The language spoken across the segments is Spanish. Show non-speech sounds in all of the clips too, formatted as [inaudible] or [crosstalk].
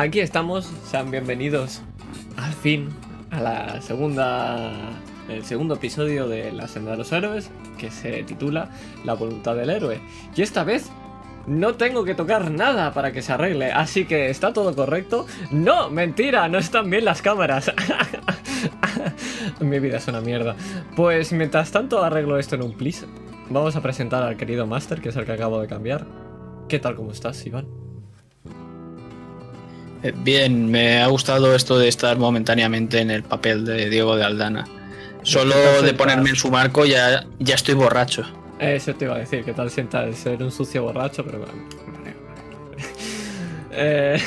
Aquí estamos, sean bienvenidos al fin a la segunda el segundo episodio de La senda de los héroes que se titula La voluntad del héroe. Y esta vez no tengo que tocar nada para que se arregle, así que está todo correcto. No, mentira, no están bien las cámaras. [laughs] Mi vida es una mierda. Pues mientras tanto arreglo esto en un please. Vamos a presentar al querido Master, que es el que acabo de cambiar. ¿Qué tal, cómo estás, Iván? Eh, Bien, me ha gustado esto de estar momentáneamente en el papel de Diego de Aldana. Solo ¿Qué tal de ponerme en su marco ya, ya estoy borracho. Eso te iba a decir, ¿qué tal sienta ser un sucio borracho? Pero bueno. [laughs] Eh,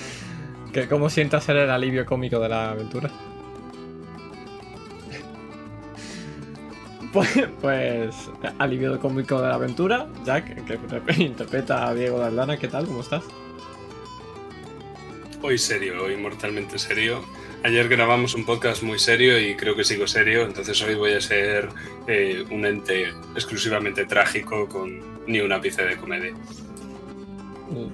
[laughs] que ¿Cómo sienta ser el alivio cómico de la aventura? [laughs] Pues, pues alivio cómico de la aventura, Jack, que interpreta a Diego de Aldana, ¿qué tal? ¿Cómo estás? Hoy serio, hoy mortalmente serio. Ayer grabamos un podcast muy serio y creo que sigo serio, entonces hoy voy a ser eh, un ente exclusivamente trágico con ni un ápice de comedia.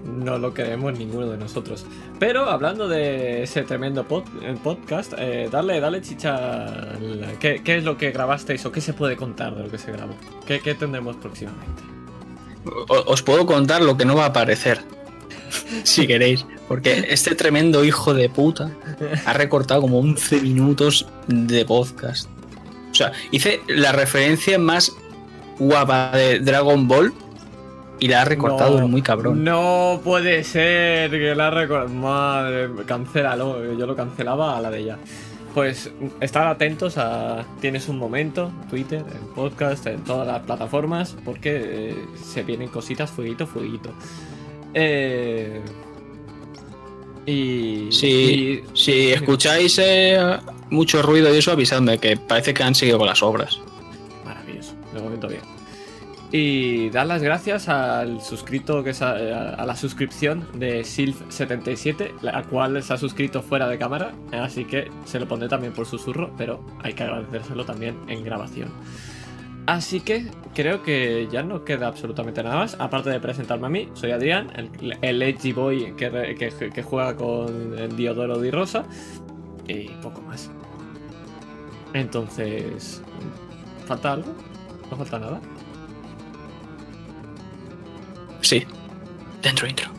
No lo queremos ninguno de nosotros. Pero hablando de ese tremendo pod- eh, podcast, eh, dale, dale chicha. al- ¿Qué, qué es lo que grabasteis o qué se puede contar de lo que se grabó? ¿Qué, qué tendremos próximamente? O- os puedo contar lo que no va a aparecer. [laughs] si queréis. Porque este tremendo hijo de puta ha recortado como 11 minutos de podcast. O sea, hice la referencia más guapa de Dragon Ball y la ha recortado No, muy cabrón. No puede ser que la recordado. Madre, cancélalo. Yo lo cancelaba a la de ella. Pues estar atentos a. Tienes un momento, Twitter, en podcast, en todas las plataformas, porque eh, se vienen cositas, fueguito, fueguito. Eh. Y. Si, y- si escucháis eh, mucho ruido y eso, avisadme, que parece que han seguido con las obras. Maravilloso, de momento bien. Y dar las gracias al suscrito que se ha- a la suscripción de Silf77, la cual se ha suscrito fuera de cámara, así que se lo pondré también por susurro, pero hay que agradecérselo también en grabación. Así que creo que ya no queda absolutamente nada más, aparte de presentarme a mí, soy Adrián, el, el edgy boy que, que- que juega con el Diodoro Di Rosa, y poco más. Entonces, ¿falta algo? ¿No falta nada? Sí. Dentro intro.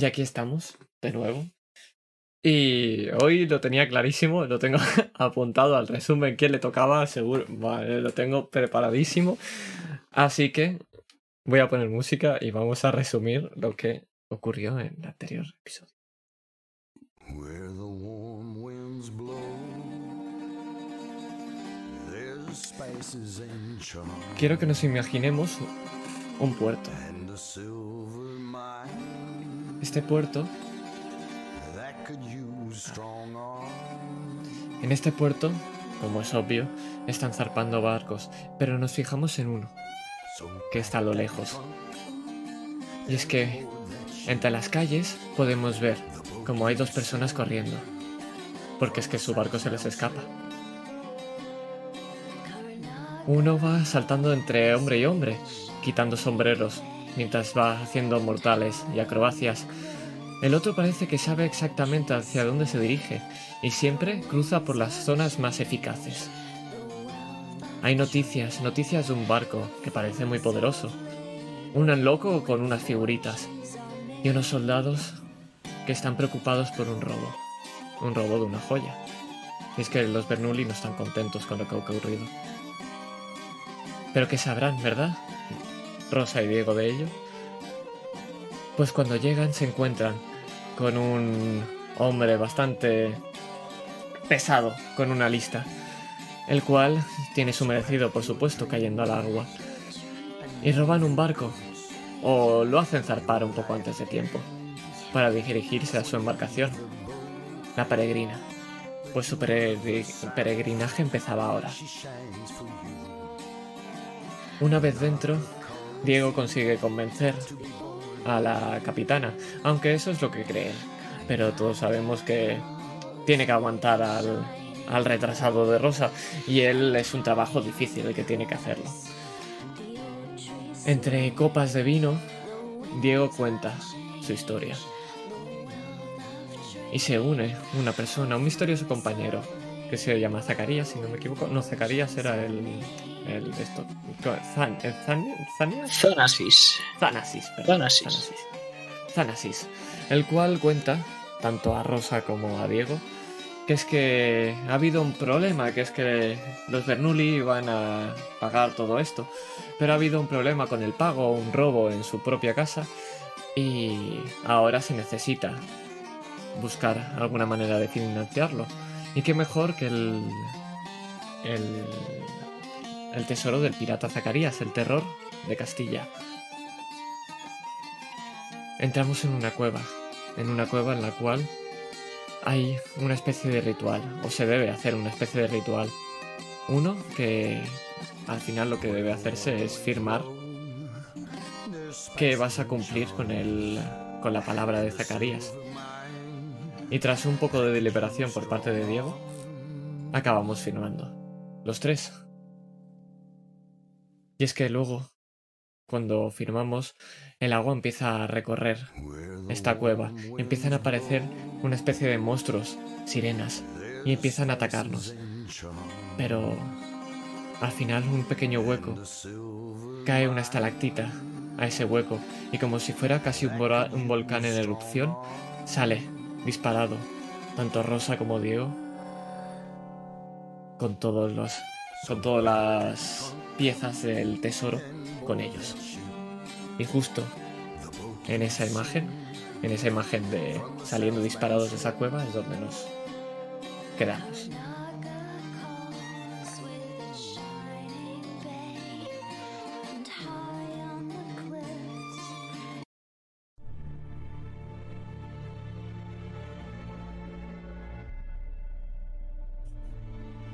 Y aquí estamos, de nuevo. Y hoy lo tenía clarísimo, lo tengo [laughs] apuntado al resumen que le tocaba, seguro, vale, lo tengo preparadísimo. Así que voy a poner música y vamos a resumir lo que ocurrió en el anterior episodio. Where the warm winds blow, there's spices and charm Quiero que nos imaginemos un puerto. Este puerto, en este puerto, como es obvio, están zarpando barcos, pero nos fijamos en uno, que está a lo lejos. Y es que entre las calles podemos ver como hay dos personas corriendo, porque es que su barco se les escapa. Uno va saltando entre hombre y hombre, quitando sombreros, mientras va haciendo mortales y acrobacias. El otro parece que sabe exactamente hacia dónde se dirige y siempre cruza por las zonas más eficaces. Hay noticias, noticias de un barco que parece muy poderoso. Un loco con unas figuritas. Y unos soldados que están preocupados por un robo. Un robo de una joya. Es que los Bernoulli no están contentos con lo que ha ocurrido. Pero que sabrán, ¿verdad? Rosa y Diego de ello. Pues cuando llegan se encuentran con un hombre bastante pesado, con una lista, el cual tiene su merecido, por supuesto, cayendo al agua. Y roban un barco, o lo hacen zarpar un poco antes de tiempo, para dirigirse a su embarcación, la peregrina, pues su peregri- peregrinaje empezaba ahora. Una vez dentro, Diego consigue convencer a la capitana, aunque eso es lo que cree. Pero todos sabemos que tiene que aguantar al, al retrasado de Rosa y él es un trabajo difícil el que tiene que hacerlo. Entre copas de vino, Diego cuenta su historia. Y se une una persona, un misterioso compañero, que se llama Zacarías, si no me equivoco. No, Zacarías era el. el esto. Zan, el Zan- ¿Zanias? Zonasis. Zanasis, perdón. Zanasis. Zanasis. Zanasis, el cual cuenta, tanto a Rosa como a Diego, que es que ha habido un problema, que es que los Bernoulli iban a pagar todo esto, pero ha habido un problema con el pago, un robo en su propia casa, y ahora se necesita buscar alguna manera de financiarlo. Y qué mejor que el, el, el tesoro del pirata Zacarías, el terror de Castilla. Entramos en una cueva, en una cueva en la cual hay una especie de ritual, o se debe hacer una especie de ritual. Uno que al final lo que debe hacerse es firmar que vas a cumplir con el con la palabra de Zacarías. Y tras un poco de deliberación por parte de Diego, acabamos firmando. Los tres. Y es que luego, cuando firmamos, el agua empieza a recorrer esta cueva. Empiezan a aparecer una especie de monstruos, sirenas, y empiezan a atacarnos. Pero al final un pequeño hueco. Cae una estalactita a ese hueco y como si fuera casi un, un volcán en erupción, sale disparado tanto Rosa como Diego con todos los con todas las piezas del tesoro con ellos. Y justo en esa imagen, en esa imagen de saliendo disparados de esa cueva es donde nos quedamos.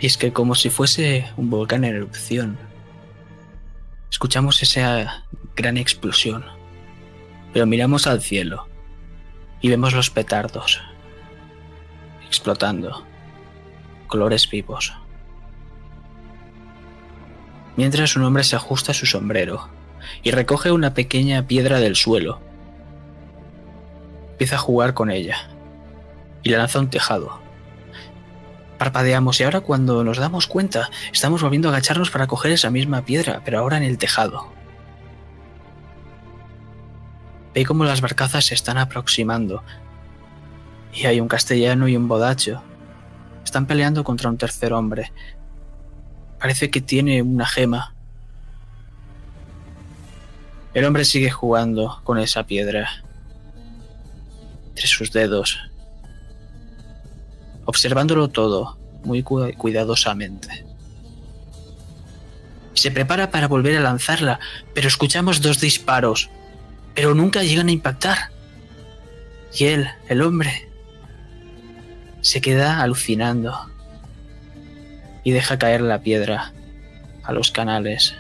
Y es que como si fuese un volcán en erupción, escuchamos esa gran explosión, pero miramos al cielo y vemos los petardos explotando, colores vivos. Mientras un hombre se ajusta su sombrero y recoge una pequeña piedra del suelo, empieza a jugar con ella y la lanza a un tejado. Parpadeamos y ahora cuando nos damos cuenta estamos volviendo a agacharnos para coger esa misma piedra, pero ahora en el tejado. Ve cómo las barcazas se están aproximando. Y hay un castellano y un bodacho. Están peleando contra un tercer hombre. Parece que tiene una gema. El hombre sigue jugando con esa piedra. Entre sus dedos observándolo todo muy cu- cuidadosamente. Se prepara para volver a lanzarla, pero escuchamos dos disparos, pero nunca llegan a impactar. Y él, el hombre, se queda alucinando y deja caer la piedra a los canales,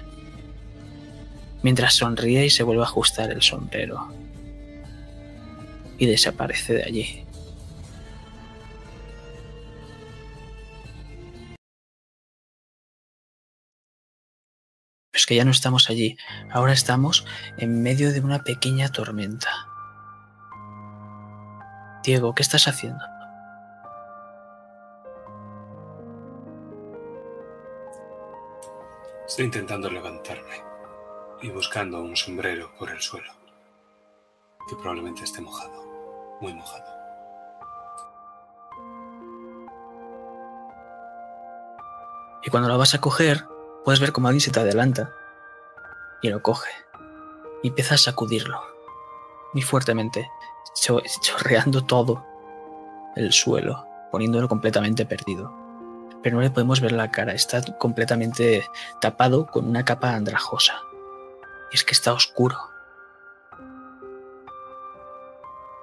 mientras sonríe y se vuelve a ajustar el sombrero y desaparece de allí. Pero es que ya no estamos allí. Ahora estamos en medio de una pequeña tormenta. Diego, ¿qué estás haciendo? Estoy intentando levantarme y buscando un sombrero por el suelo, que probablemente esté mojado, muy mojado. Y cuando lo vas a coger, puedes ver como alguien se te adelanta y lo coge. Y empieza a sacudirlo muy fuertemente, cho- chorreando todo el suelo, poniéndolo completamente perdido. Pero no le podemos ver la cara, está completamente tapado con una capa andrajosa. Y es que está oscuro.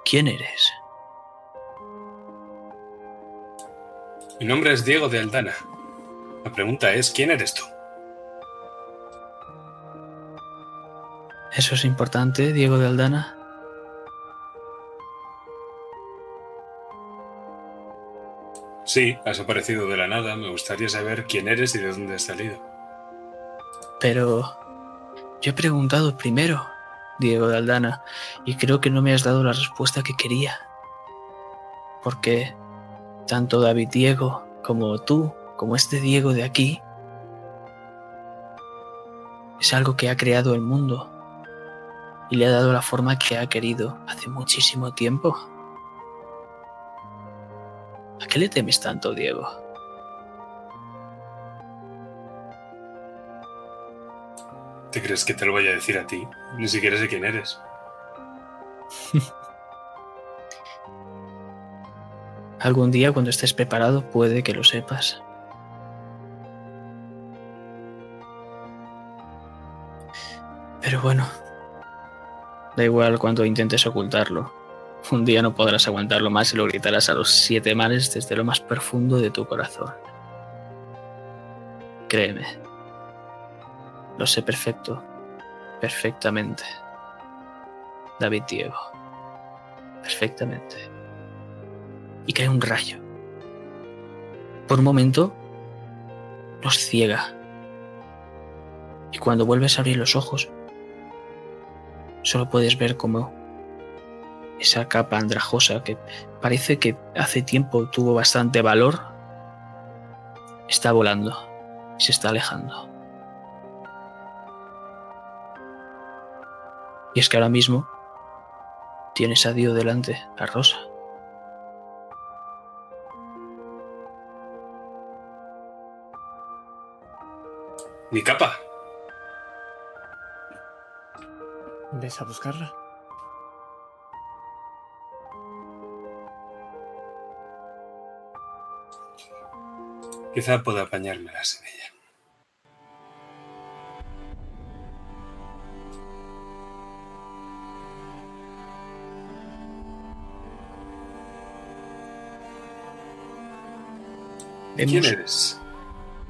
¿Quién eres? Mi nombre es Diego de Aldana. La pregunta es, ¿quién eres tú? ¿Eso es importante, Diego de Aldana? Sí, has aparecido de la nada. Me gustaría saber quién eres y de dónde has salido. Pero yo he preguntado primero, Diego de Aldana, y creo que no me has dado la respuesta que quería. Porque tanto David Diego como tú, como este Diego de aquí, es algo que ha creado el mundo y le ha dado la forma que ha querido hace muchísimo tiempo. ¿A qué le temes tanto, Diego? ¿Te crees que te lo voy a decir a ti? Ni siquiera sé quién eres. [laughs] Algún día cuando estés preparado puede que lo sepas. Pero bueno, da igual cuando intentes ocultarlo. Un día no podrás aguantarlo más y lo gritarás a los siete mares desde lo más profundo de tu corazón. Créeme, lo sé perfecto, perfectamente. David Diego, perfectamente y cae un rayo. Por un momento nos ciega. Y cuando vuelves a abrir los ojos, solo puedes ver como esa capa andrajosa que parece que hace tiempo tuvo bastante valor, está volando se está alejando. Y es que ahora mismo tienes a Dio delante, a Rosa. Mi capa. ¿Ves a buscarla? Quizá pueda apañármelas en ella. ¿Quién eres?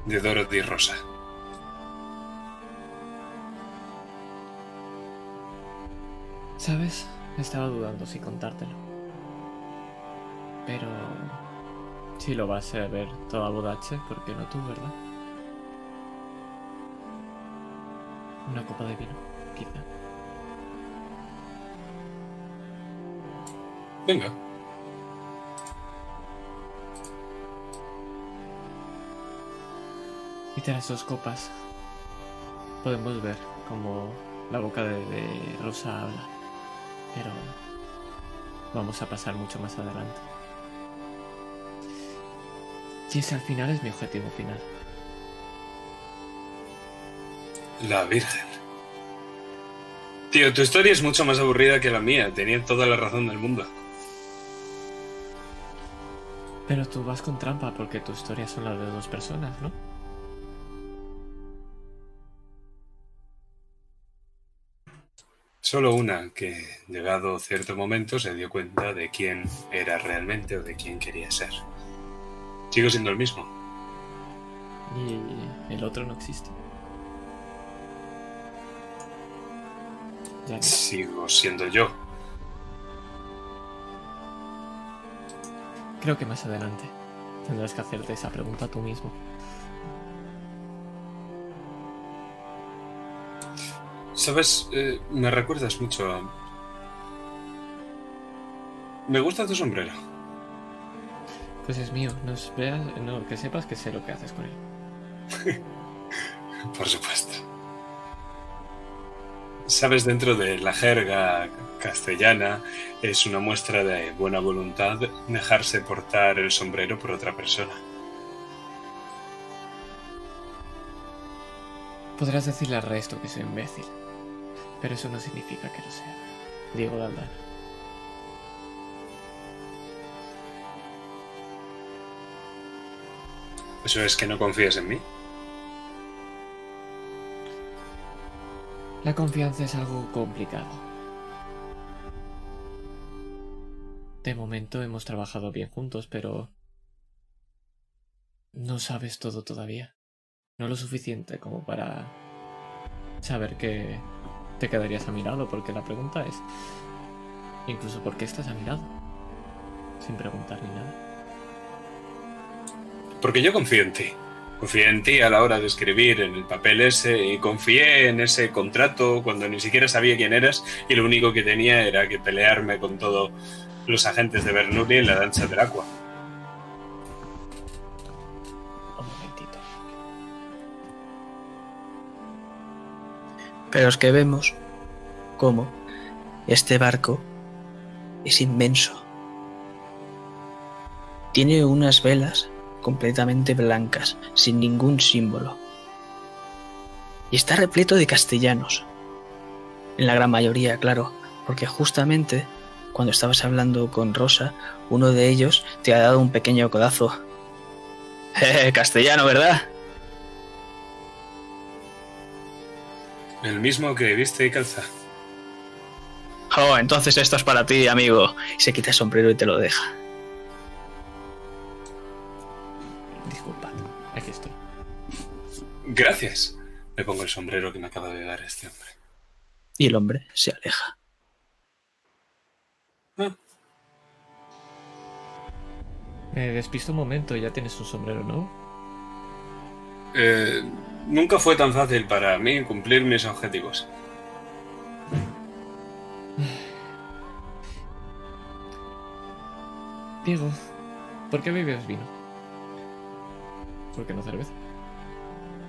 De Dorothy Rosa. ¿Sabes? Estaba dudando si contártelo. Pero... Si lo vas a ver toda bodache, ¿por qué no tú, verdad? Una copa de vino, quizá. Venga. Y tras las dos copas podemos ver como la boca de, de Rosa habla. Pero vamos a pasar mucho más adelante. Y ese al final es mi objetivo final. La Virgen. Tío, tu historia es mucho más aburrida que la mía. Tenía toda la razón del mundo. Pero tú vas con trampa porque tu historia son las de dos personas, ¿no? Solo una que, llegado cierto momento, se dio cuenta de quién era realmente o de quién quería ser. Sigo siendo el mismo. Y el otro no existe. Ya. Sigo siendo yo. Creo que más adelante tendrás que hacerte esa pregunta tú mismo. Sabes, Eh, me recuerdas mucho a... Me gusta tu sombrero. Pues es mío, no veas, no, que sepas que sé lo que haces con él. [laughs] Por supuesto. Sabes, dentro de la jerga castellana es una muestra de buena voluntad dejarse portar el sombrero por otra persona. Podrás decirle al resto que soy imbécil, pero eso no significa que lo sea. Diego Daldana. ¿Eso es que no confías en mí? La confianza es algo complicado. De momento hemos trabajado bien juntos, pero... No sabes todo todavía. No lo suficiente como para saber que te quedarías a mi lado, porque la pregunta es... Incluso por qué estás a mi lado. Sin preguntar ni nada. Porque yo confío en ti. Confié en ti a la hora de escribir en el papel ese y confié en ese contrato cuando ni siquiera sabía quién eras y lo único que tenía era que pelearme con todos los agentes de Bernoulli en la danza del agua. Pero es que vemos cómo este barco es inmenso. Tiene unas velas completamente blancas, sin ningún símbolo. Y está repleto de castellanos. En la gran mayoría, claro, porque justamente cuando estabas hablando con Rosa, uno de ellos te ha dado un pequeño codazo. [laughs] Castellano, ¿verdad? El mismo que viste y calza. Oh, entonces esto es para ti, amigo. Y se quita el sombrero y te lo deja. Disculpad, aquí estoy. Gracias. Me pongo el sombrero que me acaba de dar este hombre. Y el hombre se aleja. Ah, Me despisto un momento, ya tienes un sombrero, ¿no? eh, nunca fue tan fácil para mí cumplir mis objetivos. Diego, ¿por qué bebes vino? ¿Por qué no cerveza?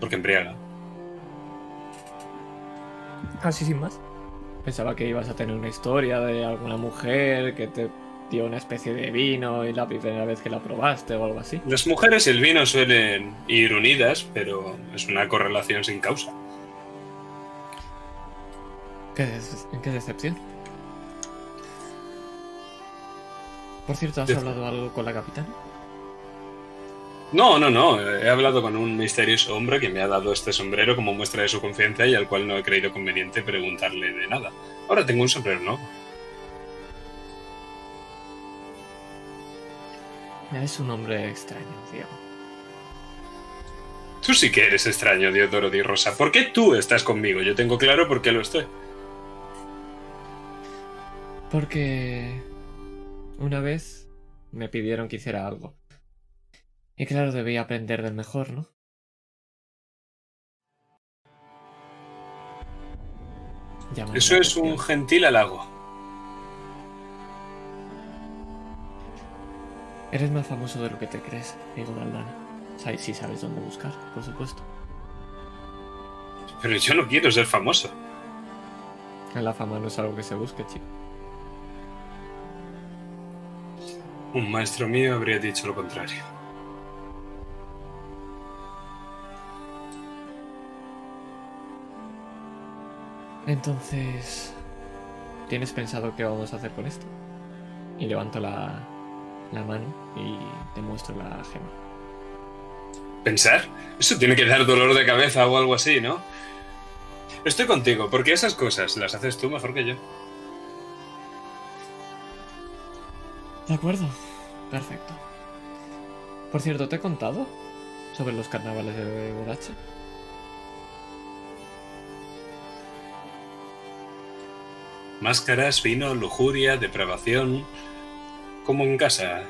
Porque embriaga. Así sin más. Pensaba que ibas a tener una historia de alguna mujer que te dio una especie de vino y la primera vez que la probaste o algo así. Las mujeres y el vino suelen ir unidas, pero es una correlación sin causa. ¿Qué, des- qué decepción? Por cierto, ¿has hablado algo con la capitana? No, no, no. He hablado con un misterioso hombre que me ha dado este sombrero como muestra de su confianza y al cual no he creído conveniente preguntarle de nada. Ahora tengo un sombrero nuevo. Es un hombre extraño, Diego. Tú sí que eres extraño, Diodoro Di Rosa. ¿Por qué tú estás conmigo? Yo tengo claro por qué lo estoy. Porque una vez me pidieron que hiciera algo. Y claro, debía aprender del mejor, ¿no? Llámame Eso es un gentil halago. Eres más famoso de lo que te crees, Diego Daldana. Si sabes dónde buscar, por supuesto. Pero yo no quiero ser famoso. La fama no es algo que se busque, chico. Un maestro mío habría dicho lo contrario. Entonces, ¿tienes pensado qué vamos a hacer con esto? Y levanto la, la mano y te muestro la gema. ¿Pensar? Eso tiene que dar dolor de cabeza o algo así, ¿no? Estoy contigo, porque esas cosas las haces tú mejor que yo. De acuerdo, perfecto. Por cierto, ¿te he contado sobre los carnavales de Bodache? Máscaras, vino, lujuria, depravación. Como en casa.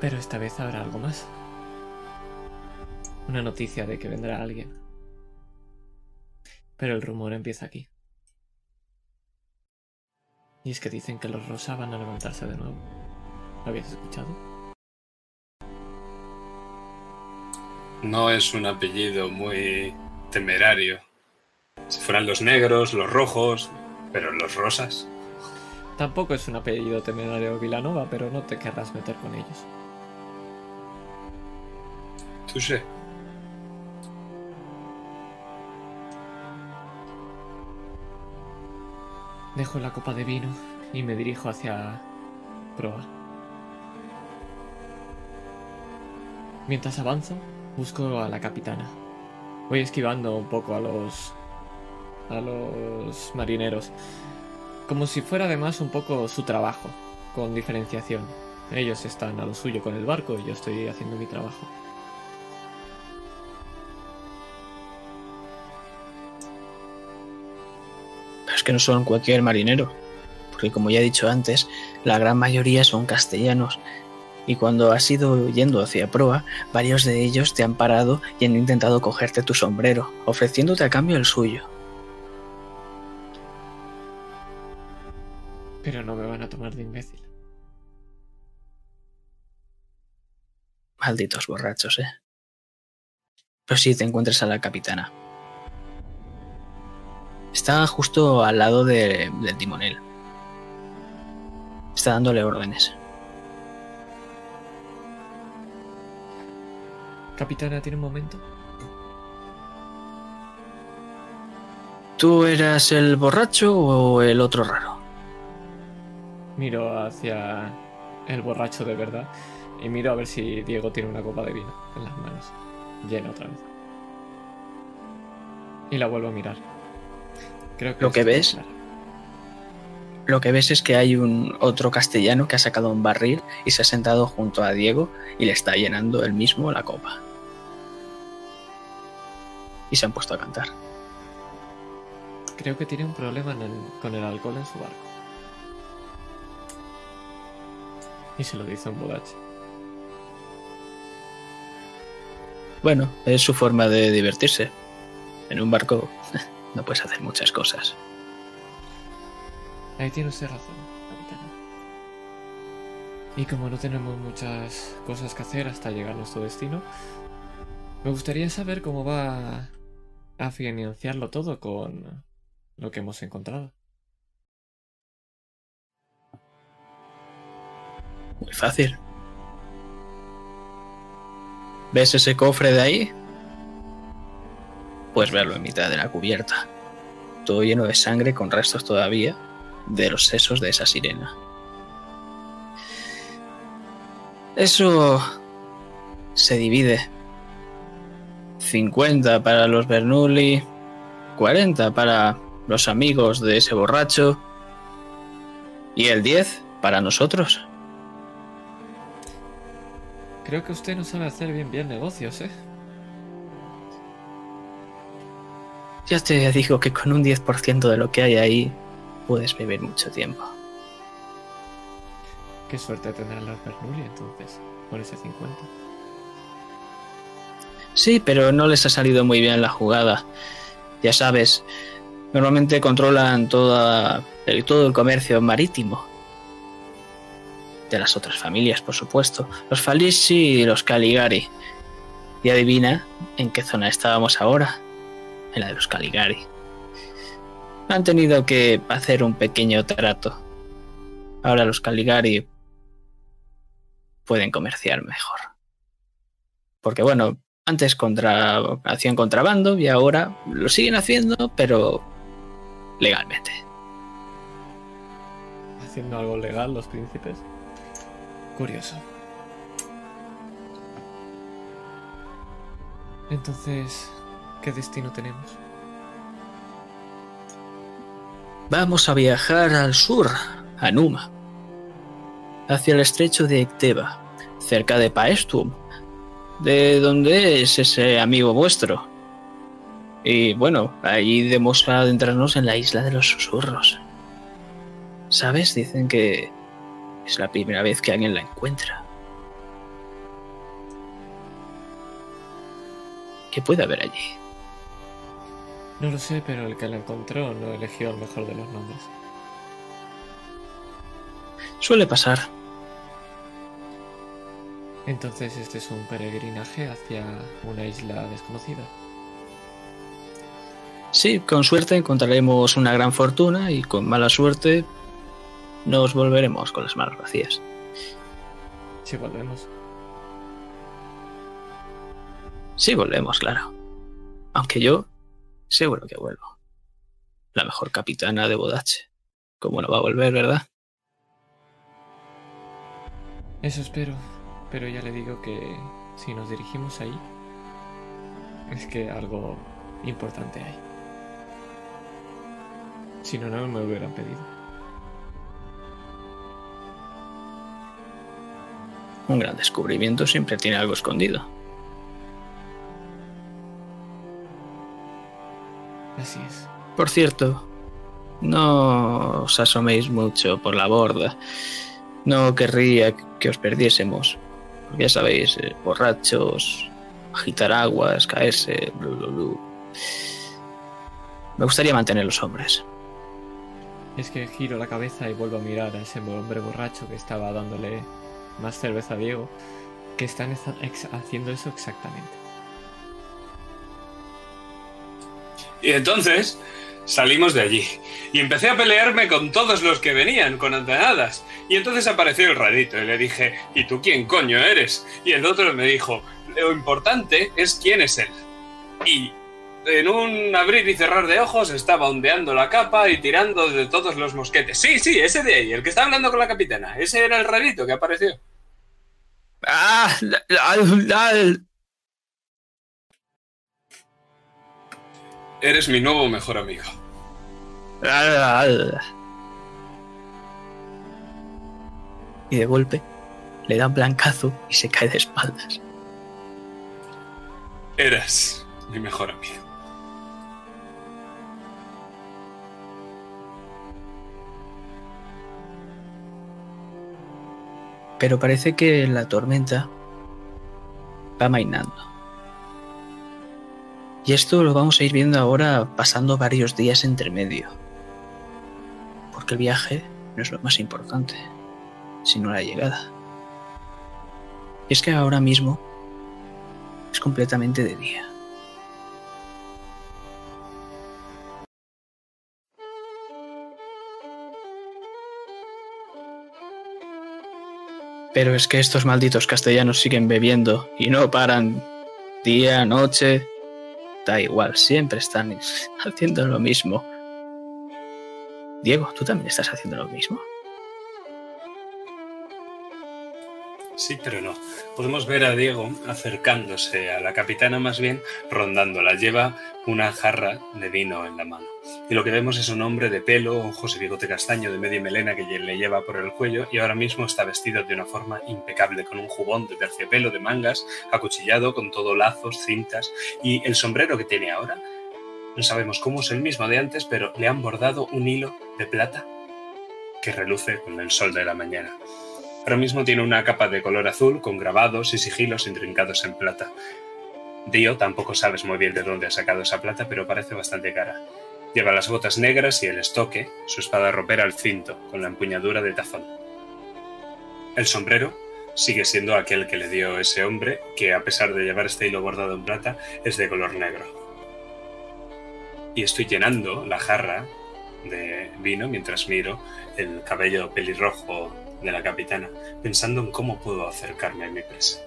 Pero esta vez habrá algo más. Una noticia de que vendrá alguien. Pero el rumor empieza aquí. Y es que dicen que los Rosa van a levantarse de nuevo. ¿Lo habías escuchado? No es un apellido muy temerario. Si fueran los negros, los rojos, pero los rosas. Tampoco es un apellido temerario Vilanova, pero no te querrás meter con ellos. Tú sé. Dejo la copa de vino y me dirijo hacia proa. Mientras avanzo, busco a la capitana. Voy esquivando un poco a los a los marineros, como si fuera además un poco su trabajo, con diferenciación. Ellos están a lo suyo con el barco y yo estoy haciendo mi trabajo. Es que no son cualquier marinero, porque como ya he dicho antes, la gran mayoría son castellanos. Y cuando has ido yendo hacia proa, varios de ellos te han parado y han intentado cogerte tu sombrero, ofreciéndote a cambio el suyo. Tomar de imbécil. Malditos borrachos, eh. Pues sí, te encuentras a la capitana. Está justo al lado de- del timonel. Está dándole órdenes. Capitana, ¿tiene un momento? ¿Tú eras el borracho o el otro raro? Miro hacia el borracho de verdad y miro a ver si Diego tiene una copa de vino en las manos. Llena otra vez. Y la vuelvo a mirar. Creo que ¿Lo que ves? Lo que ves es que hay un otro castellano que ha sacado un barril y se ha sentado junto a Diego y le está llenando él mismo la copa. Y se han puesto a cantar. Creo que tiene un problema en el- con el alcohol en su barco. Y se lo dice un bodache. Bueno, es su forma de divertirse. En un barco [laughs] no puedes hacer muchas cosas. Ahí tiene usted razón, capitana. Y como no tenemos muchas cosas que hacer hasta llegar a nuestro destino, me gustaría saber cómo va a financiarlo todo con lo que hemos encontrado. Muy fácil. ¿Ves ese cofre de ahí? Puedes verlo en mitad de la cubierta. Todo lleno de sangre con restos todavía de los sesos de esa sirena. Eso se divide. 50 para los Bernoulli, 40 para los amigos de ese borracho y el 10 para nosotros. Creo que usted no sabe hacer bien bien negocios, ¿eh? Ya te digo que con un 10% de lo que hay ahí puedes vivir mucho tiempo. Qué suerte tendrán los Bernoulli entonces, con ese 50. Sí, pero no les ha salido muy bien la jugada. Ya sabes, normalmente controlan toda el, todo el comercio marítimo. De las otras familias, por supuesto. Los Falissi y los Caligari. Y adivina en qué zona estábamos ahora. En la de los Caligari. Han tenido que hacer un pequeño trato. Ahora los Caligari pueden comerciar mejor. Porque bueno, antes contra, hacían contrabando y ahora lo siguen haciendo, pero legalmente. Haciendo algo legal los príncipes. Curioso. Entonces, ¿qué destino tenemos? Vamos a viajar al sur, a Numa, hacia el estrecho de Ecteba, cerca de Paestum, de donde es ese amigo vuestro. Y bueno, ahí debemos adentrarnos en la isla de los susurros. ¿Sabes? Dicen que es la primera vez que alguien la encuentra. ¿Qué puede haber allí? No lo sé, pero el que la encontró no eligió el mejor de los nombres. Suele pasar. Entonces este es un peregrinaje hacia una isla desconocida. Sí, con suerte encontraremos una gran fortuna y con mala suerte nos volveremos con las manos vacías. Si volvemos. Sí, volvemos, claro. Aunque yo seguro que vuelvo. La mejor capitana de Bodache. ¿Cómo no va a volver, verdad? Eso espero. Pero ya le digo que si nos dirigimos ahí, es que algo importante hay. Si no, no me hubieran pedido. Un gran descubrimiento siempre tiene algo escondido. Así es. Por cierto, no os asoméis mucho por la borda. No querría que os perdiésemos. Ya sabéis, eh, borrachos, agitar aguas, caerse, blu, blu, blu. Me gustaría mantener los hombres. Es que giro la cabeza y vuelvo a mirar a ese hombre borracho que estaba dándole más cerveza Diego, que están haciendo eso exactamente. Y entonces salimos de allí y empecé a pelearme con todos los que venían con antenadas. Y entonces apareció el rarito y le dije, ¿y tú quién coño eres? Y el otro me dijo, lo importante es quién es él. Y en un abrir y cerrar de ojos estaba ondeando la capa y tirando de todos los mosquetes. Sí, sí, ese de ahí, el que está hablando con la capitana. Ese era el rarito que apareció. ¡Ah! la- la- la- Eres mi nuevo mejor amigo. Y de golpe le da un blancazo y se cae de espaldas. Eras mi mejor amigo. Pero parece que la tormenta va mainando. Y esto lo vamos a ir viendo ahora pasando varios días entre medio. Porque el viaje no es lo más importante, sino la llegada. Y es que ahora mismo es completamente de día. Pero es que estos malditos castellanos siguen bebiendo y no paran día, noche. Da igual, siempre están [laughs] haciendo lo mismo. Diego, ¿tú también estás haciendo lo mismo? Sí, pero no. Podemos ver a Diego acercándose a la capitana más bien, rondándola. Lleva una jarra de vino en la mano. Y lo que vemos es un hombre de pelo, ojos y bigote castaño de media melena que le lleva por el cuello y ahora mismo está vestido de una forma impecable, con un jubón de terciopelo de mangas, acuchillado, con todo lazos, cintas y el sombrero que tiene ahora. No sabemos cómo es el mismo de antes, pero le han bordado un hilo de plata que reluce con el sol de la mañana. Ahora mismo tiene una capa de color azul con grabados y sigilos intrincados en plata. Dio tampoco sabes muy bien de dónde ha sacado esa plata, pero parece bastante cara. Lleva las botas negras y el estoque, su espada ropera al cinto, con la empuñadura de tazón. El sombrero sigue siendo aquel que le dio ese hombre, que a pesar de llevar este hilo bordado en plata, es de color negro. Y estoy llenando la jarra de vino mientras miro el cabello pelirrojo de la capitana, pensando en cómo puedo acercarme a mi presa.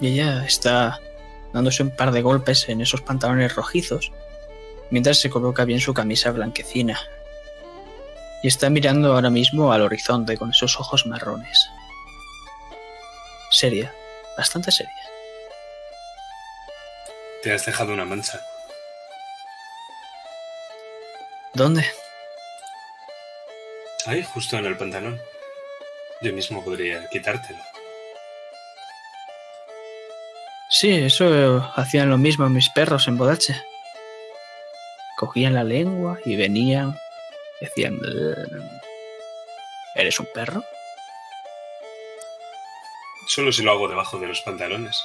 Y ella está dándose un par de golpes en esos pantalones rojizos, mientras se coloca bien su camisa blanquecina. Y está mirando ahora mismo al horizonte con esos ojos marrones. Seria, bastante seria. Te has dejado una mancha. ¿Dónde? Ahí, justo en el pantalón. Yo mismo podría quitártelo. Sí, eso hacían lo mismo mis perros en Bodache. Cogían la lengua y venían, decían, ¿eres un perro? Solo si lo hago debajo de los pantalones.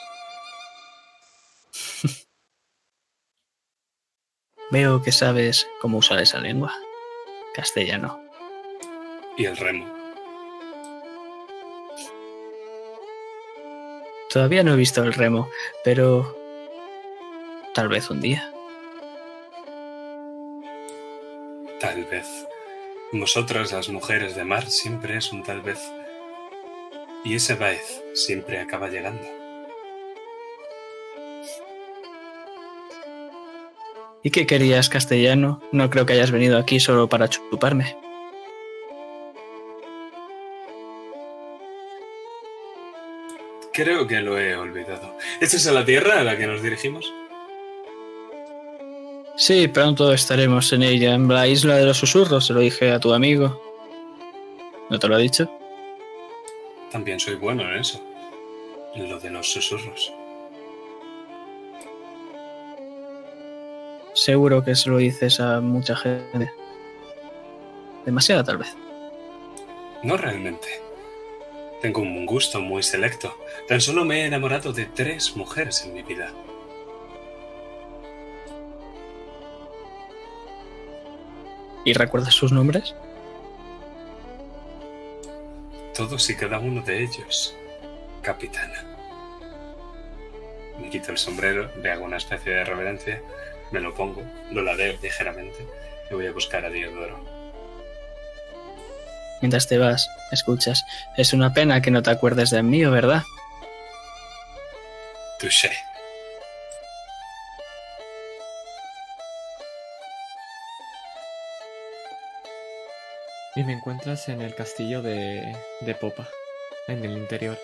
[laughs] Veo que sabes cómo usar esa lengua. Castellano. Y el remo. Todavía no he visto el remo, pero tal vez un día. Tal vez. Vosotras, las mujeres de mar, siempre es un tal vez. Y ese vez siempre acaba llegando. ¿Y qué querías, castellano? No creo que hayas venido aquí solo para chuparme. Creo que lo he olvidado. ¿Esta es a la tierra a la que nos dirigimos? Sí, pronto estaremos en ella, en la isla de los susurros, se lo dije a tu amigo. ¿No te lo ha dicho? También soy bueno en eso. En lo de los susurros. Seguro que se lo dices a mucha gente. Demasiada tal vez. No realmente. Tengo un gusto muy selecto. Tan solo me he enamorado de tres mujeres en mi vida. ¿Y recuerdas sus nombres? Todos y cada uno de ellos. Capitana. Me quito el sombrero, le hago una especie de reverencia, me lo pongo, lo ladeo ligeramente y voy a buscar a Diodoro. Mientras te vas, escuchas. Es una pena que no te acuerdes de mí, ¿verdad? Touché. Y me encuentras en el castillo de, de Popa, en el interior.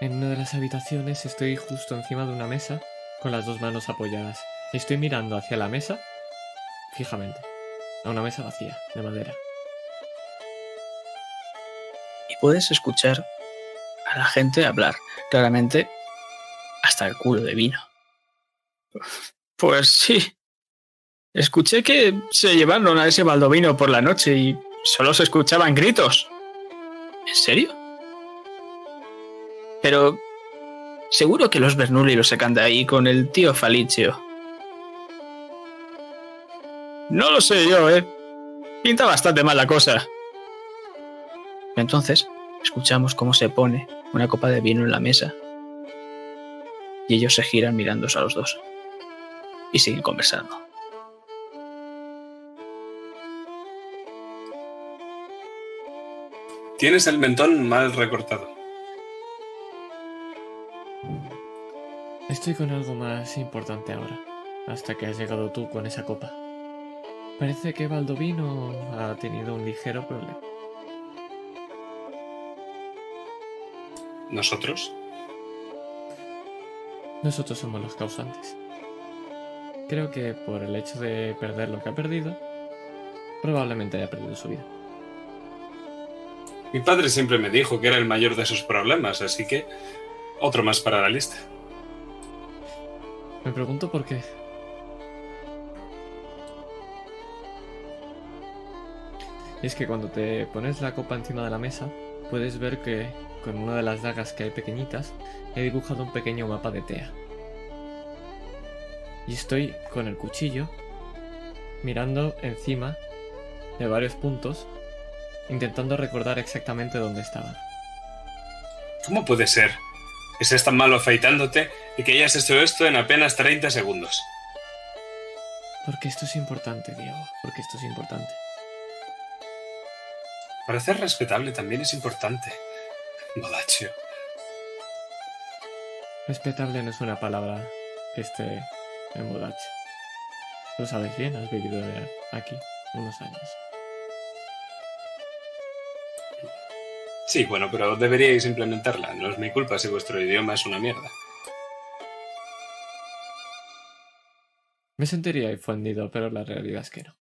En una de las habitaciones estoy justo encima de una mesa con las dos manos apoyadas. Y estoy mirando hacia la mesa fijamente. A una mesa vacía, de madera. Puedes escuchar a la gente hablar. Claramente, hasta el culo de vino. Pues sí. Escuché que se llevaron a ese baldovino por la noche y solo se escuchaban gritos. ¿En serio? Pero seguro que los Bernoulli los sacan de ahí con el tío Falicio. No lo sé yo, ¿eh? Pinta bastante mal la cosa. Entonces, escuchamos cómo se pone una copa de vino en la mesa. Y ellos se giran mirándose a los dos. Y siguen conversando. Tienes el mentón mal recortado. Estoy con algo más importante ahora, hasta que has llegado tú con esa copa. Parece que Baldovino ha tenido un ligero problema. ¿Nosotros? Nosotros somos los causantes. Creo que por el hecho de perder lo que ha perdido, probablemente haya perdido su vida. Mi padre siempre me dijo que era el mayor de sus problemas, así que otro más para la lista. Me pregunto por qué. Y es que cuando te pones la copa encima de la mesa, puedes ver que con una de las dagas que hay pequeñitas, he dibujado un pequeño mapa de Tea. Y estoy con el cuchillo mirando encima de varios puntos, intentando recordar exactamente dónde estaban. ¿Cómo puede ser que seas tan malo afeitándote y que hayas hecho esto en apenas 30 segundos? Porque esto es importante, Diego, porque esto es importante. Parecer respetable también es importante. Bodaccio. Respetable no es una palabra que esté en Bodache. Lo sabes bien, has vivido aquí unos años. Sí, bueno, pero deberíais implementarla. No es mi culpa si vuestro idioma es una mierda. Me sentiría ofendido, pero la realidad es que no.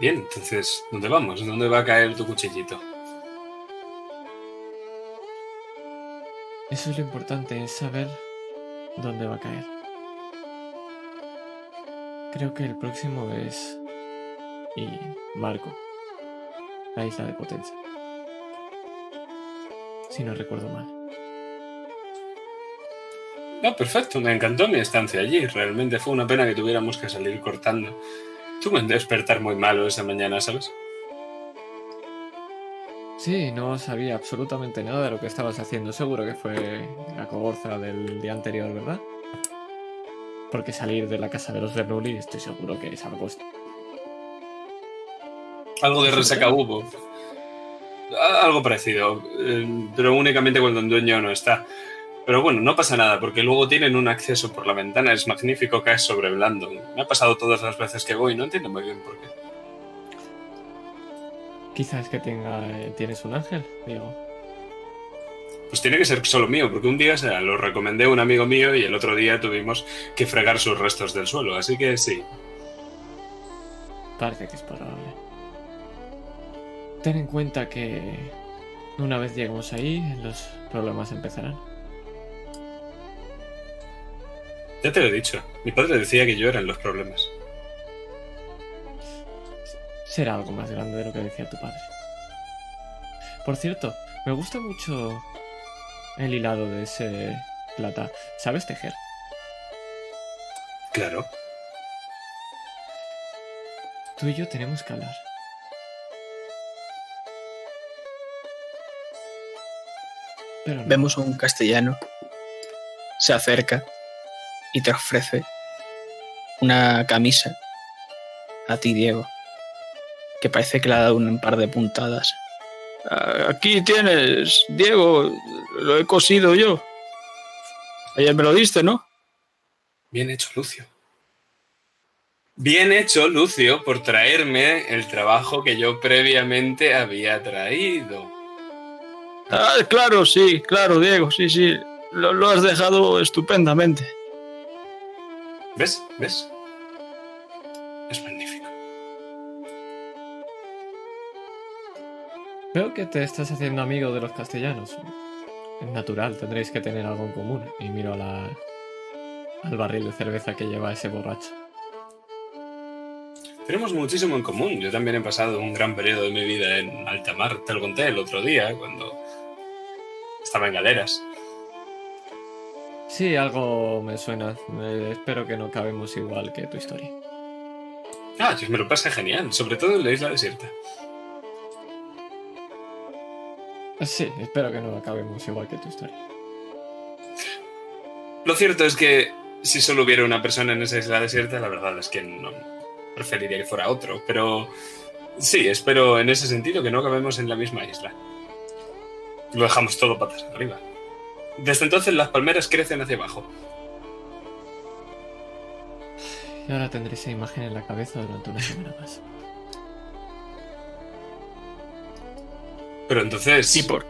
Bien, entonces, ¿dónde vamos? ¿Dónde va a caer tu cuchillito? Eso es lo importante, es saber dónde va a caer. Creo que el próximo es... Y Marco. La isla de Potenza. Si no recuerdo mal. No, perfecto, me encantó mi estancia allí. Realmente fue una pena que tuviéramos que salir cortando. Tuve un despertar muy malo esa mañana, ¿sabes? Sí, no sabía absolutamente nada de lo que estabas haciendo. Seguro que fue la cogorza del día anterior, ¿verdad? Porque salir de la casa de los Bernoulli estoy seguro que es algo... Algo de resaca hubo. Algo parecido, eh, pero únicamente cuando el dueño no está. Pero bueno, no pasa nada, porque luego tienen un acceso por la ventana, es magnífico, caes sobre blando. Me ha pasado todas las veces que voy, no entiendo muy bien por qué. Quizás que tenga, eh, tienes un ángel, Diego. Pues tiene que ser solo mío, porque un día se lo recomendé a un amigo mío y el otro día tuvimos que fregar sus restos del suelo, así que sí. Parece que es probable. Ten en cuenta que una vez lleguemos ahí, los problemas empezarán. Ya te lo he dicho, mi padre decía que yo era en los problemas. Será algo más grande de lo que decía tu padre. Por cierto, me gusta mucho el hilado de ese plata. ¿Sabes tejer? Claro. Tú y yo tenemos que hablar. Pero no. Vemos a un castellano, se acerca y te ofrece una camisa a ti, Diego, que parece que le ha dado un par de puntadas. "Ah, Aquí tienes, Diego, lo he cosido yo. Ayer me lo diste, ¿no? Bien hecho, Lucio. Bien hecho, Lucio, por traerme el trabajo que yo previamente había traído. Ah, claro, sí, claro, Diego, sí, sí. Lo, lo has dejado estupendamente. ¿Ves? ¿Ves? Es magnífico. Veo que te estás haciendo amigo de los castellanos. Es natural, tendréis que tener algo en común. Y miro a la, al barril de cerveza que lleva ese borracho. Tenemos muchísimo en común. Yo también he pasado un gran periodo de mi vida en alta mar. Te lo conté el otro día, cuando estaba en galeras. Sí, algo me suena. Eh, espero que no acabemos igual que tu historia. Ah, me lo pasé genial, sobre todo en la isla desierta. Sí, espero que no acabemos igual que tu historia. Lo cierto es que si solo hubiera una persona en esa isla desierta, la verdad es que no preferiría que fuera otro. Pero sí, espero en ese sentido que no acabemos en la misma isla. Lo dejamos todo patas arriba. Desde entonces las palmeras crecen hacia abajo. Y ahora tendré esa imagen en la cabeza durante una semana más. Pero entonces Y por.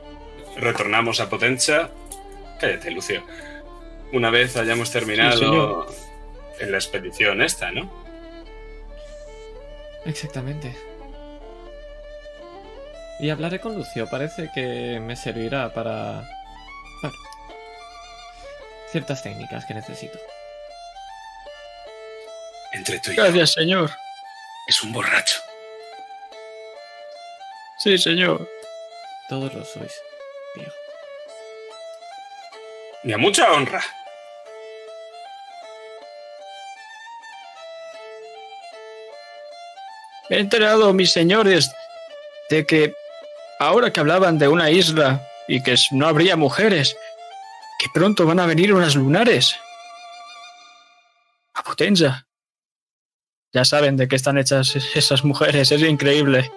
retornamos a Potenza. Cállate, Lucio. Una vez hayamos terminado en la expedición esta, ¿no? Exactamente. Y hablaré con Lucio. Parece que me servirá para... Bueno, ciertas técnicas que necesito. Entre tú y yo. Gracias, señor. Es un borracho. Sí, señor. Todos lo sois, Diego. Y a mucha honra. Me he enterado, mis señores, de que ahora que hablaban de una isla y que no habría mujeres, que pronto van a venir unas lunares. A Potenza. Ya saben de qué están hechas esas mujeres, es increíble.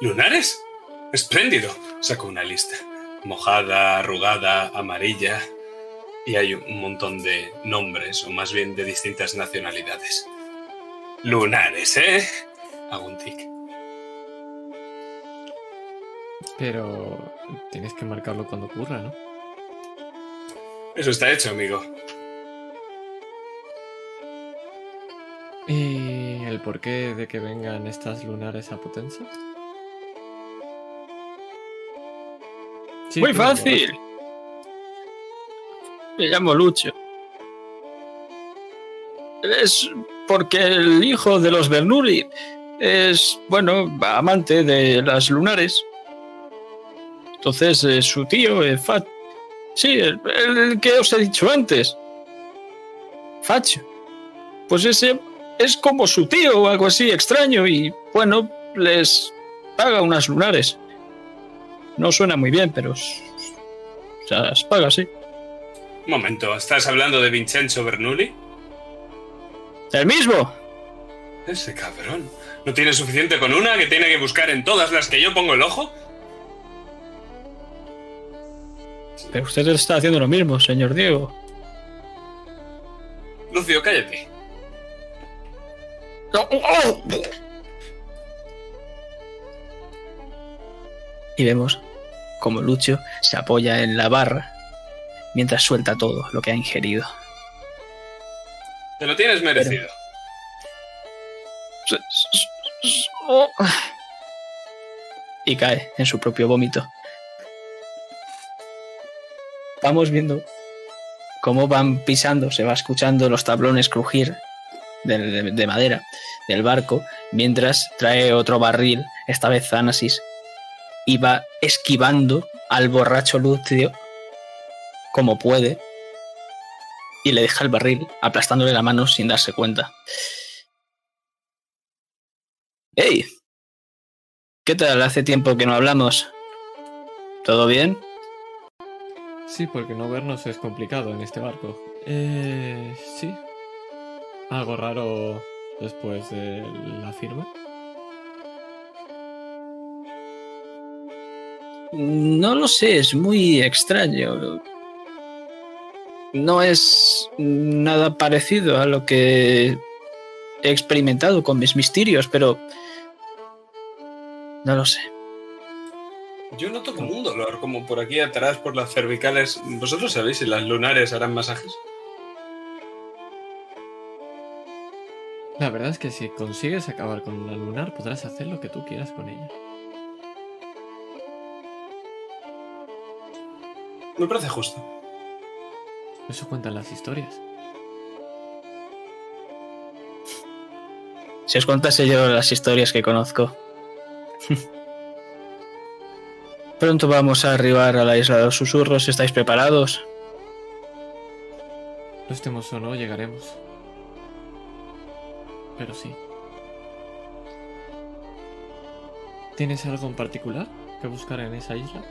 ¿Lunares? Espléndido. Saco una lista. Mojada, arrugada, amarilla. Y hay un montón de nombres, o más bien de distintas nacionalidades. Lunares, ¿eh? Hago un tic. Pero tienes que marcarlo cuando ocurra, ¿no? Eso está hecho, amigo. ¿Y el porqué de que vengan estas lunares a Potenza? Sí, Muy fácil. Me llamo Lucho. Es porque el hijo de los Bernoulli es, bueno, amante de las lunares. Entonces, eh, su tío, eh, Fat. Sí, el, el que os he dicho antes. Facho. Pues ese es como su tío o algo así extraño y bueno, les paga unas lunares. No suena muy bien, pero se las paga, sí. Un momento, ¿estás hablando de Vincenzo Bernoulli? ¡El mismo! Ese cabrón. ¿No tiene suficiente con una que tiene que buscar en todas las que yo pongo el ojo? Usted está haciendo lo mismo, señor Diego. Lucio, cállate. Y vemos como Lucho se apoya en la barra mientras suelta todo lo que ha ingerido. Te lo tienes merecido. Y cae en su propio vómito. Vamos viendo cómo van pisando, se va escuchando los tablones crujir de, de- de madera del barco, mientras trae otro barril, esta vez Thanasis, y va esquivando al borracho Lucio como puede, y le deja el barril aplastándole la mano sin darse cuenta. ¡Hey! ¿Qué tal? Hace tiempo que no hablamos. ¿Todo bien? Sí, porque no vernos es complicado en este barco. Eh, sí. Algo raro después de la firma. No lo sé, es muy extraño. No es nada parecido a lo que he experimentado con mis misterios, pero... No lo sé. Yo noto como un dolor, como por aquí atrás, por las cervicales. ¿Vosotros sabéis si las lunares harán masajes? La verdad es que si consigues acabar con una lunar, podrás hacer lo que tú quieras con ella. Me parece justo. Eso cuentan las historias. Si os contase yo las historias que conozco. [laughs] Pronto vamos a arribar a la isla de los susurros. ¿Estáis preparados? Lo estemos o no, llegaremos. Pero sí. ¿Tienes algo en particular que buscar en esa isla?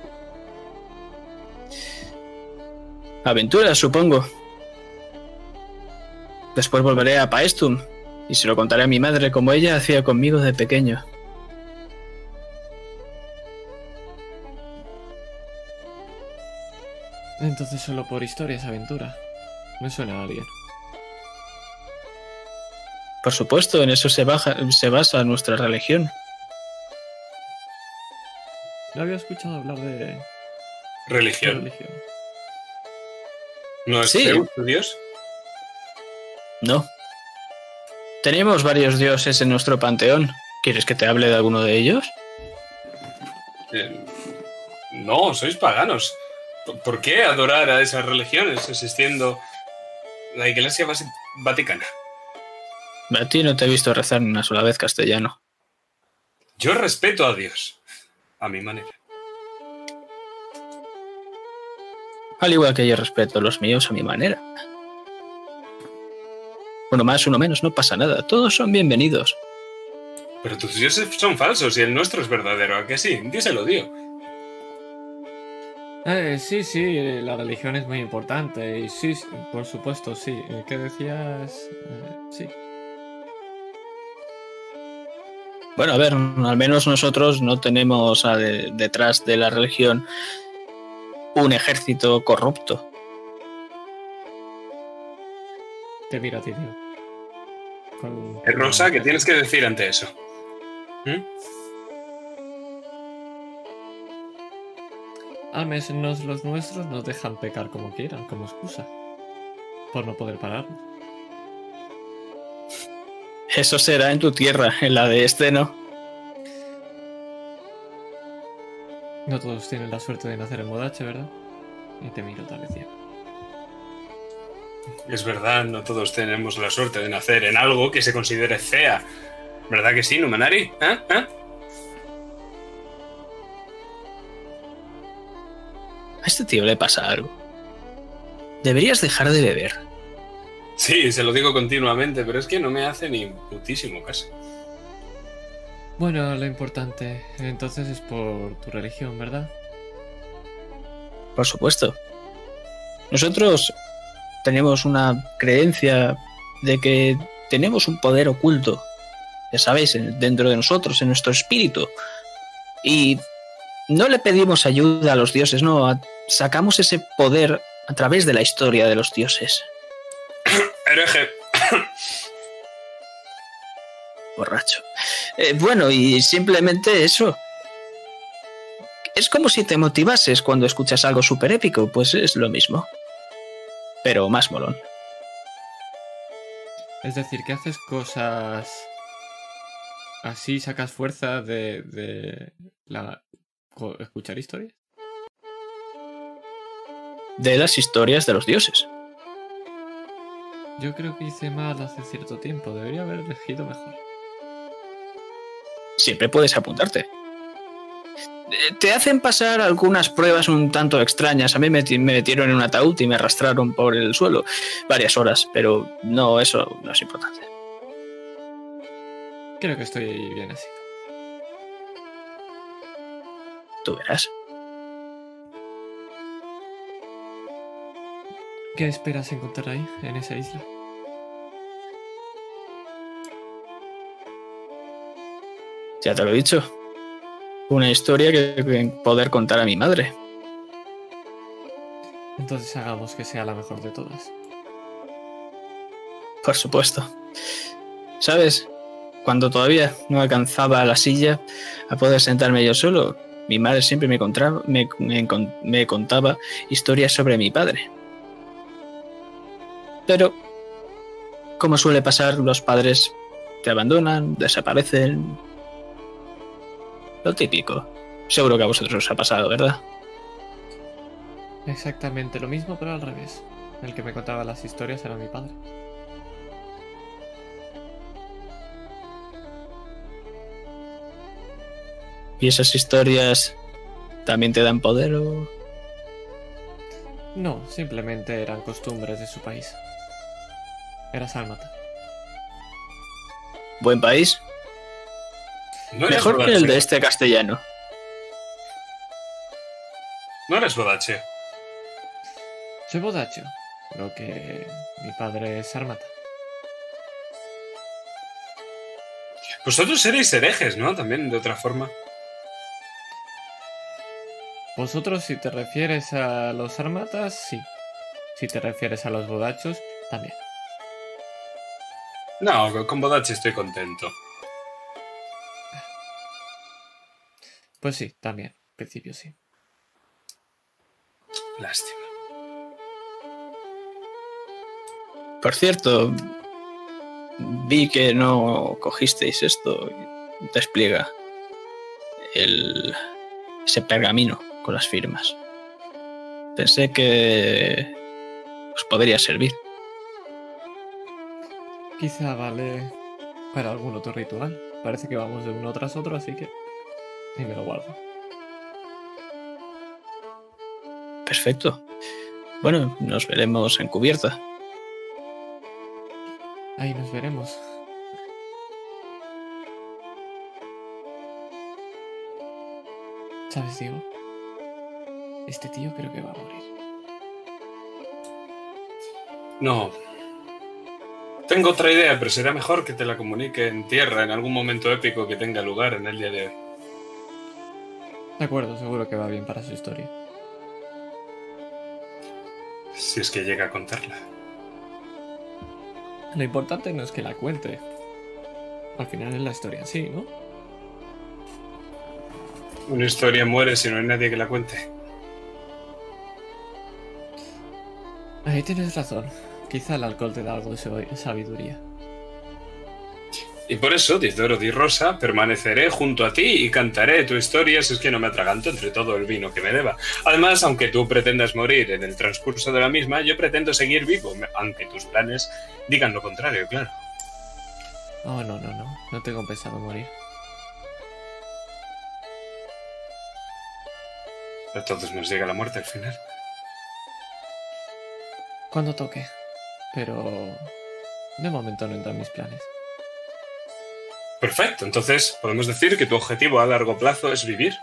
Aventuras, supongo. Después volveré a Paestum y se lo contaré a mi madre como ella hacía conmigo de pequeño. Entonces solo por historias, aventura. Me suena a alguien. Por supuesto, en eso se, baja- se basa nuestra religión. No había escuchado hablar de, de Religión. religión. ¿No es Sí. Zeus tu dios? No. Tenemos varios dioses en nuestro panteón. ¿Quieres que te hable de alguno de ellos? Eh, no, sois paganos. ¿Por- ¿Por qué adorar a esas religiones existiendo la Iglesia Vaticana? A ti no te he visto rezar ni una sola vez castellano. Yo respeto a Dios. A mi manera. Al igual que yo respeto los míos a mi manera. Uno más, uno menos, no pasa nada. Todos son bienvenidos. Pero tus dioses son falsos y el nuestro es verdadero. ¿A que sí? Díselo, tío. Eh, sí, sí, la religión es muy importante. Y sí, por supuesto, sí. Eh, ¿Qué decías? Eh, sí. Bueno, a ver, al menos nosotros no tenemos a de- detrás de la religión un ejército corrupto. Te miro a ti, tío. Con- Rosa, ¿qué tienes que decir ante eso? ¿Mm? Al menos los nuestros nos dejan pecar como quieran, como excusa. Por no poder pararnos. Eso será en tu tierra, en la de este no. No todos tienen la suerte de nacer en Modache, ¿verdad? Y te miro, tal vez ya. Es verdad, no todos tenemos la suerte de nacer en algo que se considere fea. ¿Verdad que sí, Numenari? ¿Eh? ¿Eh? Este tío le pasa algo. Deberías dejar de beber. Sí, se lo digo continuamente, pero es que no me hace ni putísimo caso. Bueno, lo importante, entonces es por tu religión, ¿verdad? Por supuesto. Nosotros tenemos una creencia de que tenemos un poder oculto, ya sabéis, en- dentro de nosotros, en nuestro espíritu. Y no le pedimos ayuda a los dioses, no, a- sacamos ese poder a través de la historia de los dioses. Hereje. Borracho. Eh, bueno, y simplemente eso. Es como si te motivases cuando escuchas algo súper épico, pues es lo mismo. Pero más molón. Es decir, que haces cosas así, sacas fuerza de, de la escuchar historias. De las historias de los dioses. Yo creo que hice mal hace cierto tiempo, debería haber elegido mejor. siempre puedes apuntarte. Eh, Te hacen pasar algunas pruebas un tanto extrañas. A mí me, me metieron en un ataúd y me arrastraron por el suelo varias horas, pero no, eso no es importante. Creo que estoy bien así. Tú verás. ¿Qué esperas encontrar ahí, en esa isla? Ya te lo he dicho. Una historia que, que poder contar a mi madre. Entonces hagamos que sea la mejor de todas. Por supuesto. ¿Sabes? Cuando todavía no alcanzaba la silla a poder sentarme yo solo, mi madre siempre me, me, me me contaba historias sobre mi padre. Pero, como suele pasar, los padres te abandonan, desaparecen. Lo típico. Seguro que a vosotros os ha pasado, ¿verdad? Exactamente lo mismo, pero al revés. El que me contaba las historias era mi padre. ¿Y esas historias también te dan poder o...? No, simplemente eran costumbres de su país. Era sálmata. Buen país? No Mejor que el de este castellano. No eres bodache. Soy bodacho, lo que mi padre es sálmata. Vosotros seréis herejes, ¿no? También, de otra forma. Vosotros, si te refieres a los sármatas, sí. Si te refieres a los bodachos, también. No, con bodache estoy contento. Pues sí, también. En principio sí. Lástima. Por cierto, vi que no cogisteis esto. Despliega el, ese pergamino con las firmas. Pensé que os podría servir. Quizá vale para algún otro ritual. Parece que vamos de uno tras otro, así que... Y me lo guardo. Perfecto. Bueno, nos veremos en cubierta. Ahí nos veremos. ¿Sabes, Diego? Este tío creo que va a morir. No. Tengo otra idea, pero será mejor que te la comunique en tierra en algún momento épico que tenga lugar en el día de hoy. De acuerdo, seguro que va bien para su historia. Si es que llega a contarla. Lo importante no es que la cuente. Al final es la historia sí, ¿no? Una historia muere si no hay nadie que la cuente. Ahí tienes razón. Quizá el alcohol te da algo de sab- sabiduría. Y por eso, di oro di rosa, permaneceré junto a ti y cantaré tu historia si es que no me atraganto entre todo el vino que me deba. Además, aunque tú pretendas morir en el transcurso de la misma, yo pretendo seguir vivo, aunque tus planes digan lo contrario, claro. Oh, no, no, no. No tengo pensado morir. A todos nos llega la muerte al final. Cuando toque. pero de momento no entra en mis planes. Perfecto, entonces podemos decir que tu objetivo a largo plazo es vivir.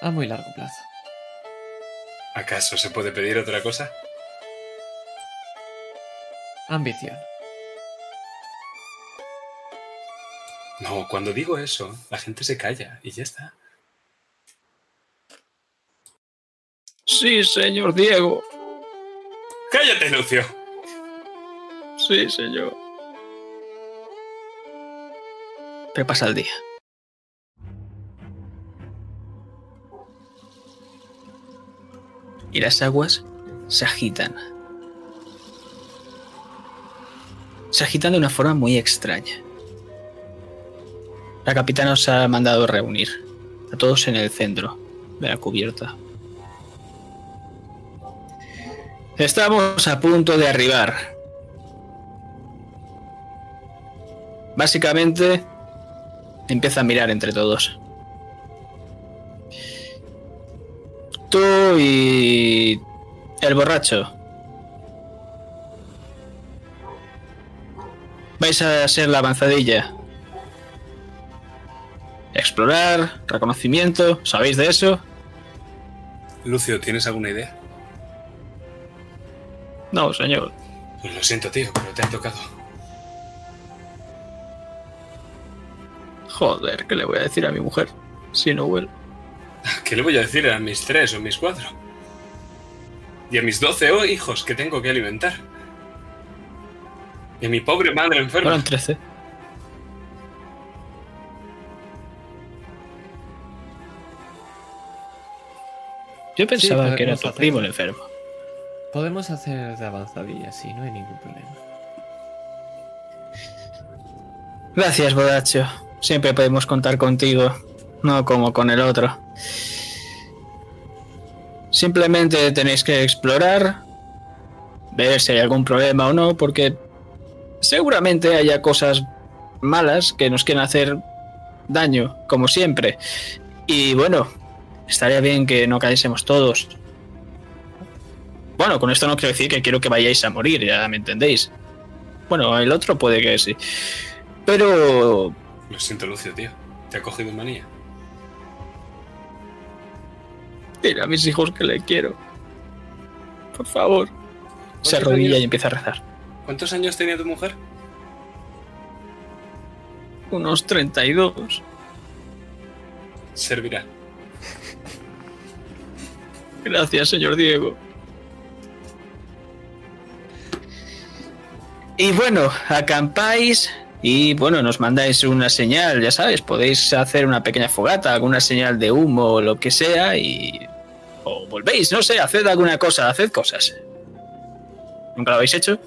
A muy largo plazo. ¿Acaso se puede pedir otra cosa? Ambición. No, cuando digo eso, la gente se calla y ya está. Sí, señor Diego. ¡Cállate, Lucio! Sí, señor. ¿Qué pasa el día? Y las aguas se agitan. Se agitan de una forma muy extraña. La capitana os ha mandado reunir a todos en el centro de la cubierta. Estamos a punto de arribar. Básicamente, empieza a mirar entre todos. Tú y el borracho. Vais a ser la avanzadilla. Explorar, reconocimiento, ¿sabéis de eso? Lucio, ¿tienes alguna idea? No, señor. Pues lo siento, tío, pero te ha tocado. Joder, ¿qué le voy a decir a mi mujer? Si no vuelve. [laughs] ¿Qué le voy a decir a mis tres o mis cuatro? Y a mis doce oh, hijos que tengo que alimentar. Y a mi pobre madre enferma. Fueron 13. Yo pensaba que era tu primo el enfermo. Podemos hacer de avanzadilla, sí, no hay ningún problema. Gracias, Bodacho. Siempre podemos contar contigo, no como con el otro. Simplemente tenéis que explorar, ver si hay algún problema o no, porque seguramente haya cosas malas que nos quieren hacer daño, como siempre. Y bueno, estaría bien que no cayésemos todos. Bueno, con esto no quiero decir que quiero que vayáis a morir, ya me entendéis. Bueno, el otro puede que sí. Pero Lo siento, Lucio, tío. Te ha cogido manía. Dile a mis hijos que le quiero. Por favor. Se ¿Cuántos arrodilla años? y empieza a rezar. ¿Cuántos años tenía tu mujer? Unos 32. Servirá. Gracias, señor Diego. Y bueno, acampáis y bueno, nos mandáis una señal, ya sabes, podéis hacer una pequeña fogata, alguna señal de humo o lo que sea y... O volvéis, no sé, haced alguna cosa, haced cosas. ¿Nunca lo habéis hecho?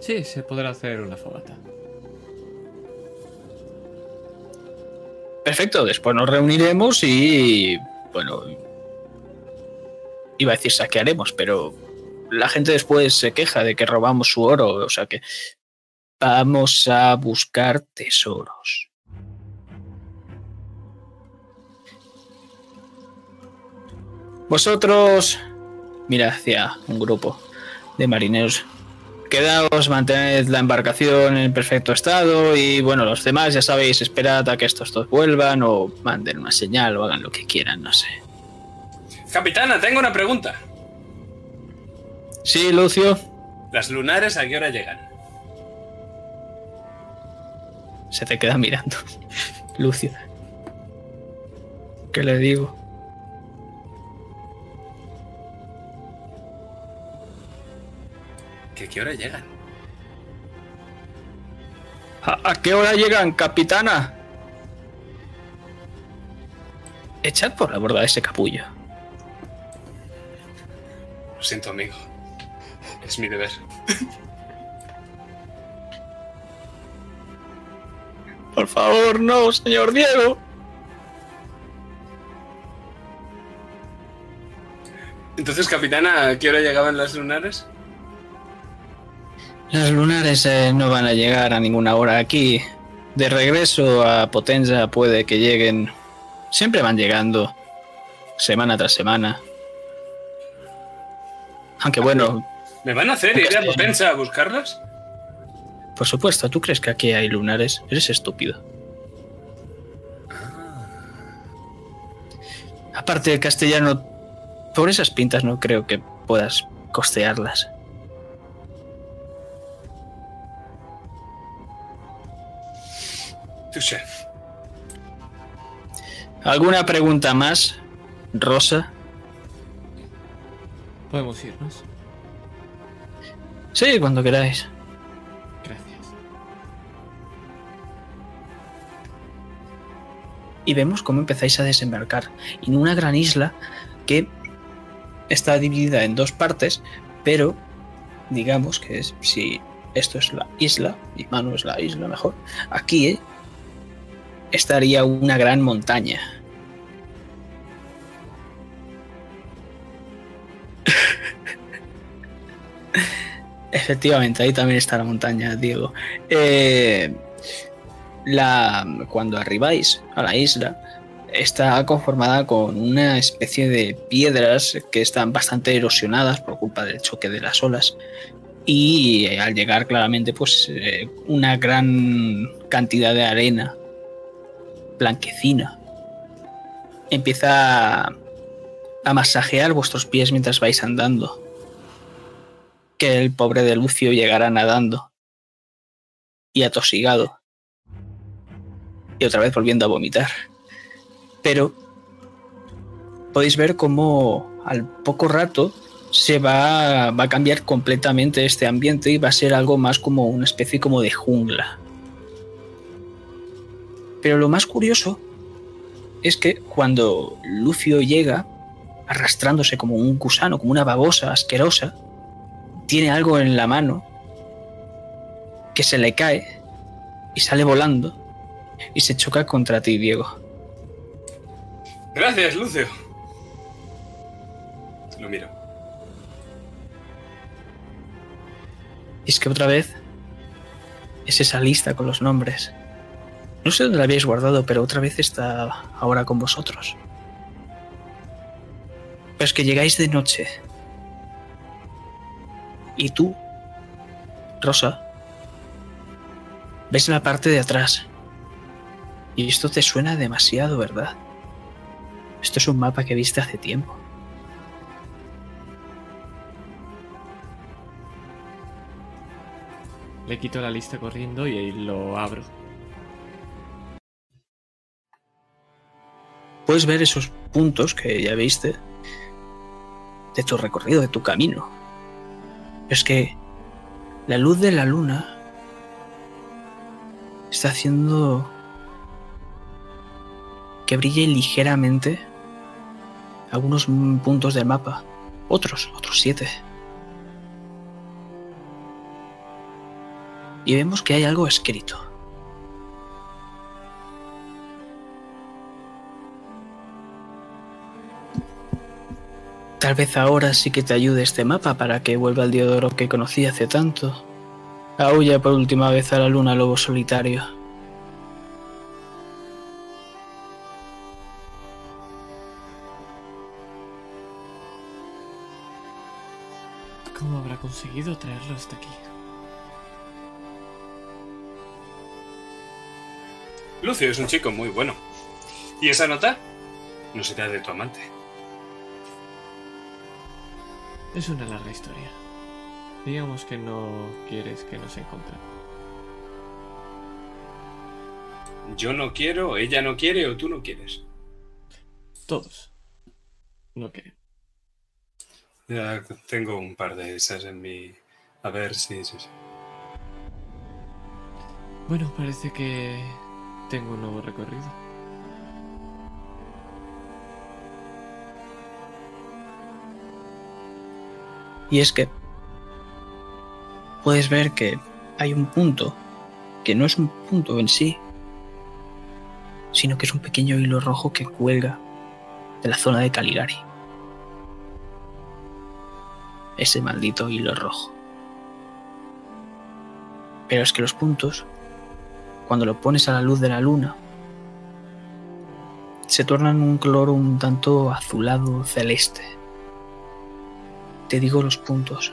Sí, se podrá hacer una fogata. Perfecto, después nos reuniremos y. Bueno. Iba a decir saquearemos, pero la gente después se queja de que robamos su oro, o sea que. Vamos a buscar tesoros. Vosotros. Mira hacia un grupo de marineros. Quedaos, mantened la embarcación en perfecto estado y bueno, los demás ya sabéis, esperad a que estos dos vuelvan o manden una señal o hagan lo que quieran, no sé. Capitana, tengo una pregunta. Sí, Lucio, ¿Las lunares a qué hora llegan? se te queda mirando. [laughs] Lucio. ¿Qué le digo? ¿Que qué hora llegan? ¿A, a qué hora llegan, capitana? Echad por la borda ese capullo. Lo siento, amigo. Es mi deber. Por favor, no, señor Diego. Entonces, capitana, ¿a qué hora llegaban las lunares? Los lunares eh, no van a llegar a ninguna hora aquí. De regreso a Potenza puede que lleguen. Siempre van llegando. Semana tras semana. Aunque bueno, ¿Me van a hacer ir a Potenza a buscarlas? por supuesto, ¿tú crees que aquí hay lunares? Eres estúpido. Aparte del castellano, por esas pintas no creo que puedas costearlas. Touché. ¿Alguna pregunta más, Rosa? Podemos irnos. Sí, cuando queráis. Gracias. y vemos cómo empezáis a desembarcar en una gran isla que está dividida en dos partes, pero digamos que es, si esto es la isla y Manu es la isla mejor, aquí eh, estaría una gran montaña. [laughs] Efectivamente, ahí también está la montaña, Diego. Eh, la, cuando arribáis a la isla, está conformada con una especie de piedras que están bastante erosionadas por culpa del choque de las olas. Y eh, al llegar claramente, pues eh, una gran cantidad de arena blanquecina empieza a, a masajear vuestros pies mientras vais andando. Que el pobre de Lucio llegará nadando y atosigado y otra vez volviendo a vomitar. Pero podéis ver cómo al poco rato se va, va a cambiar completamente este ambiente y va a ser algo más como una especie como de jungla. Pero lo más curioso es que cuando Lucio llega arrastrándose como un gusano, como una babosa asquerosa, tiene algo en la mano que se le cae y sale volando y se choca contra ti, Diego. Gracias, Lucio. Lo miro. Y es que otra vez es esa lista con los nombres. No sé dónde la habéis guardado, pero otra vez está ahora con vosotros. Pero es que llegáis de noche. Y tú, Rosa, ves la parte de atrás. Y esto te suena demasiado, ¿verdad? Esto es un mapa que viste hace tiempo. Le quito la lista corriendo y lo abro. Puedes ver esos puntos que ya viste de tu recorrido, de tu camino. Es que la luz de la luna está haciendo que brille ligeramente algunos puntos del mapa. Otros, otros siete. Y vemos que hay algo escrito. Tal vez ahora sí que te ayude este mapa para que vuelva al Diodoro que conocí hace tanto. Aúlla por última vez a la luna lobo solitario. ¿Cómo habrá conseguido traerlo hasta aquí? Lucio es un chico muy bueno. ¿Y esa nota? No será de tu amante. Es una larga historia. Digamos que no quieres que nos encontremos. Yo no quiero, ella no quiere o tú no quieres. Todos. No queremos. Ya tengo un par de esas en mi... A ver, sí, sí, sí. Bueno, parece que tengo un nuevo recorrido. Y es que puedes ver que hay un punto que no es un punto en sí, sino que es un pequeño hilo rojo que cuelga de la zona de Caligari. Ese maldito hilo rojo. Pero es que los puntos, cuando lo pones a la luz de la luna, se tornan un color un tanto azulado celeste. Te digo los puntos.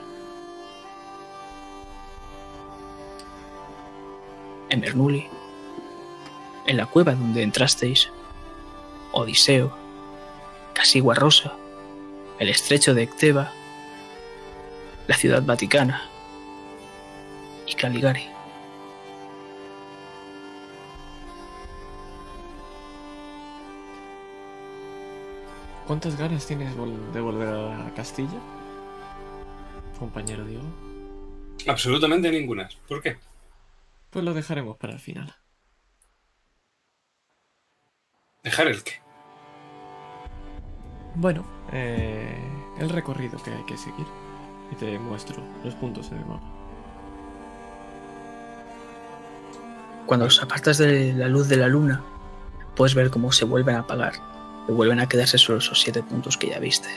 En Bernoulli, en la cueva donde entrasteis, Odiseo, Casigua Rosa, el estrecho de Ecteba, la ciudad vaticana y Caligari. ¿Cuántas ganas tienes de volver a Castilla? Compañero Diego. Absolutamente ninguna. ¿Por qué? Pues lo dejaremos para el final. ¿Dejar el qué? Bueno, eh, el recorrido que hay que seguir. Y te muestro los puntos en el mapa. Cuando os apartas de la luz de la luna, puedes ver cómo se vuelven a apagar y vuelven a quedarse solo esos siete puntos que ya viste.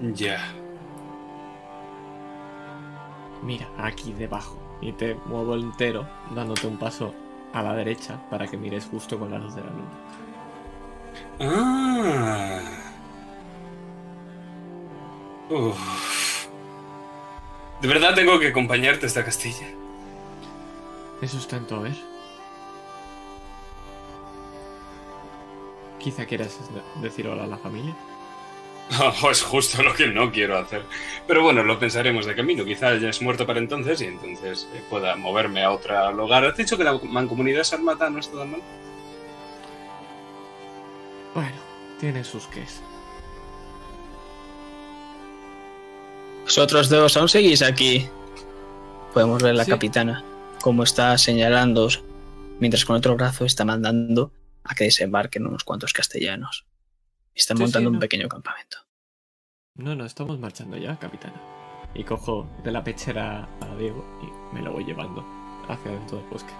Ya. Mira, aquí debajo. Y te muevo entero, dándote un paso a la derecha para que mires justo con la luz de la luna. Ah. Uf. ¿De verdad tengo que acompañarte hasta Castilla? Eso está en tu haber. Quizá quieras de- decir hola a la familia. [laughs] Oh, es justo lo que no quiero hacer. Pero bueno, lo pensaremos de camino. Quizá hayas muerto para entonces y entonces eh, pueda moverme a otro lugar. ¿Has dicho que la mancomunidad sarmata no está tan mal? Bueno, tiene sus ques. Vosotros dos aún seguís aquí. Podemos ver la Sí. capitana, cómo está señalándoos, mientras con otro brazo está mandando a que desembarquen unos cuantos castellanos. Están Sí, montando sí, un pequeño campamento. No, no, estamos marchando ya, capitana. Y cojo de la pechera a Diego y me lo voy llevando hacia dentro del bosque.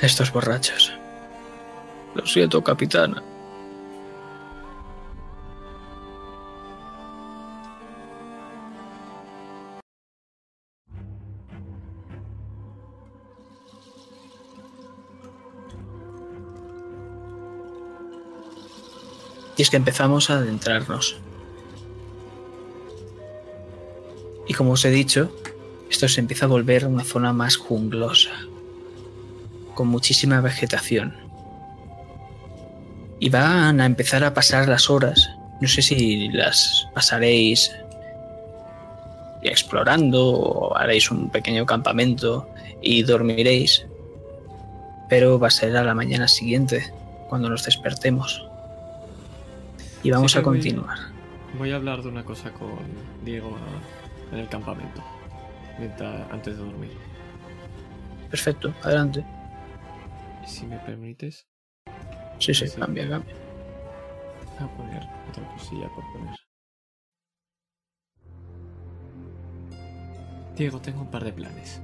Estos borrachos. Lo siento, capitana. Y es que empezamos a adentrarnos. Y como os he dicho, esto se empieza a volver una zona más junglosa con muchísima vegetación. Y van a empezar a pasar las horas. No sé si las pasaréis explorando o haréis un pequeño campamento y dormiréis. Pero va a ser a la mañana siguiente, cuando nos despertemos. Y vamos Sí a voy- continuar. Voy a hablar de una cosa con Diego en el campamento. Mientras, antes de dormir. Perfecto, adelante. Si me permites, Sí, sí, Sí. cambia, cambia. voy a poner otra cosilla por poner. Diego, tengo un par de planes.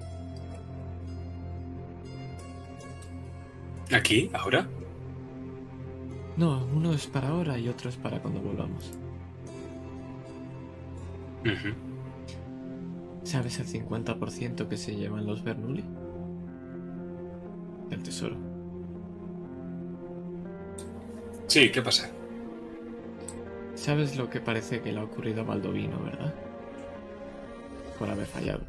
¿Aquí? ¿Ahora? No, uno es para ahora y otro es para cuando volvamos. ¿Sabes el 50% que se llevan los Bernoulli? Del tesoro. Sí, ¿qué pasa? ¿Sabes lo que parece que le ha ocurrido a Baldovino, verdad? Por haber fallado.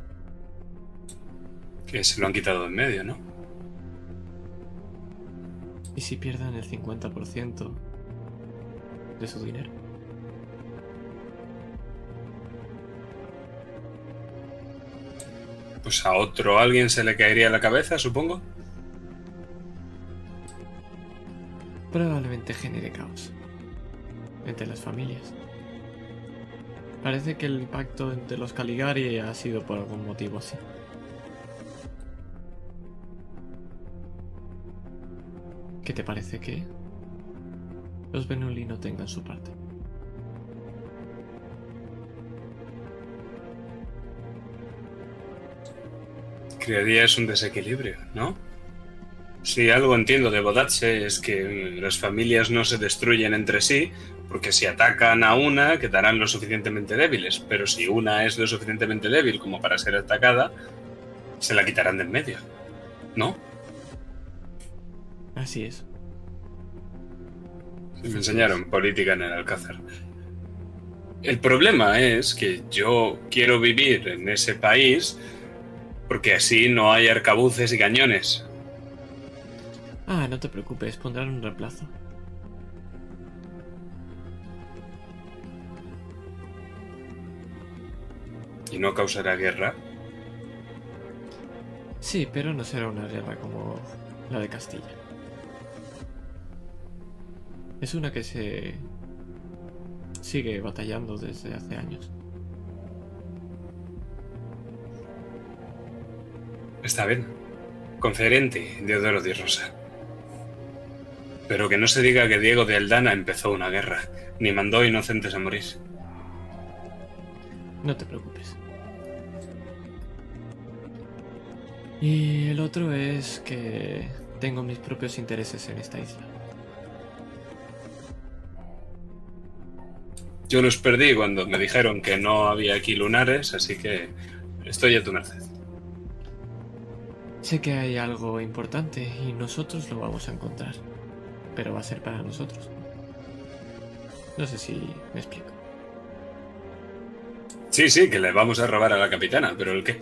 Que se lo han quitado de en medio, ¿no? ¿Y si pierdan el 50% de su dinero? Pues a otro alguien se le caería la cabeza, supongo. Probablemente genere caos entre las familias. Parece que el pacto entre los Caligari ha sido por algún motivo así. ¿Qué te parece que los Benuli no tengan su parte? Crearías un desequilibrio, ¿no? Si algo entiendo de Bodatse es que las familias no se destruyen entre sí, porque si atacan a una quedarán lo suficientemente débiles, pero si una es lo suficientemente débil como para ser atacada, se la quitarán de en medio, ¿no? Así es. Me enseñaron política en el Alcázar. El problema es que yo quiero vivir en ese país porque así no hay arcabuces y cañones. Ah, no te preocupes, pondrán un reemplazo. Y no causará guerra. Sí, pero no será una guerra como la de Castilla. Es una que se sigue batallando desde hace años. Está bien. Conferente, Deodoro de Rosa. Pero que no se diga que Diego de Aldana empezó una guerra, ni mandó inocentes a morir. No te preocupes. Y el otro es que tengo mis propios intereses en esta isla. Yo los perdí cuando me dijeron que no había aquí lunares, así que estoy a tu merced. Sé que hay algo importante y nosotros lo vamos a encontrar. Pero va a ser para nosotros. No sé si me explico. Sí, sí, que le vamos a robar a la capitana, pero ¿el qué?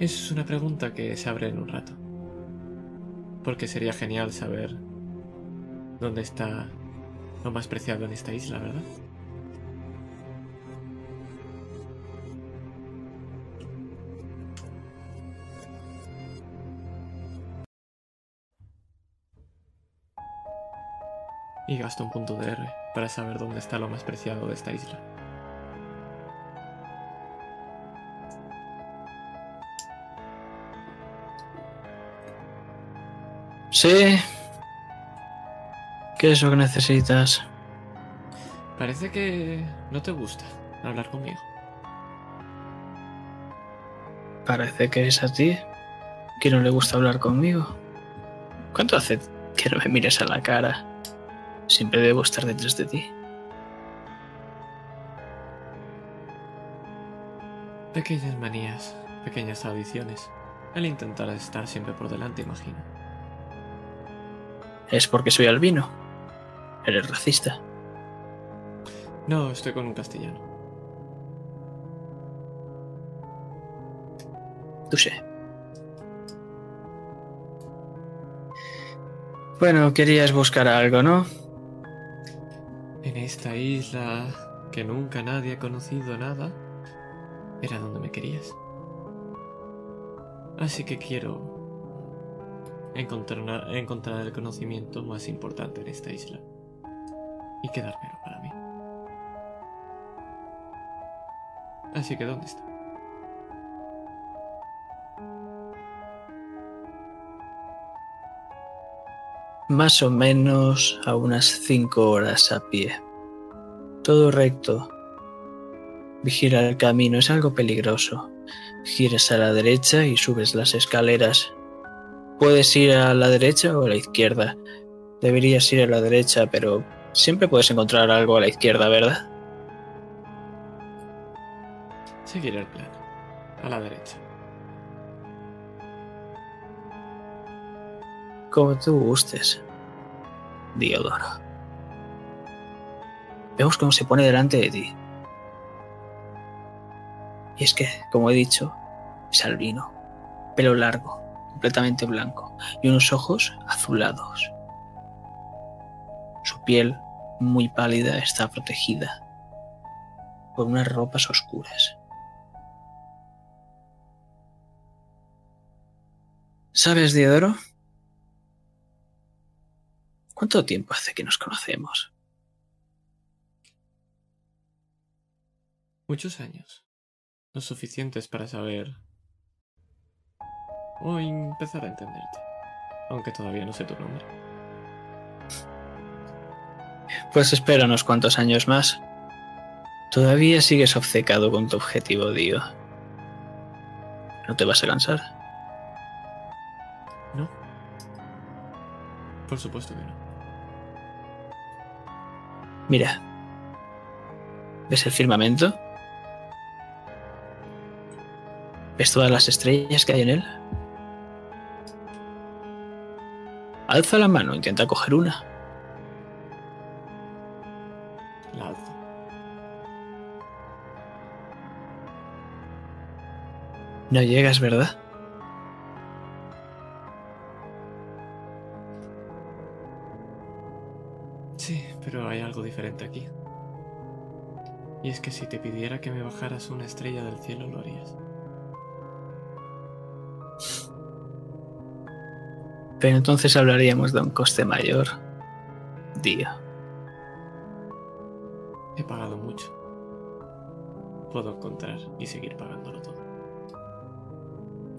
Es una pregunta que se abre en un rato. Porque sería genial saber dónde está lo más preciado en esta isla, ¿verdad? Y gasto un punto de R para saber dónde está lo más preciado de esta isla. Sí. ¿Qué es lo que necesitas? Parece que no te gusta hablar conmigo. Parece que es a ti que no le gusta hablar conmigo. ¿Cuánto hace que no me mires a la cara? Siempre debo estar detrás de ti. Pequeñas manías, pequeñas audiciones. El intentar estar siempre por delante, imagino. ¿Es porque soy albino? ¿Eres racista? No, estoy con un castellano. Tú sé. Bueno, querías buscar algo, ¿no? En esta isla que nunca nadie ha conocido nada, era donde me querías. Así que quiero encontrar, encontrar el conocimiento más importante en esta isla y quedármelo para mí. Así que, ¿dónde está? Más o menos a unas 5 horas a pie. Todo recto. Vigila el camino, es algo peligroso. Giras a la derecha y subes las escaleras. Puedes ir a la derecha o a la izquierda. Deberías ir a la derecha, pero siempre puedes encontrar algo a la izquierda, ¿verdad? Seguir el plan. A la derecha. Como tú gustes. Diodoro. Vemos cómo se pone delante de ti. Y es que, como he dicho, es albino. Pelo largo, completamente blanco, y unos ojos azulados. Su piel, muy pálida, está protegida por unas ropas oscuras. ¿Sabes, Diodoro? ¿Cuánto tiempo hace que nos conocemos? Muchos años. Lo suficientes para saber... O empezar a entenderte. Aunque todavía no sé tu nombre. Pues espera unos cuantos años más. Todavía sigues obcecado con tu objetivo, Dio. ¿No te vas a cansar? ¿No? Por supuesto que no. Mira. ¿Ves el firmamento? ¿Ves todas las estrellas que hay en él? Alza la mano, intenta coger una. No llegas, ¿verdad? Sí, pero hay algo diferente aquí. Y es que si te pidiera que me bajaras una estrella del cielo, lo harías. Pero entonces hablaríamos de un coste mayor. Día. He pagado mucho. Puedo contar y seguir pagándolo todo.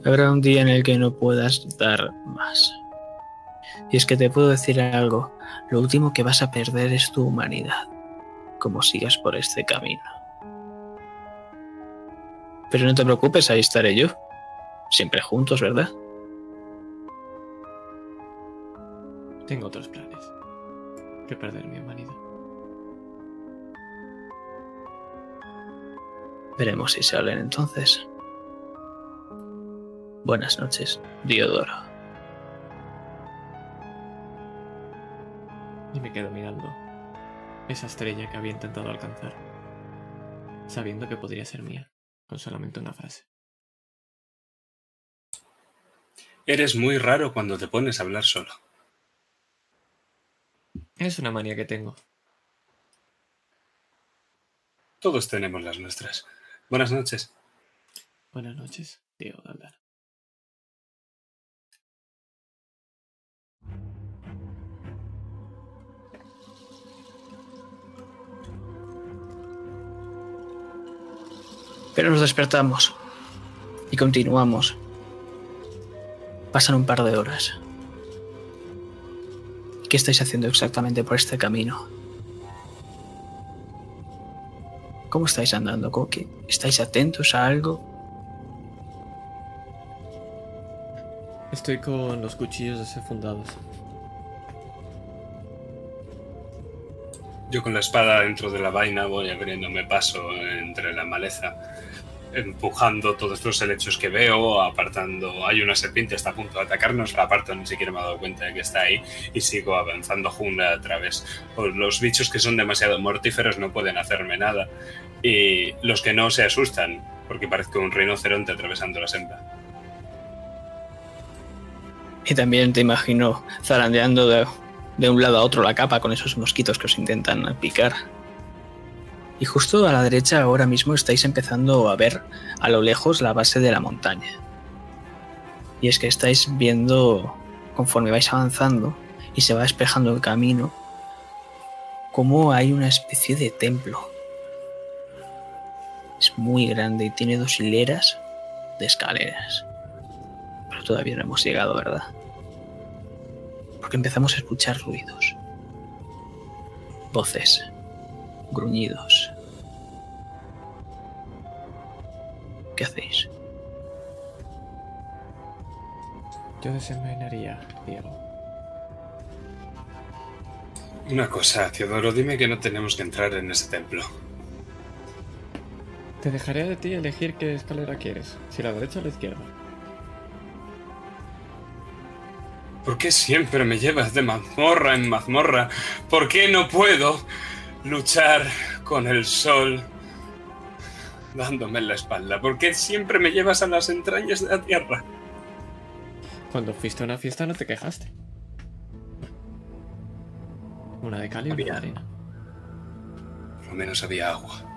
Habrá un día en el que no puedas dar más. Y es que te puedo decir algo. Lo último que vas a perder es tu humanidad. Como sigas por este camino. Pero no te preocupes, ahí estaré yo. Siempre juntos, ¿verdad? Tengo otros planes que perder mi humanidad. Veremos si salen entonces. Buenas noches, Diodoro. Y me quedo mirando esa estrella que había intentado alcanzar, sabiendo que podría ser mía, con solamente una frase. Eres muy raro cuando te pones a hablar solo. Es una manía que tengo. Todos tenemos las nuestras. Buenas noches. Buenas noches, Diego. Pero nos despertamos y continuamos. Pasan un par de horas. ¿Qué estáis haciendo exactamente por este camino? ¿Cómo estáis andando? ¿Cómo que- ¿Estáis atentos a algo? Estoy con los cuchillos desenfundados. Yo con la espada dentro de la vaina voy abriéndome paso entre la maleza, empujando todos los helechos que veo, apartando. Hay una serpiente, está a punto de atacarnos, la aparto, ni siquiera me he dado cuenta de que está ahí y sigo avanzando jungla a través. Los bichos que son demasiado mortíferos no pueden hacerme nada y los que no se asustan porque parezco un rinoceronte atravesando la selva. Y también te imagino zarandeando de, de un lado a otro la capa con esos mosquitos que os intentan picar. Y justo a la derecha ahora mismo estáis empezando a ver a lo lejos la base de la montaña. Y es que estáis viendo, conforme vais avanzando y se va despejando el camino, como hay una especie de templo. Es muy grande y tiene dos hileras de escaleras. Pero todavía no hemos llegado, ¿verdad? Porque empezamos a escuchar ruidos. Voces. Gruñidos. ¿Qué hacéis? Yo desenvainaría, Diego. Una cosa, Teodoro, dime que no tenemos que entrar en ese templo. Te dejaré de ti elegir qué escalera quieres, si la derecha o la izquierda. ¿Por qué siempre me llevas de mazmorra en mazmorra? ¿Por qué no puedo luchar con el sol dándome en la espalda? ¿Por qué siempre me llevas a las entrañas de la tierra? Cuando fuiste a una fiesta no te quejaste. Una de cal y una de arena. Por lo menos había agua.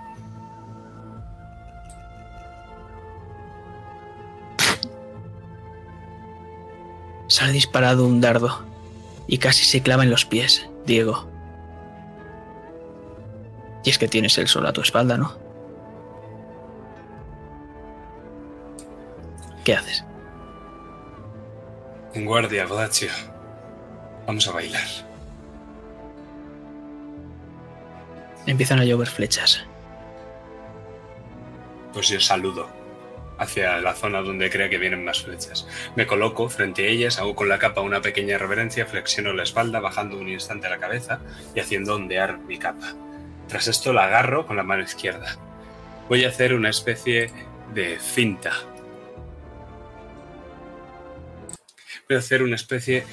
Sale disparado un dardo y casi se clava en los pies, Diego. Y es que tienes el sol a tu espalda, ¿no? ¿Qué haces? En guardia, Bodacio. Vamos a bailar. Empiezan a llover flechas. Pues yo saludo hacia la zona donde crea que vienen más flechas. Me coloco frente a ellas, hago con la capa una pequeña reverencia, flexiono la espalda, bajando un instante la cabeza y haciendo ondear mi capa. Tras esto la agarro con la mano izquierda. Voy a hacer una especie de finta. Voy a hacer una especie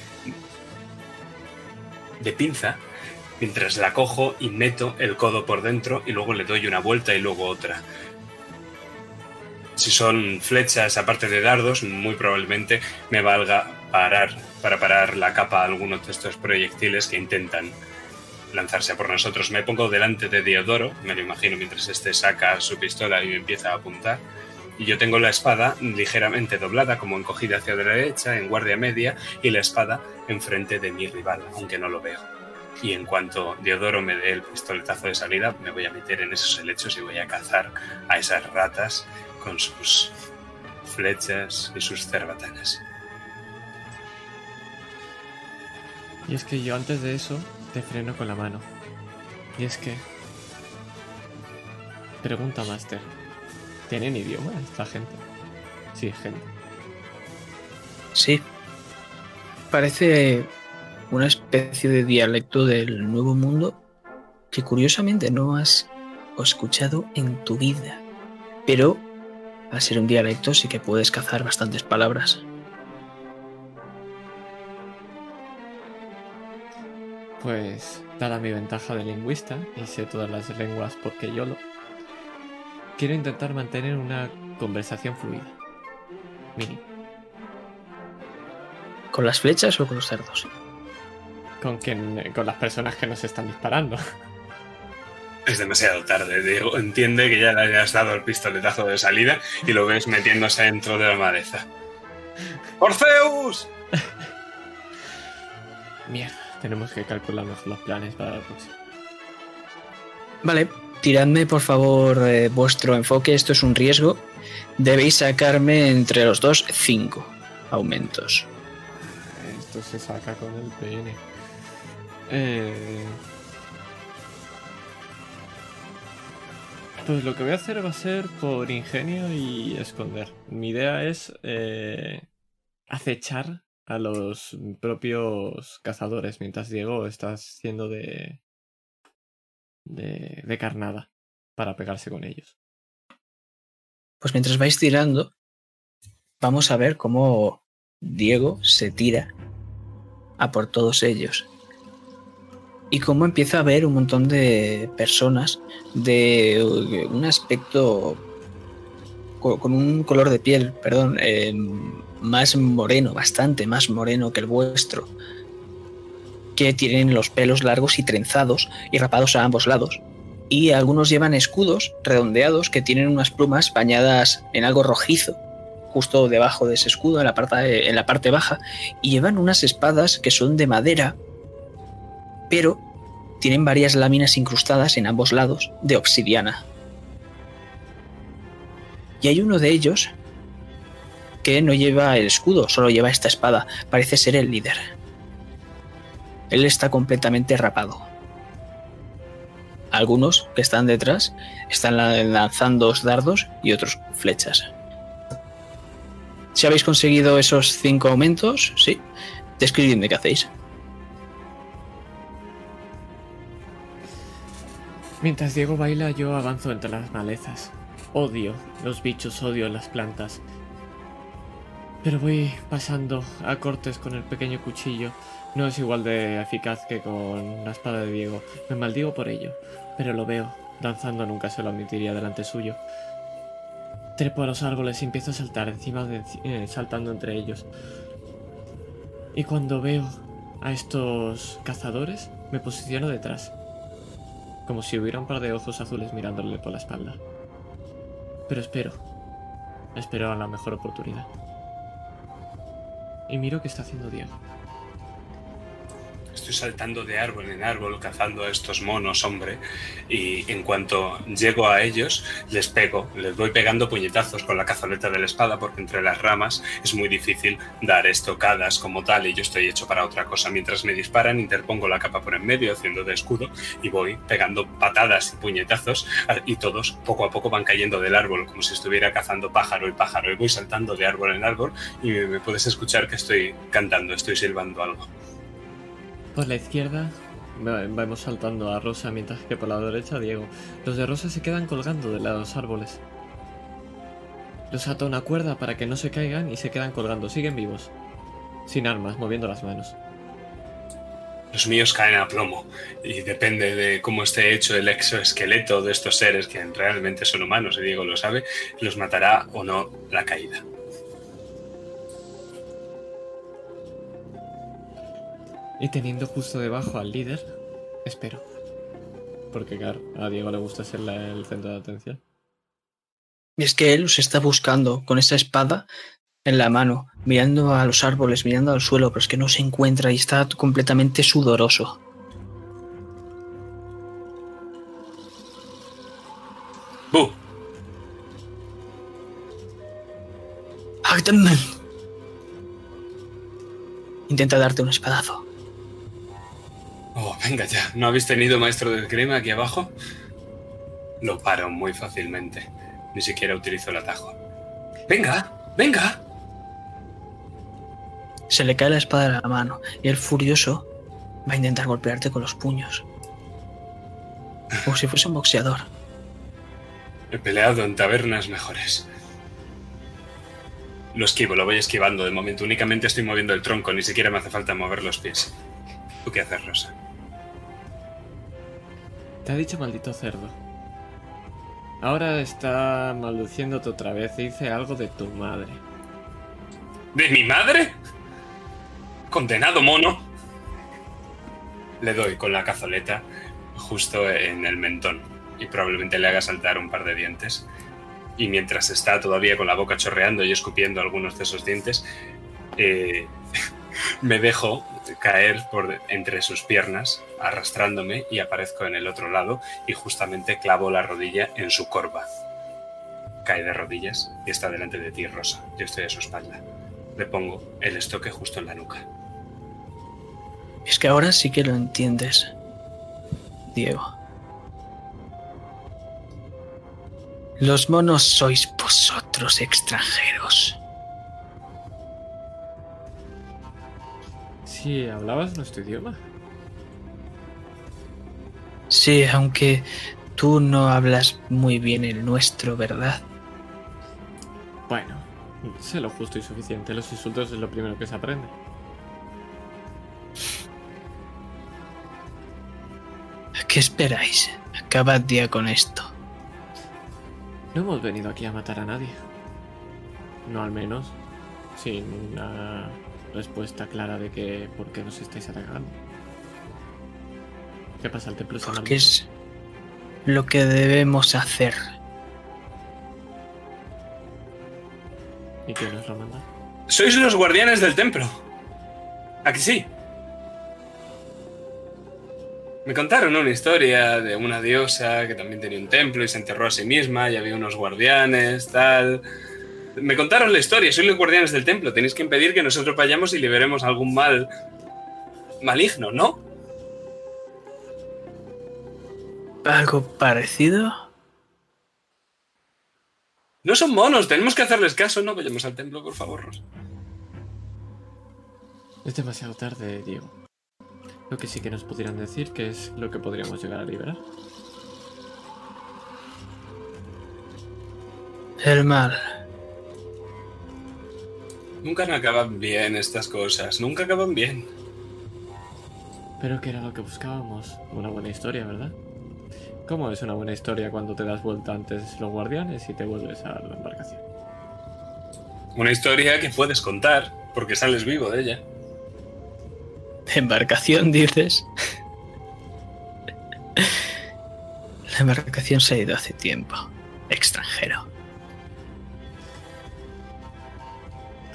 de pinza mientras la cojo y meto el codo por dentro y luego le doy una vuelta y luego otra. Si son flechas aparte de dardos, muy probablemente me valga parar para parar la capa a algunos de estos proyectiles que intentan lanzarse por nosotros. Me pongo delante de Diodoro, me lo imagino mientras este saca su pistola y empieza a apuntar. Y yo tengo la espada ligeramente doblada, como encogida hacia la derecha, en guardia media, y la espada enfrente de mi rival, aunque no lo veo. Y en cuanto Diodoro me dé el pistoletazo de salida, me voy a meter en esos helechos y voy a cazar a esas ratas con sus flechas y sus cerbatanas. Y es que yo antes de eso te freno con la mano. Y es que... Pregunta, Master. ¿Tienen idioma esta gente? Sí, gente. Sí. Parece una especie de dialecto del Nuevo Mundo que curiosamente no has escuchado en tu vida. Pero al ser un dialecto sí que puedes cazar bastantes palabras. Pues, dada mi ventaja de lingüista y sé todas las lenguas porque yo lo... Quiero intentar mantener una conversación fluida. Mini. ¿Con las flechas o con los cerdos? Con, quien, con las personas que nos están disparando. Es demasiado tarde, Diego. Entiende que ya le has dado el pistoletazo de salida y lo ves metiéndose dentro de la maleza. ¡Orceus! [laughs] Mierda, tenemos que calcular mejor los planes para la próxima. Vale, tiradme por favor eh, vuestro enfoque, esto es un riesgo. Debéis sacarme entre los dos cinco aumentos. Esto se saca con el PN. Eh... Pues lo que voy a hacer va a ser por ingenio y esconder. Mi idea es eh, acechar a los propios cazadores mientras Diego está haciendo de, de, de carnada para pegarse con ellos. Pues mientras vais tirando, vamos a ver cómo Diego se tira a por todos ellos. Y cómo empieza a ver un montón de personas de un aspecto co- con un color de piel, perdón, eh, más moreno, bastante más moreno que el vuestro, que tienen los pelos largos y trenzados y rapados a ambos lados. Y algunos llevan escudos redondeados que tienen unas plumas bañadas en algo rojizo, justo debajo de ese escudo, en la parte, en la parte baja, y llevan unas espadas que son de madera, pero tienen varias láminas incrustadas en ambos lados de obsidiana. Y hay uno de ellos que no lleva el escudo, solo lleva esta espada. Parece ser el líder. Él está completamente rapado. Algunos que están detrás están la- lanzando dardos y otros flechas. Si habéis conseguido esos cinco aumentos, sí. Describidme qué hacéis. Mientras Diego baila, yo avanzo entre las malezas. Odio los bichos, odio las plantas. Pero voy pasando a cortes con el pequeño cuchillo. No es igual de eficaz que con la espada de Diego. Me maldigo por ello. Pero lo veo. Danzando nunca se lo admitiría delante suyo. Trepo a los árboles y empiezo a saltar encima de eh, saltando entre ellos. Y cuando veo a estos cazadores, me posiciono detrás como si hubiera un par de ojos azules mirándole por la espalda. Pero espero. Espero a la mejor oportunidad. Y miro qué está haciendo Diego. Estoy saltando de árbol en árbol cazando a estos monos, hombre, y en cuanto llego a ellos, les pego, les voy pegando puñetazos con la cazoleta de la espada, porque entre las ramas es muy difícil dar estocadas como tal, y yo estoy hecho para otra cosa. Mientras me disparan, interpongo la capa por en medio, haciendo de escudo, y voy pegando patadas y puñetazos, y todos poco a poco van cayendo del árbol, como si estuviera cazando pájaro y pájaro, y voy saltando de árbol en árbol, y me puedes escuchar que estoy cantando, estoy silbando algo. Por la izquierda va- vamos saltando a Rosa, mientras que por la derecha Diego. Los de Rosa se quedan colgando de los árboles. Los ata una cuerda para que no se caigan y se quedan colgando. Siguen vivos. Sin armas, moviendo las manos. Los míos caen a plomo y depende de cómo esté hecho el exoesqueleto de estos seres que realmente son humanos, y Diego lo sabe, los matará o no la caída. Y teniendo justo debajo al líder, espero. Porque, claro, a Diego le gusta ser la- el centro de atención. Y es que él os está buscando con esa espada en la mano, mirando a los árboles, mirando al suelo, pero es que no se encuentra y está completamente sudoroso. ¡Bu! Intenta darte un espadazo. Oh, venga ya. ¿No habéis tenido maestro de esgrima aquí abajo? Lo paro muy fácilmente. Ni siquiera utilizo el atajo. ¡Venga! ¡Venga! Se le cae la espada de la mano y el furioso va a intentar golpearte con los puños. Como si fuese un boxeador. He peleado en tabernas mejores. Lo esquivo, lo voy esquivando de momento. Únicamente estoy moviendo el tronco, ni siquiera me hace falta mover los pies. ¿Tú qué haces, Rosa? Te ha dicho maldito cerdo. Ahora está maldiciéndote otra vez. Dice algo de tu madre. ¿De mi madre? Condenado mono. Le doy con la cazoleta justo en el mentón y probablemente le haga saltar un par de dientes. Y mientras está todavía con la boca chorreando y escupiendo algunos de esos dientes, eh, [laughs] me dejo caer por entre sus piernas, arrastrándome y aparezco en el otro lado y justamente clavo la rodilla en su corva. Cae de rodillas y está delante de ti, Rosa. Yo estoy a su espalda. Le pongo el estoque justo en la nuca. Es que ahora sí que lo entiendes, Diego. Los monos sois vosotros extranjeros. Sí, hablabas nuestro idioma. Sí, aunque tú no hablas muy bien el nuestro, ¿verdad? Bueno, sé lo justo y suficiente. Los insultos es lo primero que se aprende. ¿Qué esperáis? Acabad ya con esto. No hemos venido aquí a matar a nadie. No al menos. Sin una respuesta clara de que por qué nos estáis atacando. ¿Qué pasa? El templo Porque es lo que debemos hacer. ¿Y quién nos lo manda? Sois los guardianes del templo. ¿A que sí? Me contaron una historia de una diosa que también tenía un templo y se enterró a sí misma y había unos guardianes, tal. Me contaron la historia, sois los guardianes del templo. Tenéis que impedir que nosotros vayamos y liberemos algún mal maligno, ¿no? ¿Algo parecido? No son monos, tenemos que hacerles caso. No vayamos al templo, por favor. Es demasiado tarde, Diego. Lo que sí que nos pudieran decir que es lo que podríamos llegar a liberar. El mal. Nunca no acaban bien estas cosas, nunca acaban bien. Pero que era lo que buscábamos. Una buena historia, ¿verdad? ¿Cómo es una buena historia cuando te das vuelta antes los guardianes y te vuelves a la embarcación? Una historia que puedes contar, porque sales vivo de ella. ¿Embarcación, dices? La embarcación se ha ido hace tiempo. Extranjero.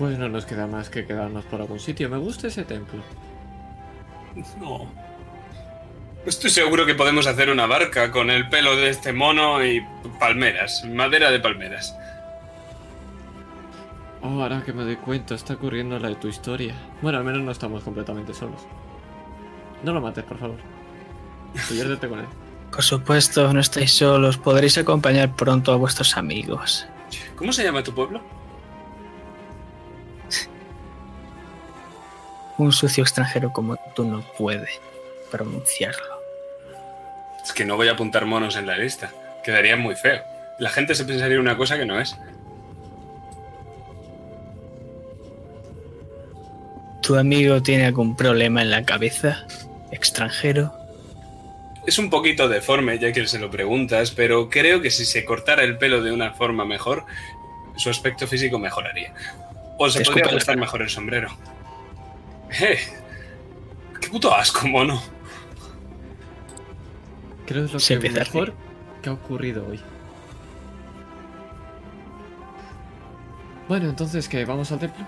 Pues no nos queda más que quedarnos por algún sitio. Me gusta ese templo. No. Estoy seguro que podemos hacer una barca con el pelo de este mono y palmeras, madera de palmeras. Oh, ahora que me doy cuenta, está ocurriendo la de tu historia. Bueno, al menos no estamos completamente solos. No lo mates, por favor. Diviértete con él. [laughs] Por supuesto, no estáis solos. Podréis acompañar pronto a vuestros amigos. ¿Cómo se llama tu pueblo? Un sucio extranjero como tú no puede pronunciarlo. Es que no voy a apuntar monos en la lista. Quedaría muy feo. La gente se pensaría una cosa que no es. ¿Tu amigo tiene algún problema en la cabeza? extranjero. Es un poquito deforme, ya que se lo preguntas, pero creo que si se cortara el pelo de una forma mejor, su aspecto físico mejoraría. O se podría cara. mejor el sombrero. ¡Eh! ¡Qué puto asco, mono! Creo que es lo Se que mejor que ha ocurrido hoy. Bueno, entonces, ¿qué? ¿Vamos al templo?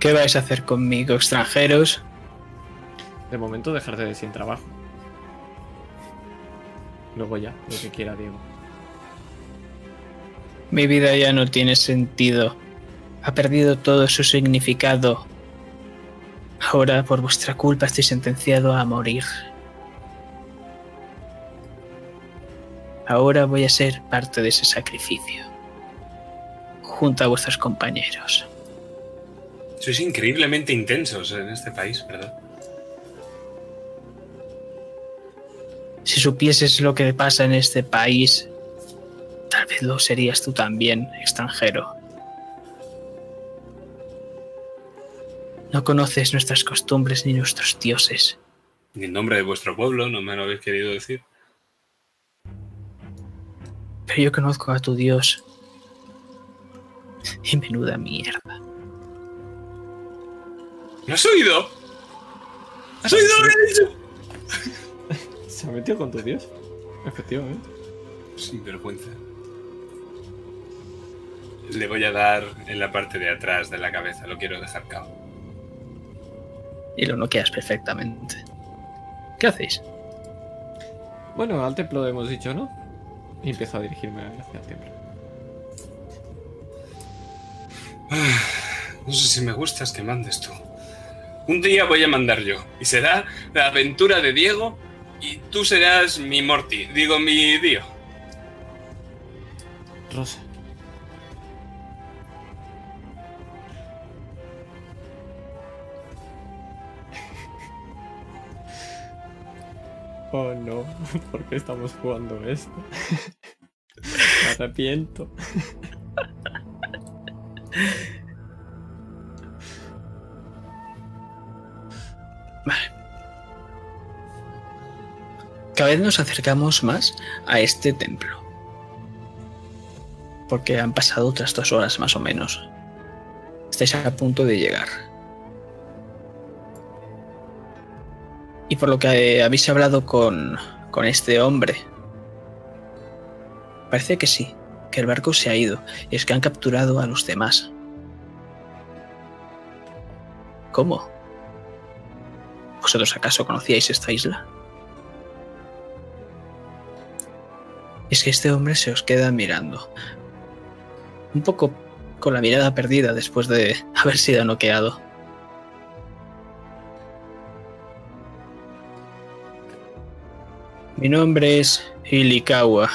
¿Qué vais a hacer conmigo, extranjeros? De momento dejarte de sin trabajo. Luego ya, lo que quiera Diego. Mi vida ya no tiene sentido. Ha perdido todo su significado. Ahora, por vuestra culpa, estoy sentenciado a morir. Ahora voy a ser parte de ese sacrificio. Junto a vuestros compañeros. Sois increíblemente intensos en este país, ¿verdad? Si supieses lo que pasa en este país, tal vez lo serías tú también, extranjero. No conoces nuestras costumbres ni nuestros dioses. Ni el nombre de vuestro pueblo, no me lo habéis querido decir. Pero yo conozco a tu dios. Y menuda mierda. ¿Lo has oído? ¿Has oído lo que he dicho? [laughs] ¿Se ha metido con tu dios? Efectivamente. Sin vergüenza. Le voy a dar en la parte de atrás de la cabeza, lo quiero dejar cao. Y lo noqueas perfectamente. ¿Qué hacéis? Bueno, al templo hemos dicho, ¿no? Y empiezo a dirigirme hacia el templo. No sé si me gustas que mandes tú. Un día voy a mandar yo, y será la aventura de Diego, y tú serás mi Morty, digo mi Dio. Rosa. Oh no, [laughs] ¿por qué estamos jugando esto? [laughs] Me arrepiento. Cada vez nos acercamos más a este templo. Porque han pasado otras dos horas más o menos. Estáis a punto de llegar. Y por lo que habéis hablado con, con este hombre, parece que sí, que el barco se ha ido y es que han capturado a los demás. ¿Cómo? ¿Vosotros acaso conocíais esta isla? Es que este hombre se os queda mirando. Un poco con la mirada perdida después de [laughs] haber sido noqueado. Mi nombre es Hilikawa.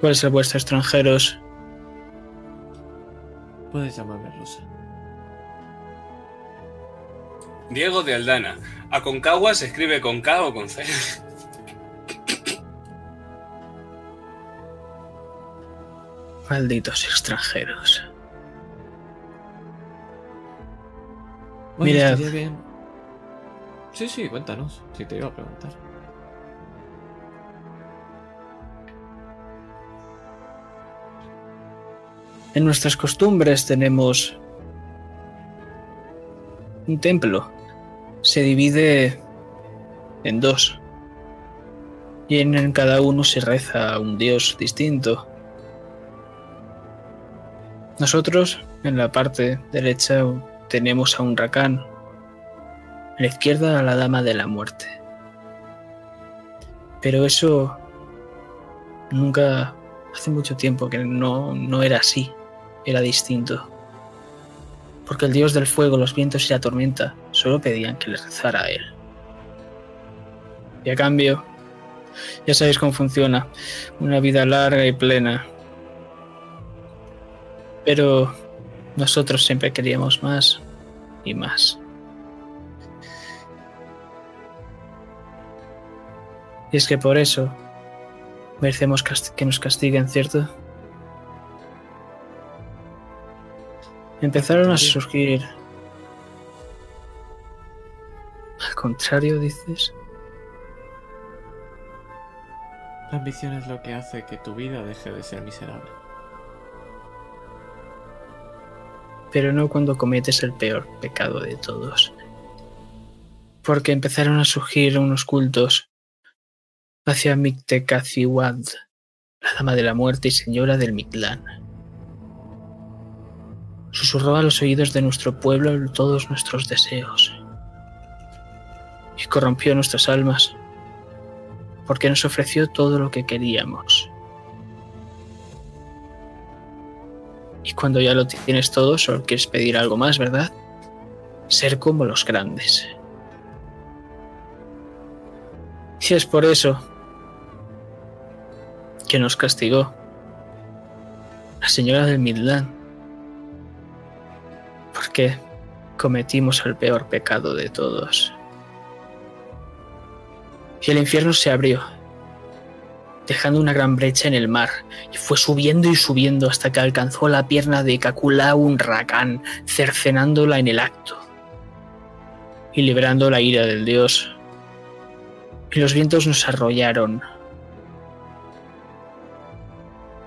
¿Cuál es el vuestro extranjeros? Puedes llamarme Rosa. Diego de Aldana. A Concagua se escribe con K o con C. Malditos extranjeros. Bueno, Mira- bien. Sí, sí, cuéntanos. Si te iba a preguntar. En nuestras costumbres tenemos un templo. Se divide en dos. Y en cada uno se reza a un dios distinto. Nosotros, en la parte derecha, tenemos a un racán. La izquierda, a la dama de la muerte. Pero eso nunca hace mucho tiempo que no, no era así, era distinto. Porque el dios del fuego, los vientos y la tormenta solo pedían que les rezara a él. Y a cambio, ya sabéis cómo funciona, una vida larga y plena. Pero nosotros siempre queríamos más y más. Y es que por eso merecemos que nos castiguen, ¿cierto? empezaron a surgir. Al contrario, dices. La ambición es lo que hace que tu vida deje de ser miserable. pero no cuando cometes el peor pecado de todos. Porque empezaron a surgir unos cultos hacia Mictecacihuad, la dama de la muerte y señora del Mictlán. Susurró a los oídos de nuestro pueblo todos nuestros deseos y corrompió nuestras almas porque nos ofreció todo lo que queríamos. Y cuando ya lo tienes todo, solo quieres pedir algo más, ¿verdad? Ser como los grandes. Y es por eso que nos castigó la señora del Midland. Porque cometimos el peor pecado de todos. Y el infierno se abrió dejando una gran brecha en el mar, y fue subiendo y subiendo hasta que alcanzó la pierna de Kakula un racán, cercenándola en el acto, y liberando la ira del dios. Y los vientos nos arrollaron.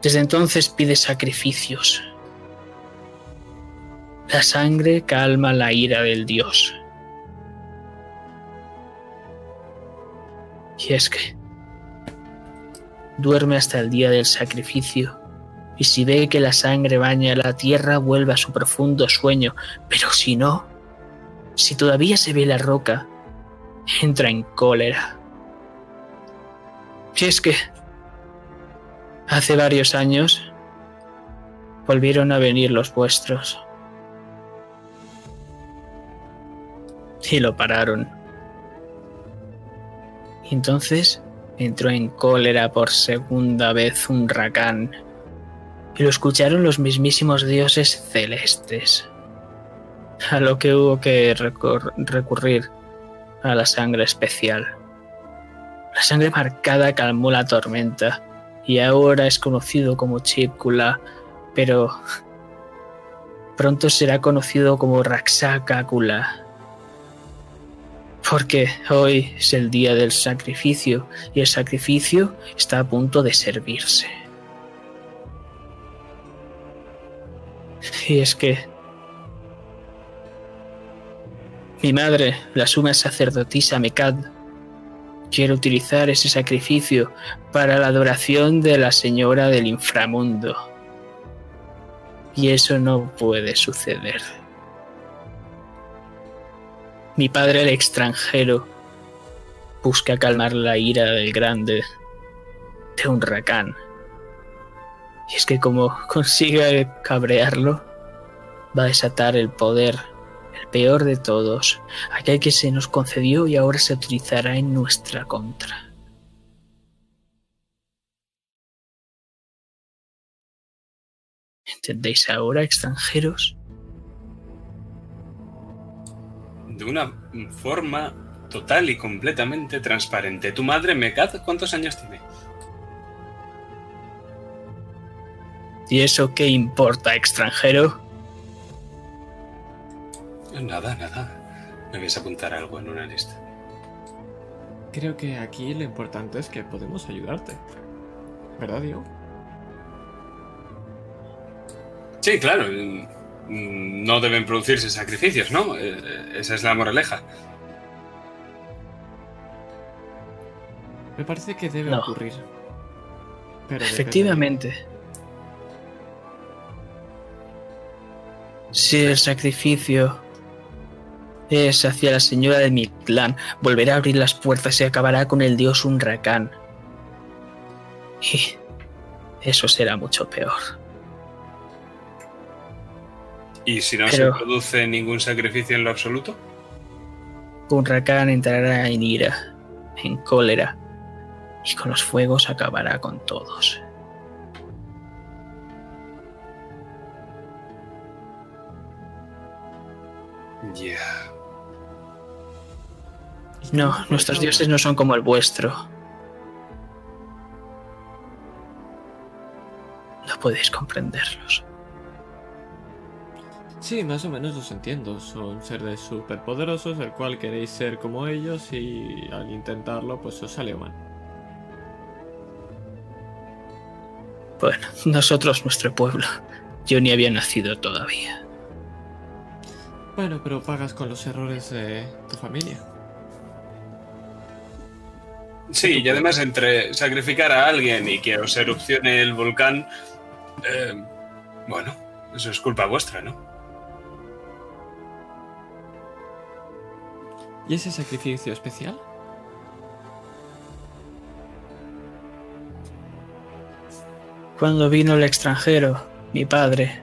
Desde entonces pide sacrificios. La sangre calma la ira del dios. Y es que duerme hasta el día del sacrificio, y si ve que la sangre baña la tierra vuelve a su profundo sueño, pero si no, si todavía se ve la roca, entra en cólera. Y es que hace varios años volvieron a venir los vuestros y lo pararon. Entonces entró en cólera por segunda vez un racán, y lo escucharon los mismísimos dioses celestes, a lo que hubo que recurrir a la sangre especial. La sangre marcada calmó la tormenta, y ahora es conocido como Chipkula, pero [laughs] pronto será conocido como Raksakakula. Porque hoy es el día del sacrificio y el sacrificio está a punto de servirse. Y es que mi madre, la suma sacerdotisa Mekad, quiere utilizar ese sacrificio para la adoración de la Señora del Inframundo. Y eso no puede suceder. Mi padre el extranjero busca calmar la ira del grande de un racán. Y es que como consiga cabrearlo, va a desatar el poder, el peor de todos, aquel que se nos concedió y ahora se utilizará en nuestra contra. ¿Entendéis ahora, extranjeros? De una forma total y completamente transparente. ¿Tu madre, Mekad, cuántos años tiene? ¿Y eso qué importa, extranjero? Nada, nada. Me vais a apuntar algo en una lista. Creo que aquí lo importante es que podemos ayudarte. ¿Verdad, Diego? Sí, claro. No deben producirse sacrificios, ¿no? Eh, Esa es la moraleja. Me parece que debe No. ocurrir. Pero depende. Efectivamente. Si el sacrificio es hacia la señora de mi clan, volverá a abrir las puertas y acabará con el dios Unracán. Y eso será mucho peor. ¿Y si no Pero- se produce ningún sacrificio en lo absoluto? Unracán entrará en ira, en cólera, y con los fuegos acabará con todos. Ya. ¿Y No, nuestros dioses no son como el vuestro. No podéis comprenderlos. Sí, más o menos los entiendo. Son seres superpoderosos, el cual queréis ser como ellos y al intentarlo, pues os salió mal. Bueno, nosotros, nuestro pueblo. Yo ni había nacido todavía. Bueno, pero pagas con los errores de tu familia. Sí, y además entre sacrificar a alguien y que os erupcione el volcán, eh, bueno, eso es culpa vuestra, ¿no? ¿Y ese sacrificio especial? Cuando vino el extranjero, mi padre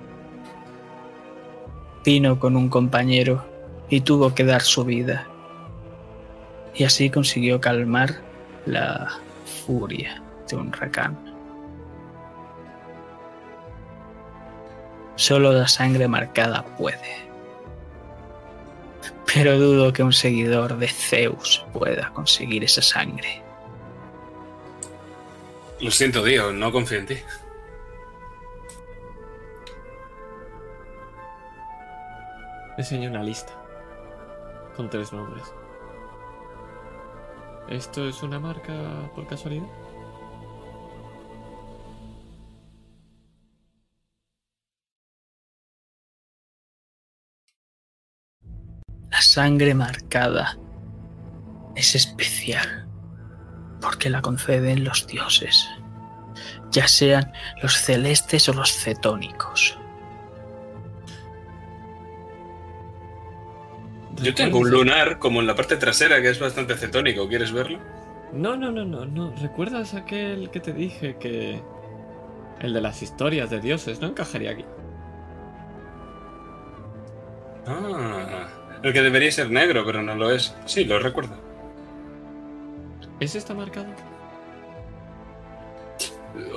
vino con un compañero y tuvo que dar su vida. Y así consiguió calmar la furia de un huracán. Solo la sangre marcada puede. Pero dudo que un seguidor de Zeus pueda conseguir esa sangre. Lo siento, Dio, no confío en ti. Enseño una lista con tres nombres. ¿Esto es una marca por casualidad? La sangre marcada es especial porque la conceden los dioses, ya sean los celestes o los cetónicos. Yo tengo un lunar como en la parte trasera que es bastante cetónico. ¿Quieres verlo? No, no, no, no, no. ¿Recuerdas aquel que te dije que... El de las historias de dioses, no encajaría aquí. Ah, el que debería ser negro, pero no lo es. Sí, lo recuerdo. ¿Ese está marcado?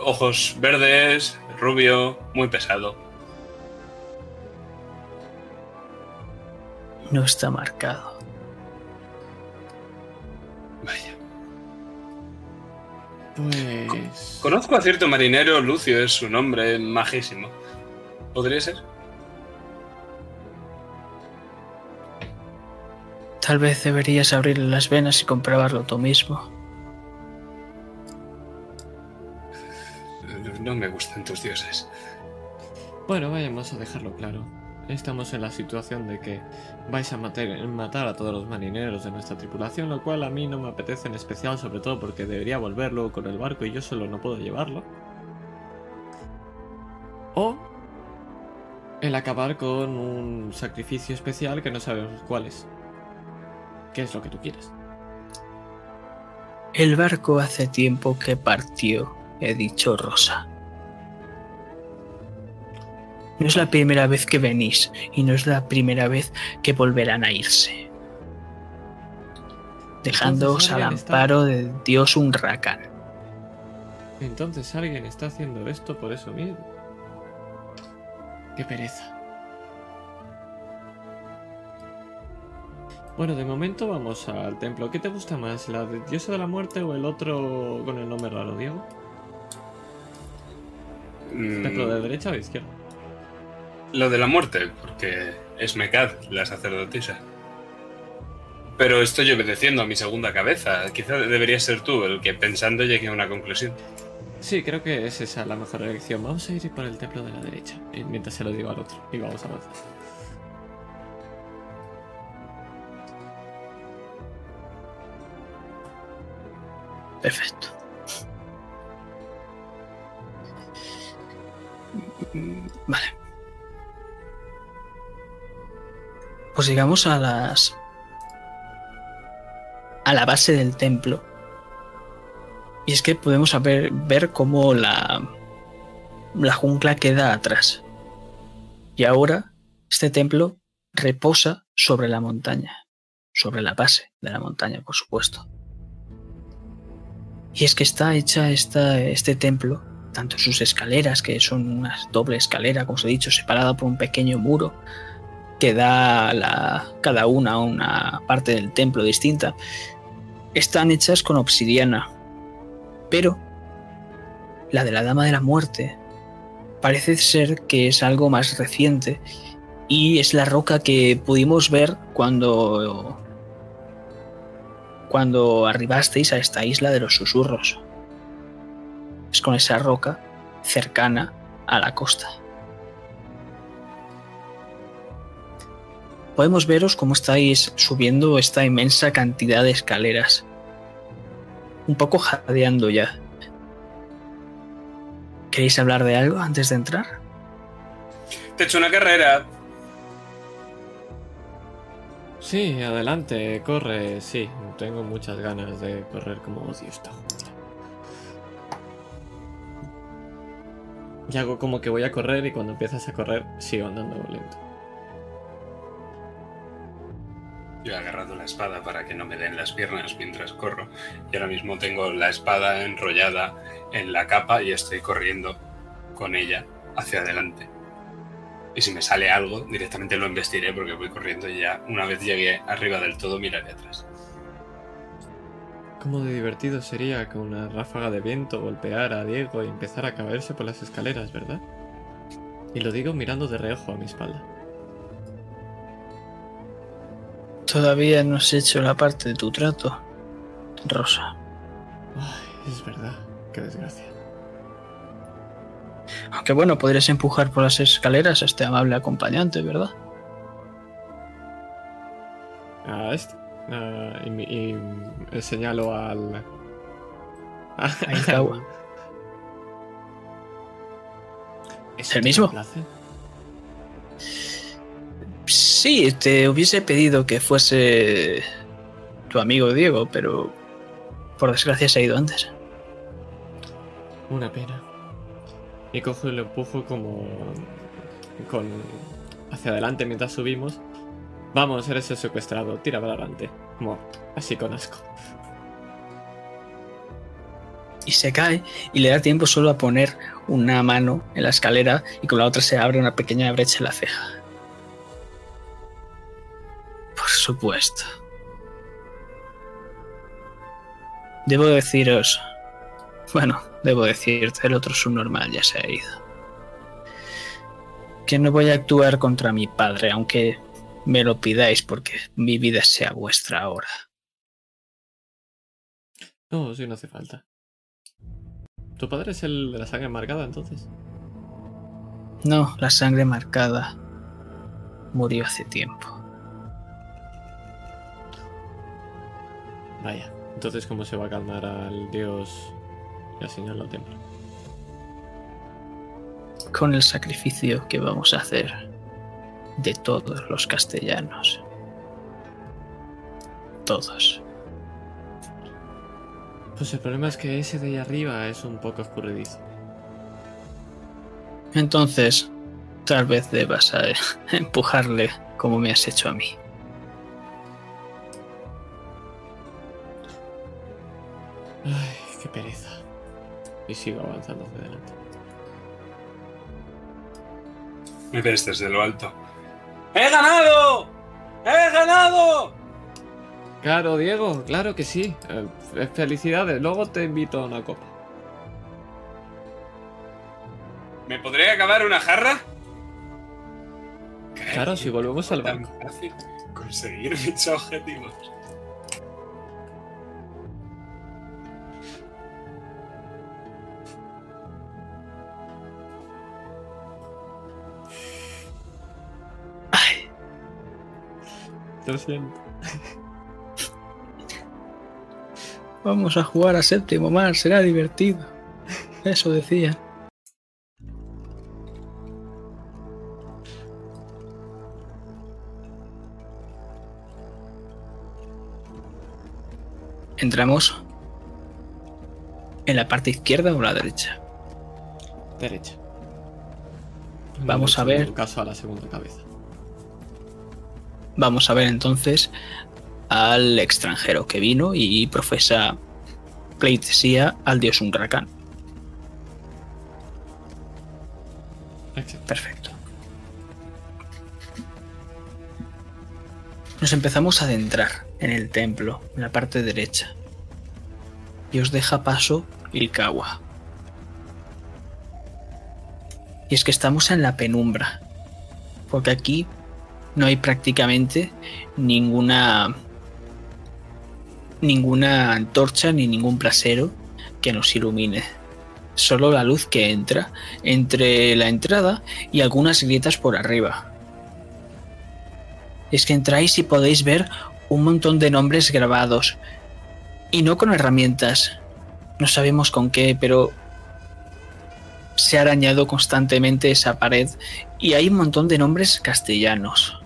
Ojos verdes, rubio, muy pesado. No está marcado. Vaya. Pues... Conozco a cierto marinero, Lucio es su nombre, majísimo. ¿Podría ser? Tal vez deberías abrirle las venas y comprobarlo tú mismo. No me gustan tus dioses. Bueno, vayamos a dejarlo claro. Estamos en la situación de que vais a matar, a todos los marineros de nuestra tripulación, lo cual a mí no me apetece en especial, sobre todo porque debería volverlo con el barco y yo solo no puedo llevarlo. O el acabar con un sacrificio especial que no sabemos cuál es. ¿Qué es lo que tú quieres? El barco hace tiempo que partió, he dicho Rosa. No es la primera vez que venís y no es la primera vez que volverán a irse. Dejándoos al está- amparo de Dios un. Entonces alguien está haciendo esto por eso mismo. Qué pereza. Bueno, de momento vamos al templo. ¿Qué te gusta más? ¿La de diosa de la muerte o el otro con el nombre raro, Diego? Mm, ¿Templo de derecha o de izquierda? Lo de la muerte, porque es Mekad, la sacerdotisa. Pero estoy obedeciendo a mi segunda cabeza. Quizá debería ser tú el que pensando llegue a una conclusión. Sí, creo que es esa la mejor elección. Vamos a ir por el templo de la derecha. Y mientras se lo digo al otro. Y vamos a avanzar. Perfecto. Vale. Pues llegamos a las. a la base del templo. Y es que podemos ver cómo la. la jungla queda atrás. Y ahora este templo reposa sobre la montaña. Sobre la base de la montaña, por supuesto. Y es que está hecha esta, este templo, tanto sus escaleras, que son una doble escalera, como os he dicho, separada por un pequeño muro, que da la, cada una una parte del templo distinta, están hechas con obsidiana. Pero la de la Dama de la Muerte parece ser que es algo más reciente Y es la roca que pudimos ver cuando. cuando arribasteis a esta isla de los susurros. Es con esa roca cercana a la costa. Podemos veros cómo estáis subiendo esta inmensa cantidad de escaleras. Un poco jadeando ya. ¿Queréis hablar de algo antes de entrar? Te he hecho una carrera. Sí, adelante, corre, sí. Tengo muchas ganas de correr como odio esta. Y hago como que voy a correr y cuando empiezas a correr sigo andando lento. Yo he agarrado la espada para que no me den las piernas mientras corro. Y ahora mismo tengo la espada enrollada en la capa y estoy corriendo con ella hacia adelante. Y si me sale algo, directamente lo investiré porque voy corriendo y ya una vez llegué arriba del todo miraré atrás. Cómo de divertido sería que una ráfaga de viento golpeara a Diego y empezara a caerse por las escaleras, ¿verdad? Y lo digo mirando de reojo a mi espalda. Todavía no has hecho la parte de tu trato, Rosa. Ay, es verdad, qué desgracia. Aunque bueno, podrías empujar por las escaleras a este amable acompañante, ¿verdad? A este. Y, y señalo al. A Ikawa. ¿Es ¿El mismo? Sí, te hubiese pedido que fuese tu amigo Diego, pero por desgracia se ha ido antes. Una pena. Y cojo y lo empujo como. con. hacia adelante mientras subimos. Vamos, eres el secuestrado, tira para adelante. Como así con asco. Y se cae y le da tiempo solo a poner una mano en la escalera y con la otra se abre una pequeña brecha en la ceja. Por supuesto. Debo deciros... Bueno, debo decirte, el otro subnormal ya se ha ido. Que no voy a actuar contra mi padre, aunque me lo pidáis porque mi vida sea vuestra ahora. No, sí, no hace falta. ¿Tu padre es el de la sangre marcada entonces? No, la sangre marcada murió hace tiempo. Vaya. Entonces, ¿cómo se va a calmar al dios y al señor del templo? Con el sacrificio que vamos a hacer de todos los castellanos. Todos. Pues el problema es que ese de ahí arriba es un poco escurridizo. Entonces, tal vez debas a [laughs] empujarle como me has hecho a mí. Pereza. Y sigo avanzando hacia adelante. Me ves desde lo alto. ¡He ganado! ¡He ganado! Claro, Diego, claro que sí. Eh, felicidades, luego te invito a una copa. ¿Me podré acabar una jarra? Claro, si volvemos al Tan banco. fácil conseguir mis objetivos. [laughs] Vamos a jugar a séptimo mar, será divertido. Eso decía. Entramos en la parte izquierda o la derecha. Derecha. Vamos, a ver. En caso a la segunda cabeza. Vamos a ver entonces al extranjero que vino y profesa pleitesía al dios Unrakan. Perfecto. Nos empezamos a adentrar en el templo, en la parte derecha. Y os deja paso Ilkawa. Y es que estamos en la penumbra. Porque aquí no hay prácticamente ninguna ninguna antorcha ni ningún brasero que nos ilumine. Solo la luz que entra entre la entrada y algunas grietas por arriba. Es que entráis y podéis ver un montón de nombres grabados. Y no con herramientas. No sabemos con qué, pero se ha arañado constantemente esa pared y hay un montón de nombres castellanos.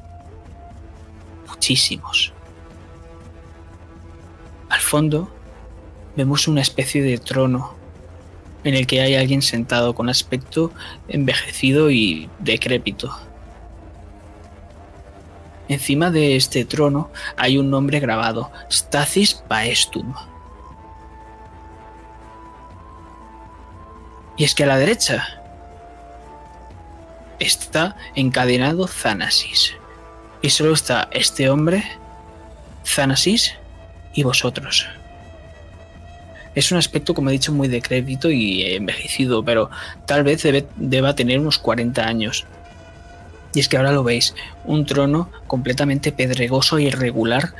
Al fondo vemos una especie de trono en el que hay alguien sentado con aspecto envejecido y decrépito. Encima de este trono hay un nombre grabado, Stasis Paestum. Y es que a la derecha está encadenado Thanasis. Y solo está este hombre, Thanasis y vosotros. Es un aspecto, como he dicho, muy decrépito y envejecido, pero tal vez deba tener unos 40 años. Y es que ahora lo veis, un trono completamente pedregoso, irregular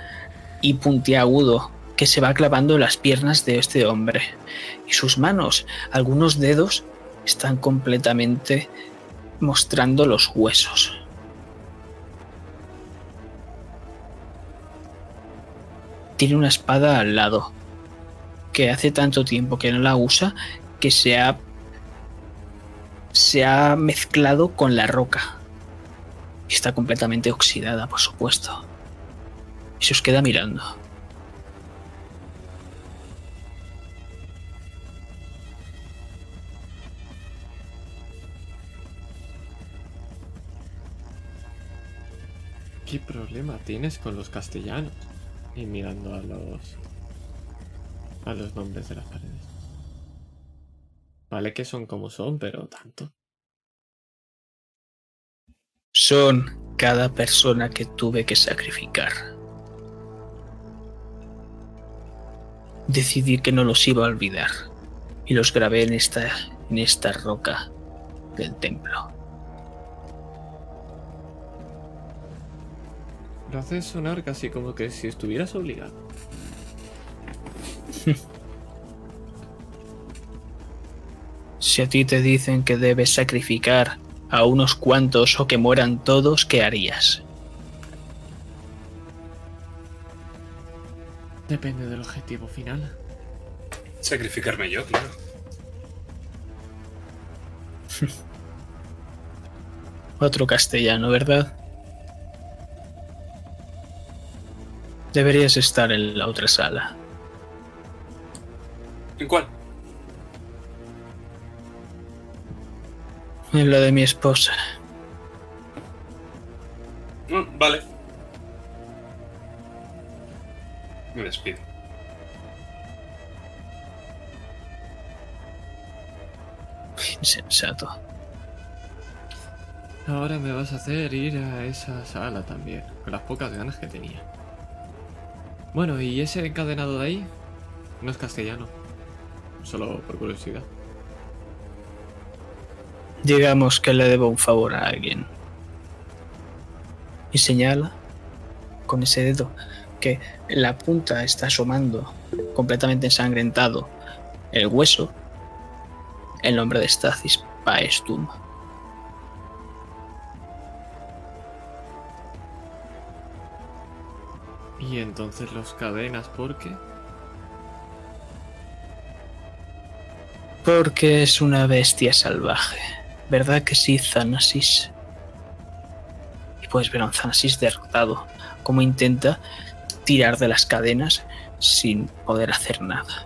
y puntiagudo que se va clavando en las piernas de este hombre. Y sus manos, algunos dedos, están completamente mostrando los huesos. Tiene una espada al lado, que hace tanto tiempo que no la usa que se ha se ha mezclado con la roca. Está completamente oxidada, por supuesto. Y se os queda mirando. ¿Qué problema tienes con los castellanos? Y mirando a los. a los nombres de las paredes. Vale que son como son, pero tanto. Son cada persona que tuve que sacrificar. Decidí que no los iba a olvidar y los grabé en esta, en esta roca del templo. Lo haces sonar casi como que si estuvieras obligado. Si a ti te dicen que debes sacrificar a unos cuantos o que mueran todos, ¿qué harías? Depende del objetivo final. Sacrificarme yo, claro. [laughs] Otro castellano, ¿verdad? Deberías estar en la otra sala. ¿En cuál? En la de mi esposa. Mm, vale. Me despido. Insensato. Ahora me vas a hacer ir a esa sala también, con las pocas ganas que tenía. Bueno, ¿y ese encadenado de ahí? No es castellano. Solo por curiosidad. Digamos que le debo un favor a alguien. Y señala con ese dedo que la punta está asomando completamente ensangrentado el hueso, el nombre de Stasis Paestum. Entonces los cadenas, ¿por qué? Porque es una bestia salvaje. ¿Verdad que sí, Thanasis? Y puedes ver a un Thanasis derrotado, como intenta tirar de las cadenas sin poder hacer nada.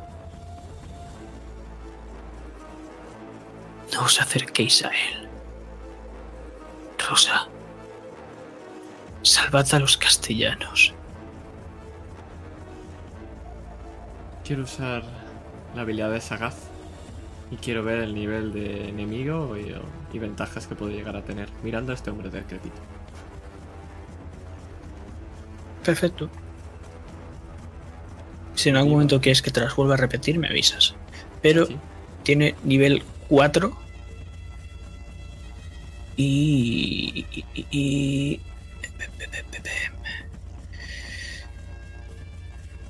No os acerquéis a él. Rosa, salvad a los castellanos. Quiero usar la habilidad de Sagaz. Y quiero ver el nivel de enemigo y, y ventajas que puedo llegar a tener mirando a este hombre decrépito. Perfecto. Si en algún momento quieres que te las vuelva a repetir, me avisas. Pero Sí. tiene nivel 4 y, y- y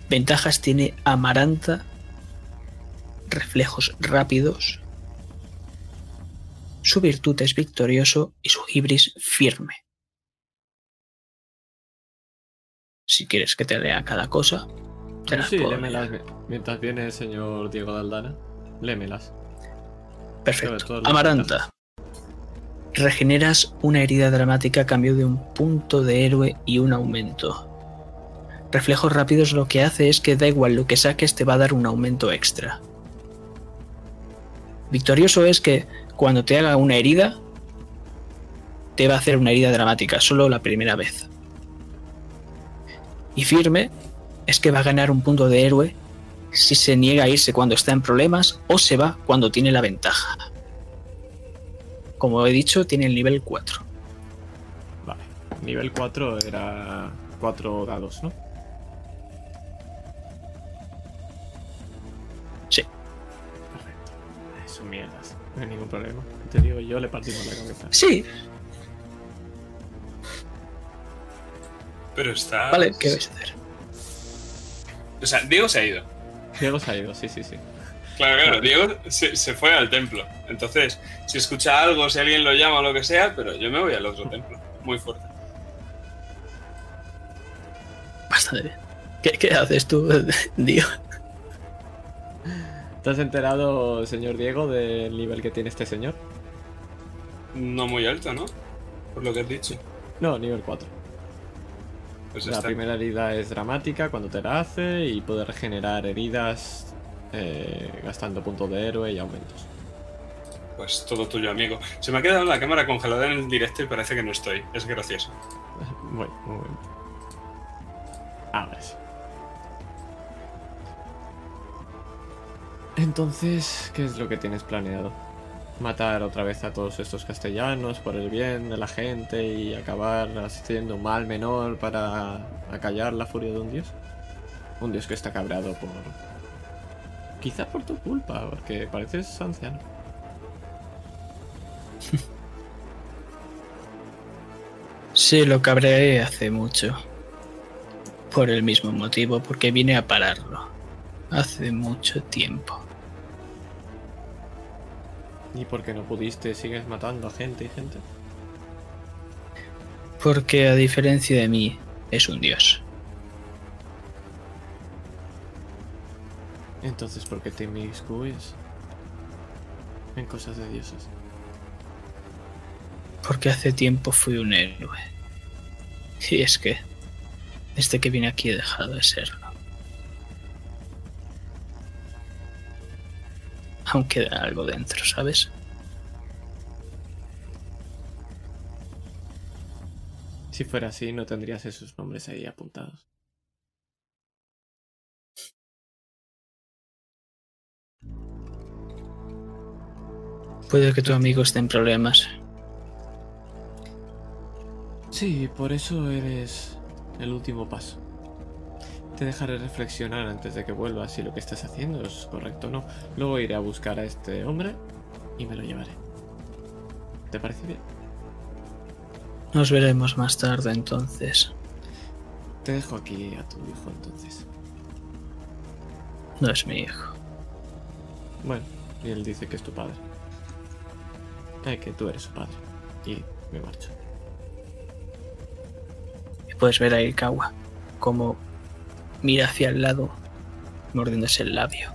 Ventajas tiene Amaranta, reflejos rápidos, su virtud es victorioso y su hibris firme. Si quieres que te lea cada cosa, te las Sí, puedo lémelas leer. mi- mientras viene el señor Diego de Aldana. Lémelas. Perfecto. Amaranta. Regeneras una herida dramática a cambio de un punto de héroe y un aumento. Reflejos rápidos lo que hace es que da igual lo que saques te va a dar un aumento extra. Victorioso es que cuando te haga una herida, te va a hacer una herida dramática, solo la primera vez. Y firme es que va a ganar un punto de héroe si se niega a irse cuando está en problemas o se va cuando tiene la ventaja. Como he dicho, tiene el nivel 4. Vale. Nivel 4 era 4 dados, ¿no? No hay ningún problema. Te digo yo, le partimos la cabeza. Sí, Pero está. vale, ¿qué vais a hacer? O sea, Diego se ha ido. Diego se ha ido, sí, sí, sí. Claro, claro, Diego se, se fue al templo. Entonces, si escucha algo, si alguien lo llama o lo que sea, pero yo me voy al otro templo. Muy fuerte. Bastante bien. ¿Qué, qué haces tú, [laughs] Dio? ¿Te has enterado, señor Diego, del nivel que tiene este señor? No muy alto, ¿no? Por lo que has dicho. No, nivel 4. Pues La está. primera herida es dramática cuando te la hace y puede regenerar heridas eh, gastando puntos de héroe y aumentos. Pues todo tuyo, amigo. Se me ha quedado la cámara congelada en el directo y parece que no estoy. Es gracioso. [laughs] Bueno, un momento. Ahora sí. Entonces, ¿qué es lo que tienes planeado? ¿Matar otra vez a todos estos castellanos por el bien de la gente y acabar haciendo un mal menor para acallar la furia de un dios? Un dios que está cabreado por... Quizá por tu culpa, porque pareces anciano. [laughs] Sí, lo cabreé hace mucho. Por el mismo motivo, porque vine a pararlo. Hace mucho tiempo. ¿Y por qué no pudiste? ¿Sigues matando a gente y gente? Porque a diferencia de mí, es un dios. Entonces, ¿por qué te inmiscuyes en cosas de dioses? Porque hace tiempo fui un héroe. Y es que, desde que vine aquí he dejado de serlo. Aún queda algo dentro, ¿sabes? Si fuera así, no tendrías esos nombres ahí apuntados. Puede que tu amigo esté en problemas. Sí, por eso eres el último paso. Te dejaré reflexionar antes de que vuelvas si lo que estás haciendo es correcto o no. Luego iré a buscar a este hombre y me lo llevaré. ¿Te parece bien? Nos veremos más tarde entonces. Te dejo aquí a tu hijo entonces. No es mi hijo. Bueno, y él dice que es tu padre. Eh, que tú eres su padre. Y me marcho. Y puedes ver a Ikawa como mira hacia el lado, mordiéndose el labio.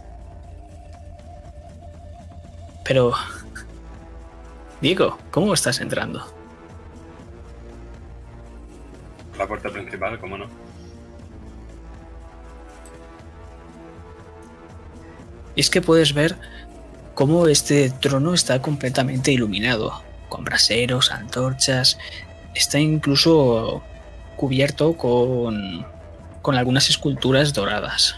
Pero... Diego, ¿cómo estás entrando? La puerta principal, ¿cómo no? Y es que puedes ver cómo este trono está completamente iluminado, con braseros, antorchas, está incluso cubierto con, con algunas esculturas doradas.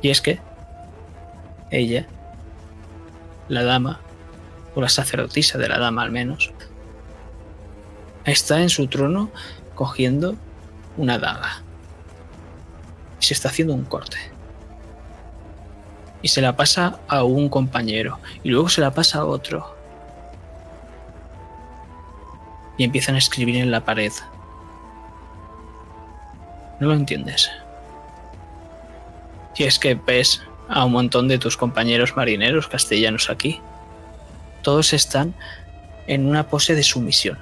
Y es que ella, la dama, o la sacerdotisa de la dama al menos, está en su trono cogiendo una daga y se está haciendo un corte. Y se la pasa a un compañero. Y luego se la pasa a otro. Y empiezan a escribir en la pared. No lo entiendes. Y es que ves a un montón de tus compañeros marineros castellanos aquí. Todos están en una pose de sumisión.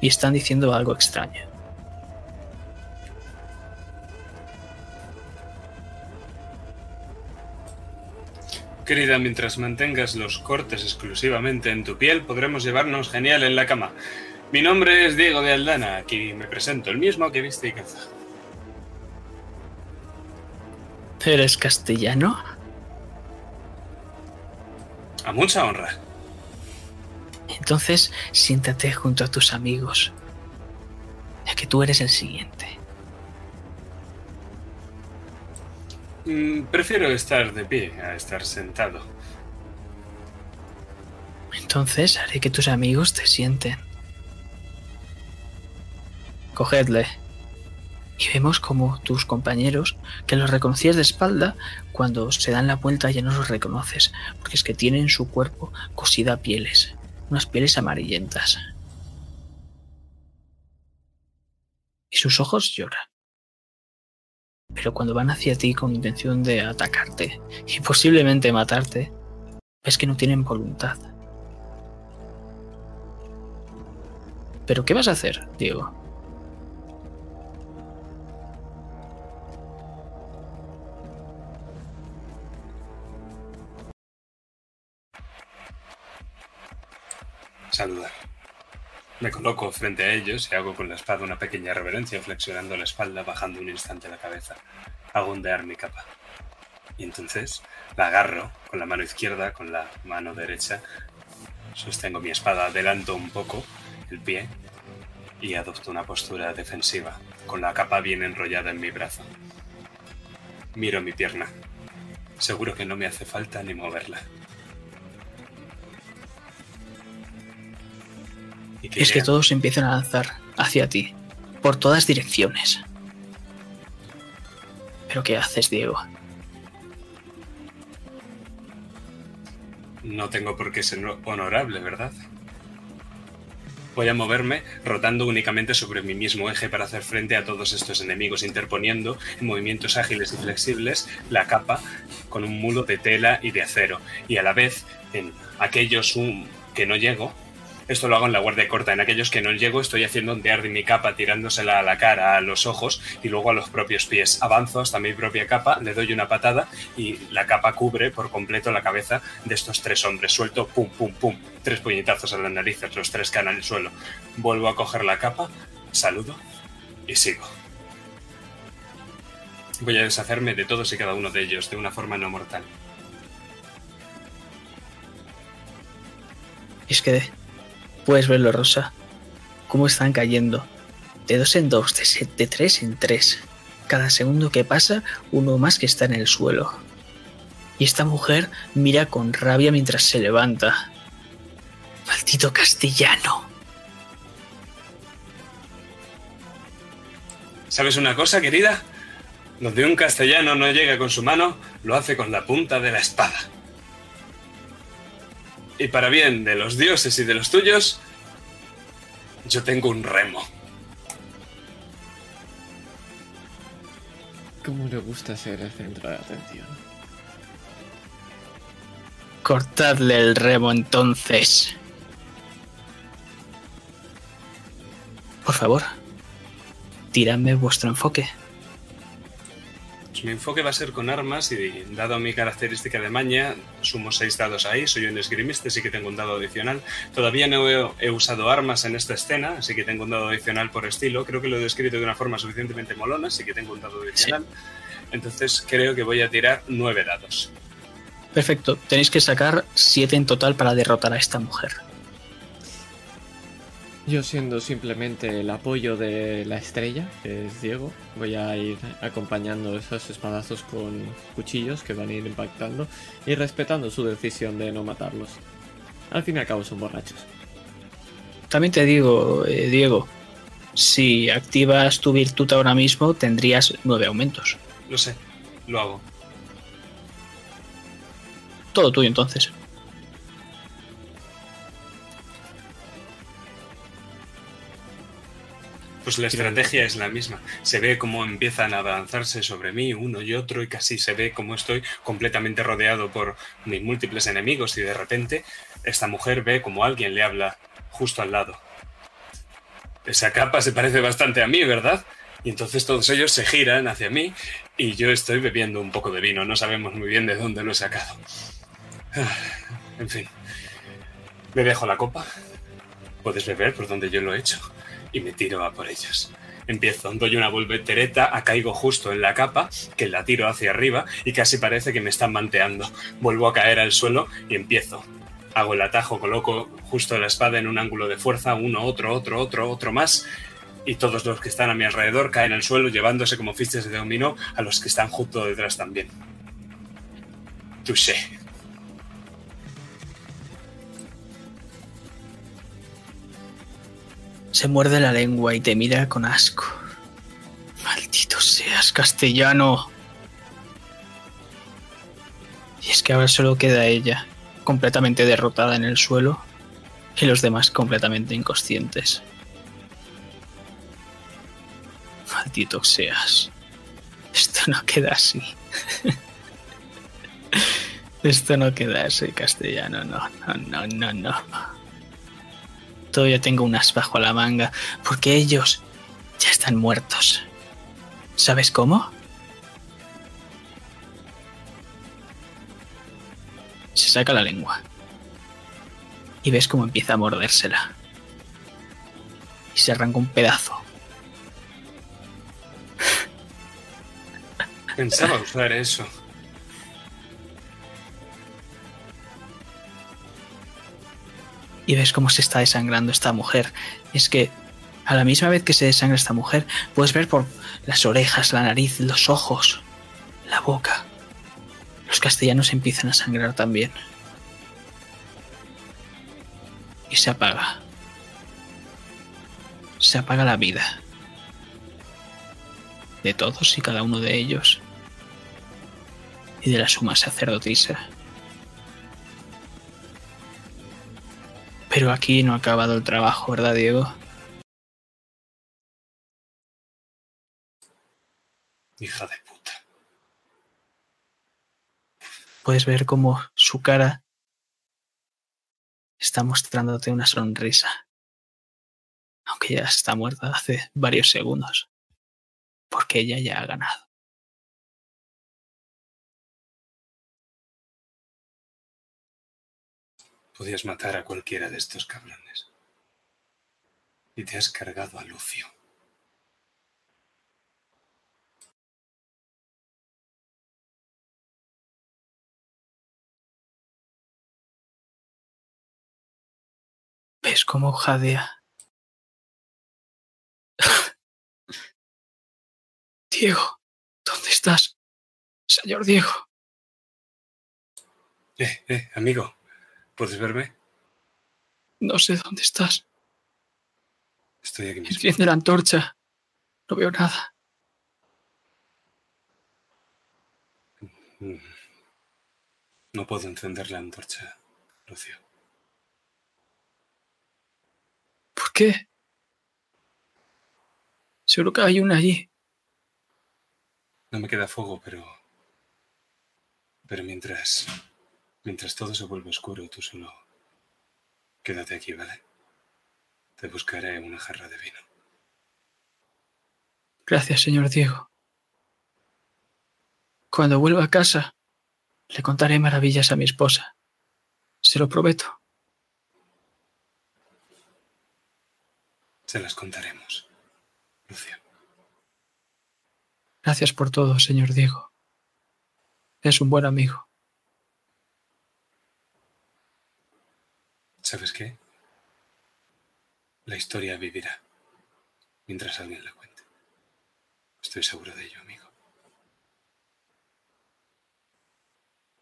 Y están diciendo algo extraño. Querida, mientras mantengas los cortes exclusivamente en tu piel, podremos llevarnos genial en la cama. Mi nombre es Diego de Aldana, aquí me presento, el mismo que viste y caza. ¿Eres castellano? A mucha honra. Entonces siéntate junto a tus amigos, ya que tú eres el siguiente. Prefiero estar de pie a estar sentado. Entonces haré que tus amigos te sienten. Cogedle. Y vemos como tus compañeros, que los reconocías de espalda, cuando se dan la vuelta ya no los reconoces, porque es que tienen en su cuerpo cosida pieles, unas pieles amarillentas. Y sus ojos lloran. Pero cuando van hacia ti con intención de atacarte y posiblemente matarte, ves que no tienen voluntad. ¿Pero qué vas a hacer, Diego? Saludar. Me coloco frente a ellos y hago con la espada una pequeña reverencia, flexionando la espalda, bajando un instante la cabeza. Hago ondear mi capa. Y entonces la agarro con la mano izquierda, con la mano derecha. Sostengo mi espada, adelanto un poco el pie y adopto una postura defensiva, con la capa bien enrollada en mi brazo. Miro mi pierna. Seguro que no me hace falta ni moverla. Es que todos empiezan a lanzar hacia ti, por todas direcciones. ¿Pero qué haces, Diego? No tengo por qué ser honorable, ¿verdad? Voy a moverme rotando únicamente sobre mi mismo eje para hacer frente a todos estos enemigos, interponiendo en movimientos ágiles y flexibles la capa con un mulo de tela y de acero. Y a la vez, en aquellos um, que no llego, esto lo hago en la guardia corta, en aquellos que no llego estoy haciendo ondear de mi capa, tirándosela a la cara, a los ojos y luego a los propios pies. Avanzo hasta mi propia capa, le doy una patada y la capa cubre por completo la cabeza de estos tres hombres. Suelto, pum, pum, pum, tres puñetazos a las narices, los tres caen al suelo. Vuelvo a coger la capa, saludo y sigo. Voy a deshacerme de todos y cada uno de ellos de una forma no mortal. Es que puedes verlo, Rosa, cómo están cayendo. De dos en dos, de, de tres en tres. Cada segundo que pasa, uno más que está en el suelo. Y esta mujer mira con rabia mientras se levanta. Maldito castellano. ¿Sabes una cosa, querida? Donde un castellano no llega con su mano, lo hace con la punta de la espada. Y para bien de los dioses y de los tuyos, yo tengo un remo. ¿Cómo le gusta ser el centro de atención? Cortadle el remo entonces. Por favor, tiradme vuestro enfoque. Pues mi enfoque va a ser con armas y dado mi característica de maña, sumo seis dados ahí, soy un esgrimista, así que tengo un dado adicional. Todavía no he, he usado armas en esta escena, así que tengo un dado adicional por estilo. Creo que lo he descrito de una forma suficientemente molona, así que tengo un dado adicional. Entonces creo que voy a tirar nueve dados. Perfecto, tenéis que sacar siete en total para derrotar a esta mujer. Yo siendo simplemente el apoyo de la estrella, que es Diego, voy a ir acompañando esos espadazos con cuchillos que van a ir impactando y respetando su decisión de no matarlos. Al fin y al cabo son borrachos. También te digo, eh, Diego, si activas tu virtud ahora mismo tendrías nueve aumentos. Lo sé, lo hago. Todo tuyo entonces. Pues la estrategia es la misma. Se ve cómo empiezan a avanzarse sobre mí uno y otro y casi se ve cómo estoy completamente rodeado por mis múltiples enemigos y de repente esta mujer ve como alguien le habla justo al lado. Esa capa se parece bastante a mí, ¿verdad? Y entonces todos ellos se giran hacia mí y yo estoy bebiendo un poco de vino. No sabemos muy bien de dónde lo he sacado. Ah, En fin. Me dejo la copa. Puedes beber por donde yo lo he hecho. Y me tiro a por ellos. Empiezo, doy una voltereta, caigo justo en la capa, que la tiro hacia arriba y casi parece que me están manteando. Vuelvo a caer al suelo y empiezo. Hago el atajo, coloco justo la espada en un ángulo de fuerza, uno, otro, otro, otro, otro más. Y todos los que están a mi alrededor caen al suelo llevándose como fichas de dominó a los que están justo detrás también. Touché. Se muerde la lengua y te mira con asco. Maldito seas, castellano. Y es que ahora solo queda ella, completamente derrotada en el suelo, y los demás completamente inconscientes. Maldito seas. Esto no queda así. [laughs] Esto no queda así, castellano. No, no, no, no, no. Todavía tengo un as bajo la manga, porque ellos ya están muertos. ¿Sabes cómo? Se saca la lengua. Y ves cómo empieza a mordérsela. Y se arranca un pedazo. Pensaba usar eso. Y ves cómo se está desangrando esta mujer. Es que a la misma vez que se desangra esta mujer, puedes ver por las orejas, la nariz, los ojos, la boca. Los castellanos empiezan a sangrar también. Y se apaga. Se apaga la vida. De todos y cada uno de ellos. Y de la suma sacerdotisa. Pero aquí no ha acabado el trabajo, ¿verdad, Diego? Hija de puta. Puedes ver cómo su cara está mostrándote una sonrisa. Aunque ya está muerta hace varios segundos. Porque ella ya ha ganado. Podías matar a cualquiera de estos cabrones. Y te has cargado a Lucio. ¿Ves cómo jadea? [laughs] Diego, ¿dónde estás? Señor Diego. Eh, eh, amigo. ¿Puedes verme? No sé dónde estás. Estoy aquí mismo. Enciende la antorcha. No veo nada. Mm. No puedo encender la antorcha, Lucio. ¿Por qué? Seguro que hay una allí. No me queda fuego, pero. Pero mientras. Mientras todo se vuelve oscuro, tú solo. Quédate aquí, ¿vale? Te buscaré una jarra de vino. Gracias, señor Diego. Cuando vuelva a casa, le contaré maravillas a mi esposa. Se lo prometo. Se las contaremos, Lucio. Gracias por todo, señor Diego. Es un buen amigo. ¿Sabes qué? La historia vivirá mientras alguien la cuente. Estoy seguro de ello, amigo.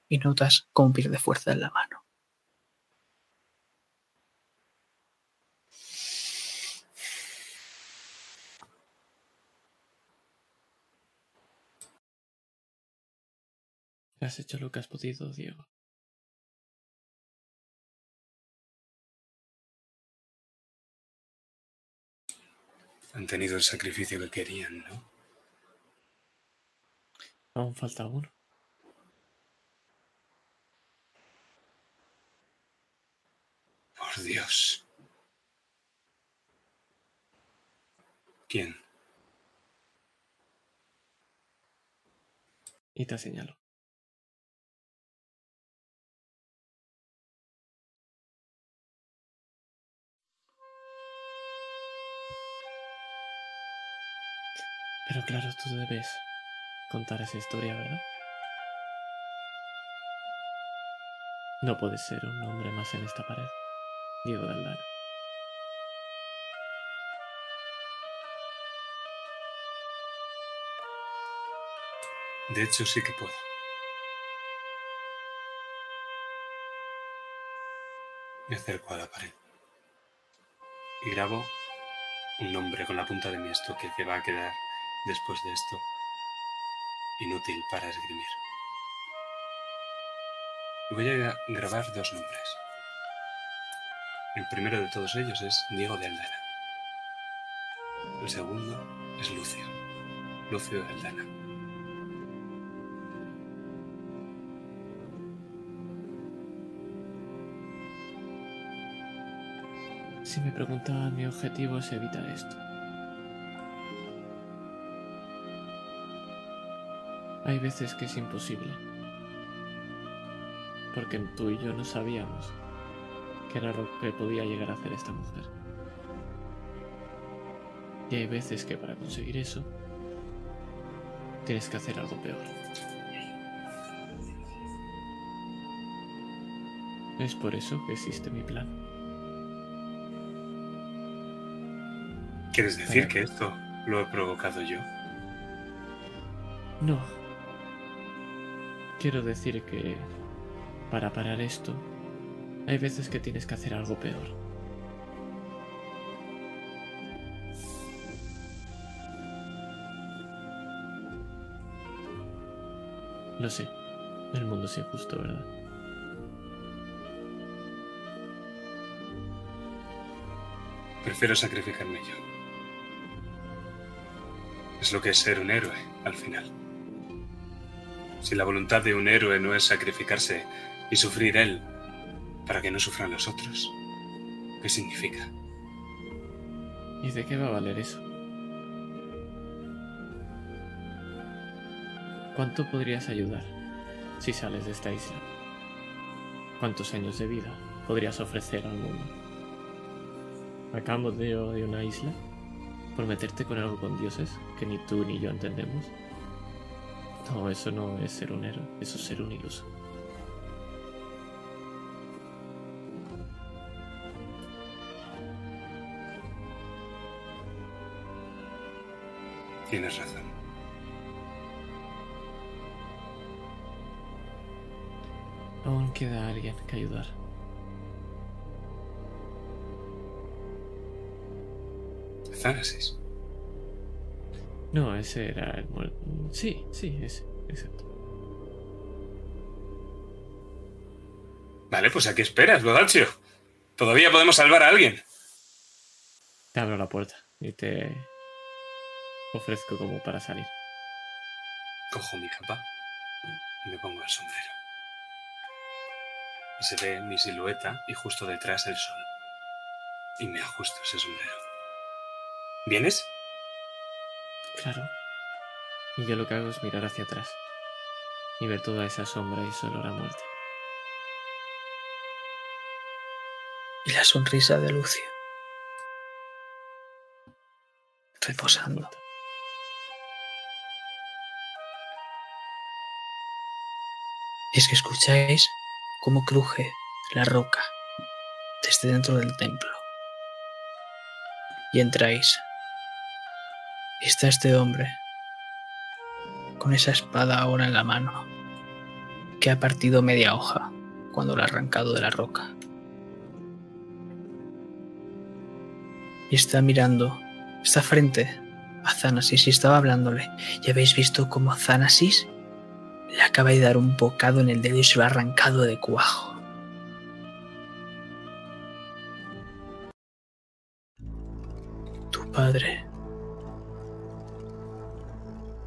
Y notas cómo pierde fuerza en la mano. Has hecho lo que has podido, Diego. Han tenido el sacrificio que querían, ¿no? Aún falta uno. Por Dios. ¿Quién? Y te señalo. Pero claro, tú debes contar esa historia, ¿verdad? No puedes ser un hombre más en esta pared. Diego de Aldana. De hecho, sí que puedo. Me acerco a la pared y grabo un nombre con la punta de mi estoque que va a quedar después de esto inútil para esgrimir. Voy a grabar dos nombres. El primero de todos ellos es Diego de Aldana. El segundo es Lucio. Lucio de Aldana. Si me preguntaban, mi objetivo es evitar esto. Hay veces que es imposible. Porque tú y yo no sabíamos qué era lo que podía llegar a hacer esta mujer. Y hay veces que para conseguir eso tienes que hacer algo peor. Es por eso que existe mi plan. ¿Quieres decir que esto lo he provocado yo? No. Quiero decir que para parar esto, hay veces que tienes que hacer algo peor. Lo sé, el mundo es injusto, ¿verdad? Prefiero sacrificarme yo. Es lo que es ser un héroe, al final. Si la voluntad de un héroe no es sacrificarse y sufrir él para que no sufran los otros, ¿qué significa? ¿Y de qué va a valer eso? ¿Cuánto podrías ayudar si sales de esta isla? ¿Cuántos años de vida podrías ofrecer al mundo? ¿A cambio de, una isla? ¿Por meterte con algo con dioses que ni tú ni yo entendemos? No, eso no es ser un héroe, eso es ser un iluso. Tienes razón. Aún queda alguien que ayudar. Thanasis. No, ese era el muerto. Sí, sí, ese, exacto. Vale, pues ¿a qué esperas, Bodalcio? Todavía podemos salvar a alguien. Te abro la puerta y te ofrezco como para salir. Cojo mi capa y me pongo el sombrero. Y se ve mi silueta y justo detrás el sol. Y me ajusto ese sombrero. ¿Vienes? Claro. Y yo lo que hago es mirar hacia atrás y ver toda esa sombra y ese olor a muerte. Y la sonrisa de Lucio. Reposando. Es que escucháis cómo cruje la roca desde dentro del templo. Y entráis. Está este hombre con esa espada ahora en la mano, que ha partido media hoja cuando la ha arrancado de la roca. Y está mirando, está frente a Thanasis y estaba hablándole. Y habéis visto cómo Thanasis le acaba de dar un bocado en el dedo y se lo ha arrancado de cuajo.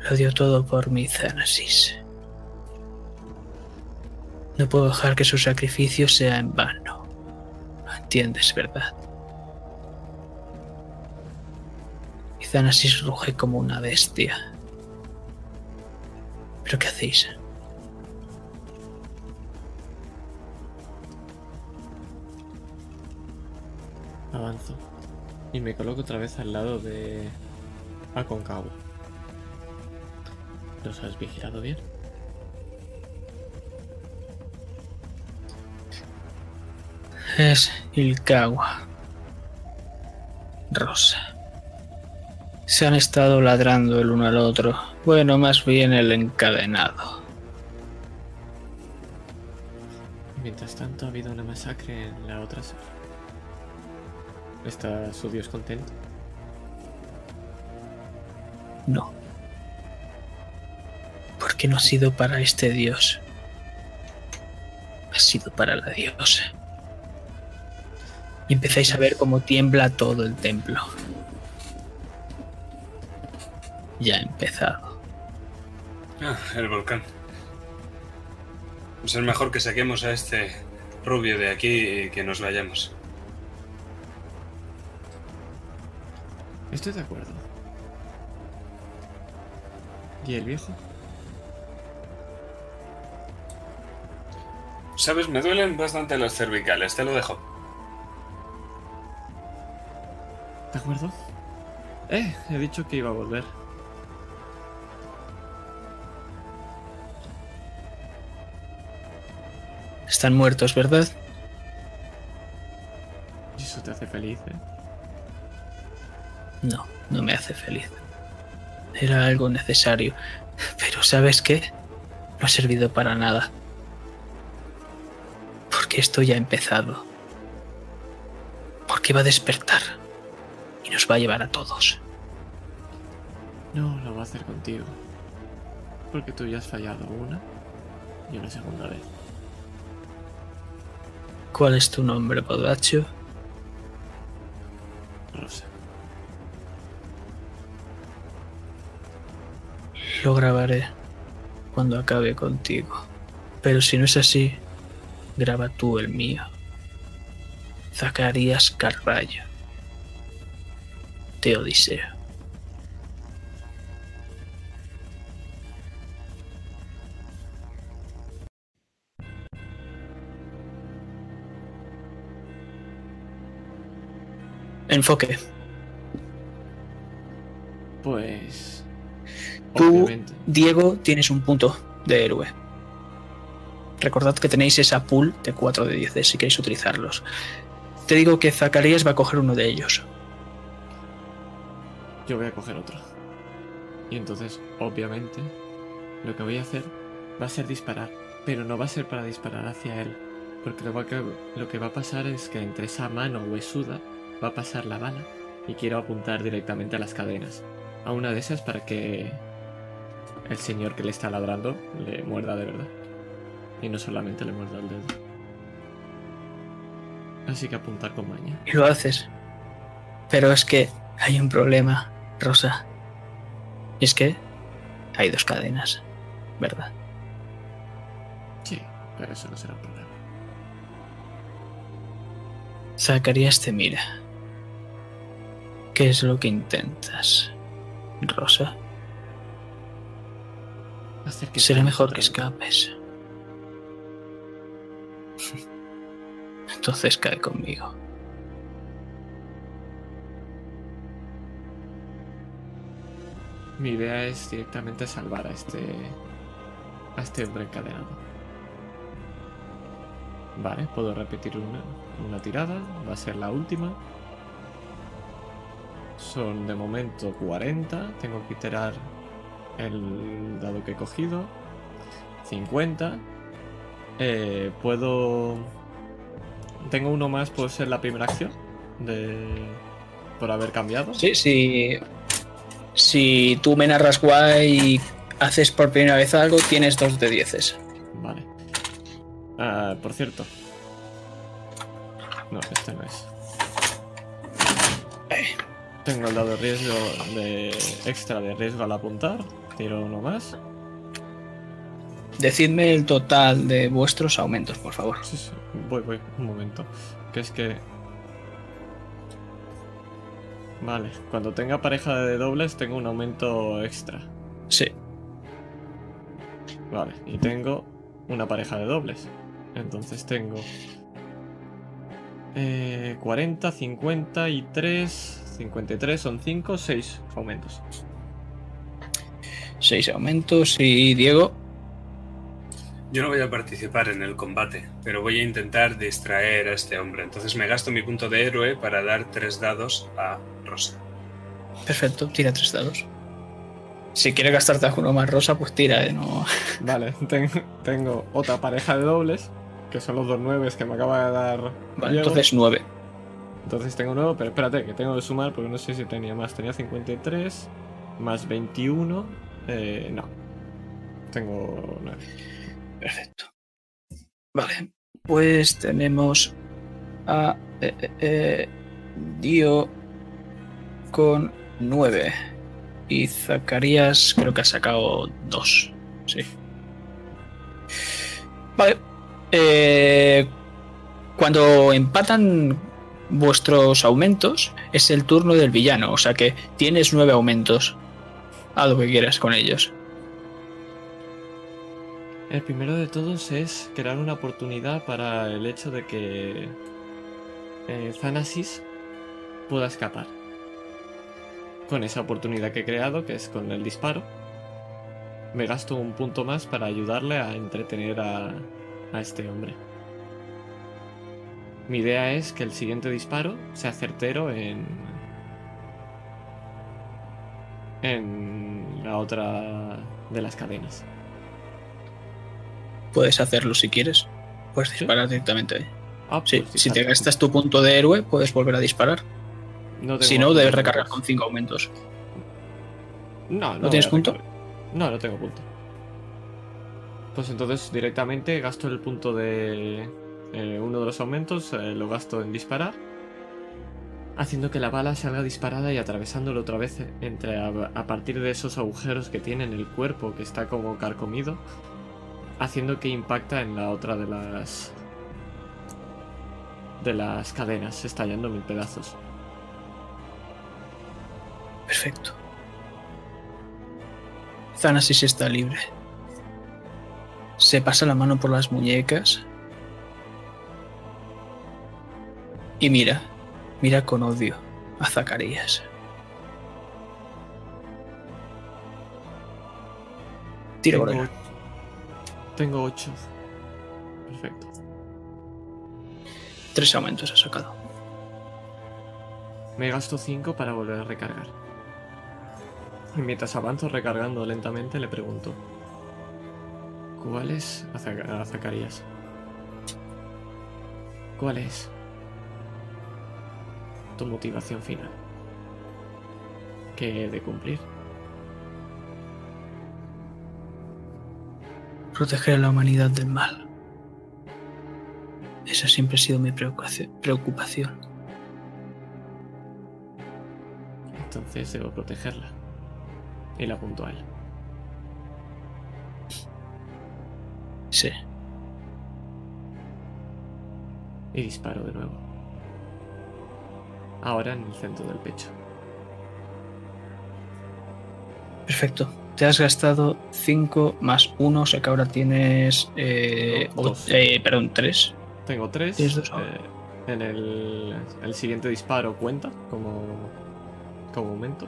Lo dio todo por mi Thanasis. No puedo dejar que su sacrificio sea en vano. Entiendes, ¿verdad? Y ruge como una bestia. ¿Pero qué hacéis? Avanzo. Y me coloco otra vez al lado de Aconcagua. ¿Los has vigilado bien? Es Ilkawa. Rosa. Se han estado ladrando el uno al otro. Bueno, más bien el encadenado. Mientras tanto, ha habido una masacre en la otra sala. ¿Está su dios contento? No. Porque no ha sido para este dios. Ha sido para la diosa. Y empezáis a ver cómo tiembla todo el templo. Ya ha empezado. Ah, el volcán. Pues es mejor que saquemos a este rubio de aquí y que nos vayamos. Estoy de acuerdo. ¿Y el viejo? Sabes, me duelen bastante las cervicales, te lo dejo. ¿De acuerdo? Eh, he dicho que iba a volver. Están muertos, ¿verdad? Y eso te hace feliz, ¿eh? No, no me hace feliz. Era algo necesario. Pero ¿sabes qué? No ha servido para nada. Esto ya ha empezado. Porque va a despertar. Y nos va a llevar a todos. No, lo va a hacer contigo. Porque tú ya has fallado una y una segunda vez. ¿Cuál es tu nombre, Bodacho? Rosa. Lo grabaré cuando acabe contigo. Pero si no es así, graba tú el mío. Zacarías Carballo. Teodiseo. Enfoque. Pues. Tú, Obviamente. Diego, tienes un punto de héroe. Recordad que tenéis esa pool de 4 de 10 si queréis utilizarlos. Te digo que Zacarías va a coger uno de ellos. Yo voy a coger otro. Y entonces, obviamente, lo que voy a hacer va a ser disparar. Pero no va a ser para disparar hacia él. Porque lo, que, lo que va a pasar es que entre esa mano huesuda va a pasar la bala. Y quiero apuntar directamente a las cadenas. A una de esas para que el señor que le está ladrando le muerda de verdad. Y no solamente le muerda el dedo. Así que apuntar con maña. Y lo haces. Pero es que hay un problema, Rosa. Y es que hay dos cadenas, ¿verdad? Sí, pero eso no será un problema. Zacarías te mira. ¿Qué es lo que intentas, Rosa? Hacer que Será mejor que escapes. [laughs] Entonces cae conmigo. Mi idea es directamente salvar a este. a este hombre encadenado. Vale, puedo repetir una, una tirada. Va a ser la última. Son de momento 40. Tengo que iterar el dado que he cogido. 50. Eh, puedo. Tengo uno más por ser la primera acción. De. Por haber cambiado. Sí, sí. Si tú me narras guay y haces por primera vez algo, tienes dos de dieces. Vale. Ah, por cierto. No, este no es. Tengo el dado de riesgo de extra de riesgo al apuntar. Tiro uno más. Decidme el total de vuestros aumentos, por favor. Sí, sí. Voy, voy, un momento. Que es que. Vale, cuando tenga pareja de dobles tengo un aumento extra. Sí. Vale, y tengo una pareja de dobles. Entonces tengo. Eh, 40, 53. 53 son 5, 6 aumentos. Seis aumentos y Diego. Yo no voy a participar en el combate, pero voy a intentar distraer a este hombre. Entonces me gasto mi punto de héroe para dar tres dados a Rosa. Perfecto, tira tres dados. Si quieres gastarte alguno más rosa, pues tira, ¿eh? No... [laughs] Vale, ten- tengo otra pareja de dobles. Que son los dos nueves que me acaba de dar. Vale, Diego. entonces nueve. Entonces tengo nuevo, pero espérate, que tengo que sumar porque no sé si tenía más. Tenía 53 más 21. Eh, no. Tengo 9. Perfecto. Vale, pues tenemos a eh, eh, eh, Dio con 9 y Zacarías creo que ha sacado 2. Sí. Vale. cuando empatan vuestros aumentos es el turno del villano, o sea que tienes 9 aumentos. Haz lo que quieras con ellos. El primero de todos es crear una oportunidad para el hecho de que eh, Thanasis pueda escapar. Con esa oportunidad que he creado, que es con el disparo, me gasto un punto más para ayudarle a entretener a, a este hombre. Mi idea es que el siguiente disparo sea certero en. en la otra de las cadenas. Puedes hacerlo si quieres. Puedes ¿Sí? disparar directamente ahí. Ah, Sí, pues si te gastas tu punto de héroe, puedes volver a disparar. No Si no, debes recargar con 5 aumentos. No, no. ¿No tienes punto? No, no tengo punto. Pues entonces directamente gasto el punto de eh, uno de los aumentos, eh, lo gasto en disparar, haciendo que la bala salga disparada y atravesándolo otra vez entre a, a partir de esos agujeros que tiene en el cuerpo que está como carcomido, haciendo que impacta en la otra de las de las cadenas, estallando mil pedazos. Perfecto. Thanasis está libre. Se pasa la mano por las muñecas. Y mira, mira con odio a Zacarías. Tira por Tengo, él. tengo 8. Perfecto. Tres aumentos ha sacado. Me gasto 5 para volver a recargar. Y mientras avanzo recargando lentamente, le pregunto: ¿Cuál es a, Zac- a Zacarías? ¿Cuál es tu motivación final? ¿Qué he de cumplir? Proteger a la humanidad del mal. Esa siempre ha sido mi preocupación. Entonces debo protegerla. Y la apunto a él. Sí. Y disparo de nuevo. Ahora en el centro del pecho. Perfecto. Te has gastado 5 más 1, o sea que ahora tienes. Eh, o- eh, perdón, 3. Tengo tres. Tienes dos ahora. eh, en el, el siguiente disparo cuenta como, como aumento.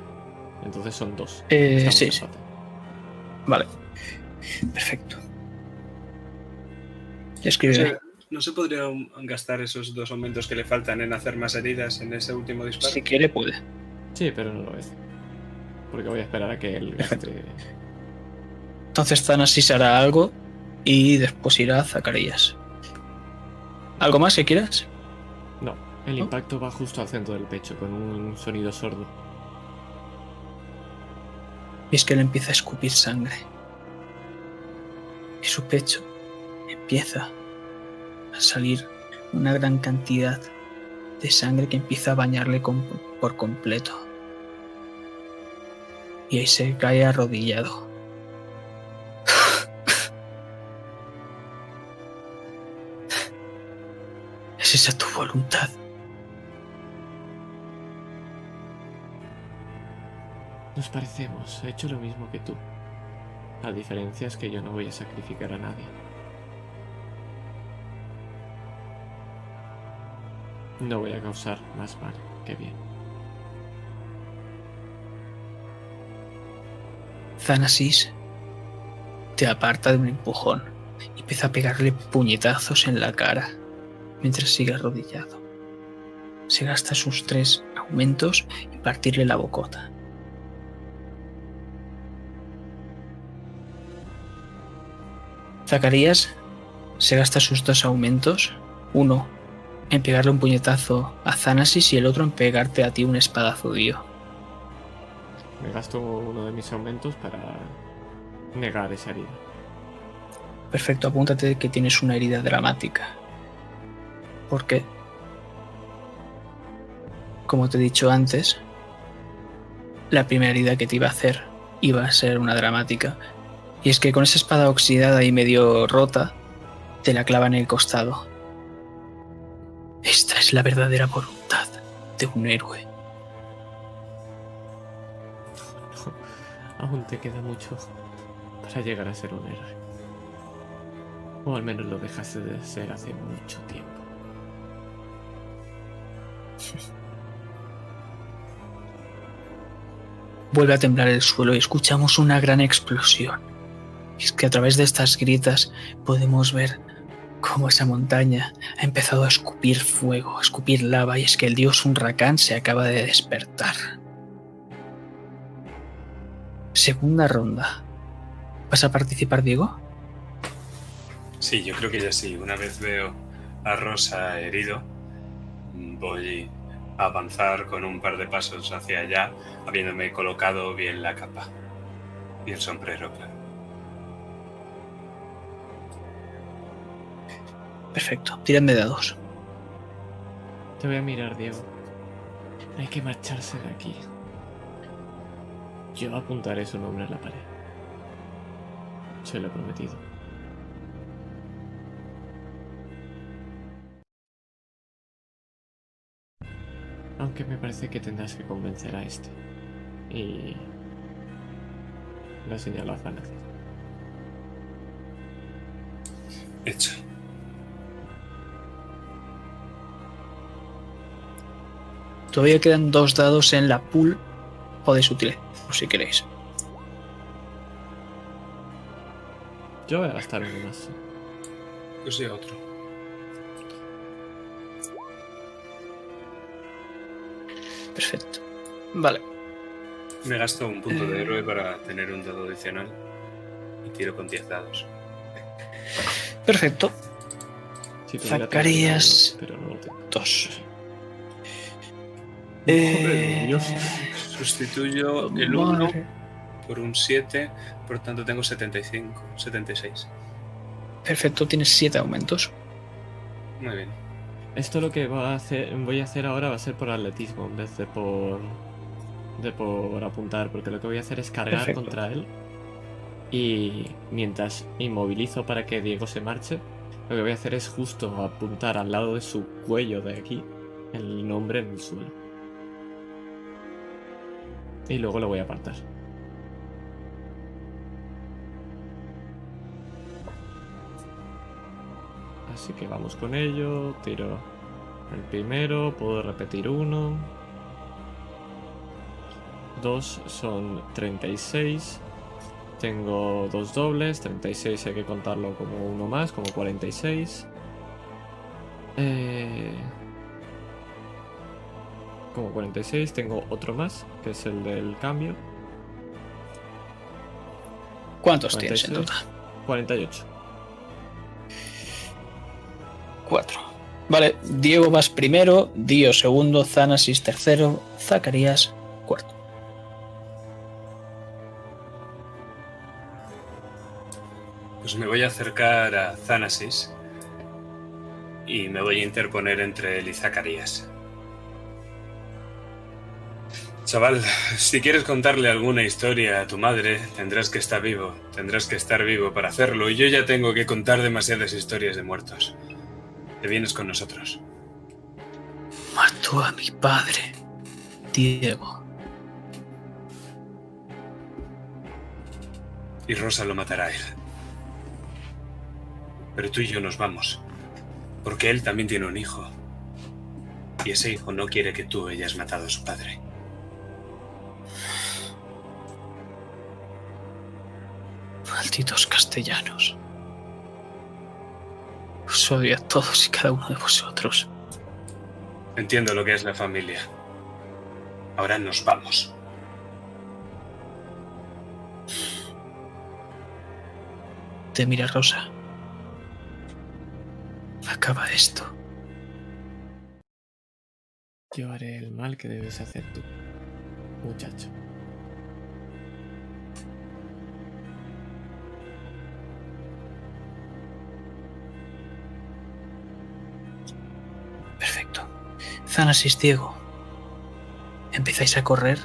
Entonces son dos. Eh, Estamos sí. Vale. Perfecto. Escribe. O sea, ¿No se podrían gastar esos dos aumentos que le faltan en hacer más heridas en ese último disparo? Si quiere, puede. Sí, pero no lo es. Porque voy a esperar a que él gaste. Entonces Thanasis hará algo y después irá a Zacarías. ¿Algo más que quieras? No, el ¿No? impacto va justo al centro del pecho con un sonido sordo. Y es que él empieza a escupir sangre. Y su pecho empieza a salir una gran cantidad de sangre que empieza a bañarle con- por completo y ahí se cae arrodillado. [laughs] ¿Es esa tu voluntad? Nos parecemos, he hecho lo mismo que tú. La diferencia es que yo no voy a sacrificar a nadie. No voy a causar más mal que bien. Thanasis te aparta de un empujón y empieza a pegarle puñetazos en la cara mientras sigue arrodillado. Se gasta sus tres aumentos y partirle la bocota. Zacarías se gasta sus dos aumentos, uno en pegarle un puñetazo a Thanasis y el otro en pegarte a ti un espadazo dio. Me gasto uno de mis aumentos para negar esa herida. Perfecto, apúntate que tienes una herida dramática. Porque, como te he dicho antes, la primera herida que te iba a hacer iba a ser una dramática. Y es que con esa espada oxidada y medio rota, te la clava en el costado. Esta es la verdadera voluntad de un héroe. Aún te queda mucho para llegar a ser un héroe. O al menos lo dejaste de ser hace mucho tiempo. [laughs] Vuelve a temblar el suelo y escuchamos una gran explosión. Es que a través de estas gritas podemos ver cómo esa montaña ha empezado a escupir fuego, a escupir lava, y es que el dios Unrakan se acaba de despertar. Segunda ronda. ¿Vas a participar, Diego? Sí, yo creo que ya sí. Una vez veo a Rosa herido, voy a avanzar con un par de pasos hacia allá, habiéndome colocado bien la capa y el sombrero, claro. Perfecto. Tírenme de dos. Te voy a mirar, Diego. Hay que marcharse de aquí. Yo apuntaré su nombre en la pared. Se lo he prometido. Aunque me parece que tendrás que convencer a este. Y... Le señalo a Thanasis. Hecho. Todavía quedan dos dados en la pool. Podéis utilizar, si queréis. Yo voy a gastar uno más. Sí, otro. Perfecto. Vale. Me gasto un punto de héroe para tener un dado adicional y tiro con 10 dados. Perfecto. Si tuviera Zacarías. Pero no lo tengo. Dos. Joder, Eh, Dios. Sustituyo el 1 Madre. por un 7, por tanto tengo 75, 76. Perfecto, tienes siete aumentos. Muy bien. Esto lo que va a hacer, voy a hacer ahora va a ser por atletismo en vez de por de por apuntar, porque lo que voy a hacer es cargar Perfecto. contra él y mientras inmovilizo para que Diego se marche, lo que voy a hacer es justo apuntar al lado de su cuello de aquí el nombre en el suelo. Y luego lo voy a apartar. Así que vamos con ello. Tiro el primero. Puedo repetir uno. Dos son 36. Tengo dos dobles. 36 hay que contarlo como uno más, como 46. Eh, como 46. Tengo otro más, que es el del cambio. ¿Cuántos tienes en 46. total? 48. Cuatro. Vale, Diego vas primero, Dio segundo, Thanasis tercero, Zacarías cuarto. Pues me voy a acercar a Thanasis y me voy a interponer entre él y Zacarías. Chaval, si quieres contarle alguna historia a tu madre, tendrás que estar vivo, tendrás que estar vivo para hacerlo, y yo ya tengo que contar demasiadas historias de muertos. Te vienes con nosotros. mató a mi padre, Diego. Y Rosa lo matará a él. Pero tú y yo nos vamos. Porque él también tiene un hijo. Y ese hijo no quiere que tú hayas matado a su padre. Malditos castellanos. Os odio a todos y cada uno de vosotros. Entiendo lo que es la familia. Ahora nos vamos. Te mira Rosa. Acaba esto. Yo haré el mal que debes hacer tú, muchacho. Zanasis Diego. Empezáis a correr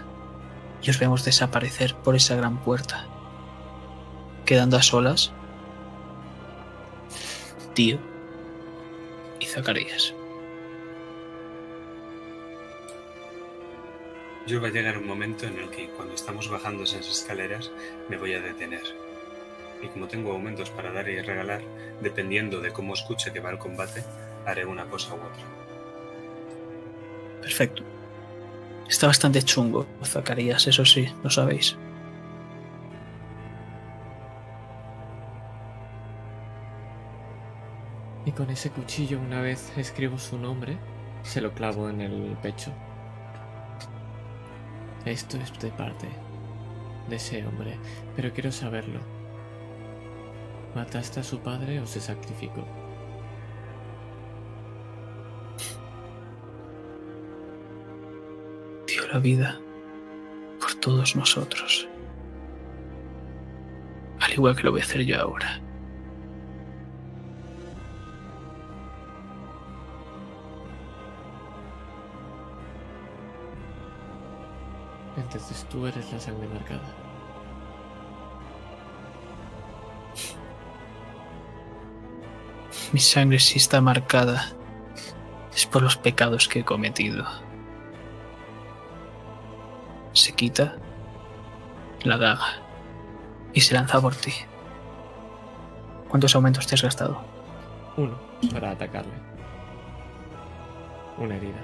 y os vemos desaparecer por esa gran puerta. Quedando a solas. Tío. Y Zacarías. Yo va a llegar un momento en el que cuando estamos bajando esas escaleras me voy a detener. Y como tengo aumentos para dar y regalar, dependiendo de cómo escuche que va el combate, haré una cosa u otra. Perfecto. Está bastante chungo, Zacarías, eso sí, lo sabéis. Y con ese cuchillo, una vez escribo su nombre, se lo clavo en el pecho. Esto es de parte de ese hombre, pero quiero saberlo. ¿Mataste a su padre o se sacrificó? La vida por todos nosotros. Al igual que lo voy a hacer yo ahora. Entonces tú eres la sangre marcada. Mi sangre sí está marcada. Es por los pecados que he cometido. Se quita la daga y se lanza por ti. ¿Cuántos aumentos te has gastado? Uno para atacarle. Una herida.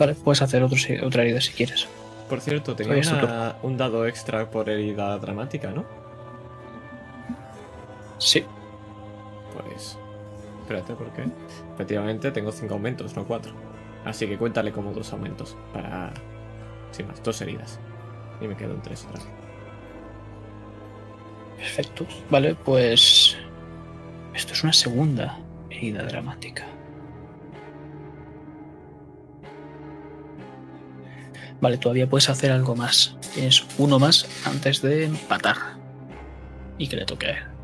Vale, puedes hacer otro otra herida si quieres. Por cierto, tenía una- un dado extra por herida dramática, ¿no? Sí. Pues. Espérate, ¿por qué? Efectivamente, tengo cinco aumentos, no cuatro. Así que cuéntale como dos aumentos. Para. Sin más, dos heridas. Y me quedo en tres otra vez. Perfecto. Vale, pues. Esto es una segunda herida dramática. Vale, todavía puedes hacer algo más. Tienes uno más antes de empatar. Y que le toque a él.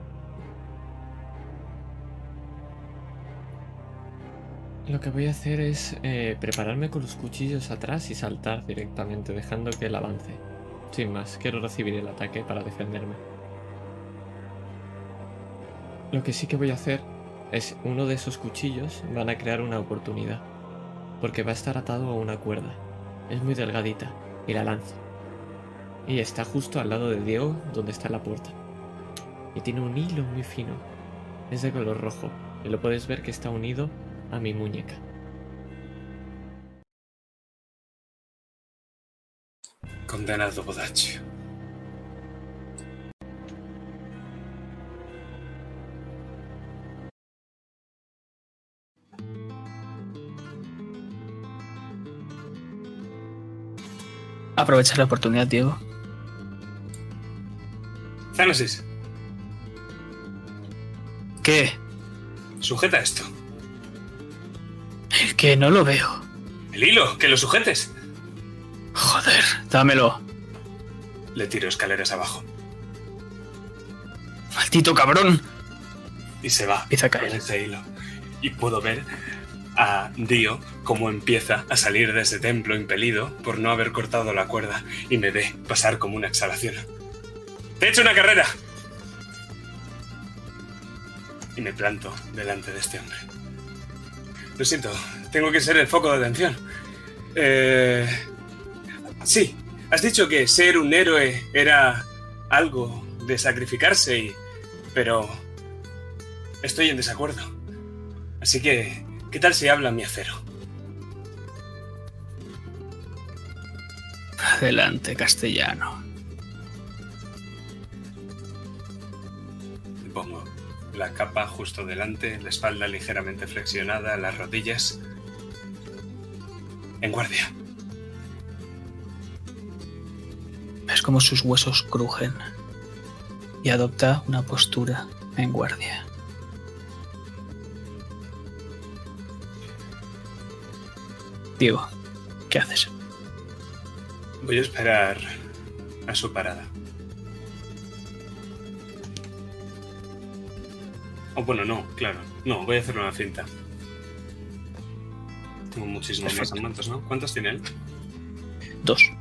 Lo que voy a hacer es eh, prepararme con los cuchillos atrás y saltar directamente, dejando que él avance. Sin más, quiero recibir el ataque para defenderme. Lo que sí que voy a hacer es uno de esos cuchillos van a crear una oportunidad. Porque va a estar atado a una cuerda. Es muy delgadita y la lanzo. Y está justo al lado de Diego, donde está la puerta. Y tiene un hilo muy fino. Es de color rojo. Y lo puedes ver que está unido a mi muñeca. Condenado Bodacio. Aprovechar la oportunidad, Diego. Thanasis, ¿Qué? sujeta esto. Que no lo veo. El hilo, que lo sujetes. Joder, dámelo. Le tiro escaleras abajo. Maldito cabrón. Y se va Empieza a con caer. ese hilo. Y puedo ver a Dio cómo empieza a salir de ese templo impelido por no haber cortado la cuerda y me ve pasar como una exhalación. ¡Te he hecho una carrera! Y me planto delante de este hombre. Lo siento, tengo que ser el foco de atención. Eh, sí, has dicho que ser un héroe era algo de sacrificarse, y, pero estoy en desacuerdo. Así que, ¿qué tal si habla mi acero? Adelante, castellano. Pongo la capa justo delante, la espalda ligeramente flexionada, las rodillas. En guardia. Ves como sus huesos crujen y adopta una postura en guardia. Diego, ¿qué haces? Voy a esperar a su parada. Oh, bueno, no, claro. No, voy a hacer una cinta. Tengo muchísimos más mantos, ¿no? ¿Cuántos tiene él? Dos,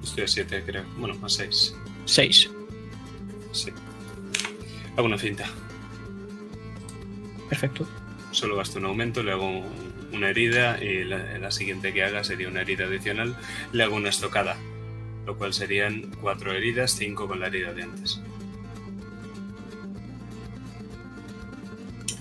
Estoy a siete, creo. Bueno, a seis. seis. Sí. Hago una cinta. Perfecto. Solo gasto un aumento, le hago una herida y la, la siguiente que haga sería una herida adicional. Le hago una estocada, lo cual serían cuatro heridas, cinco con la herida de antes.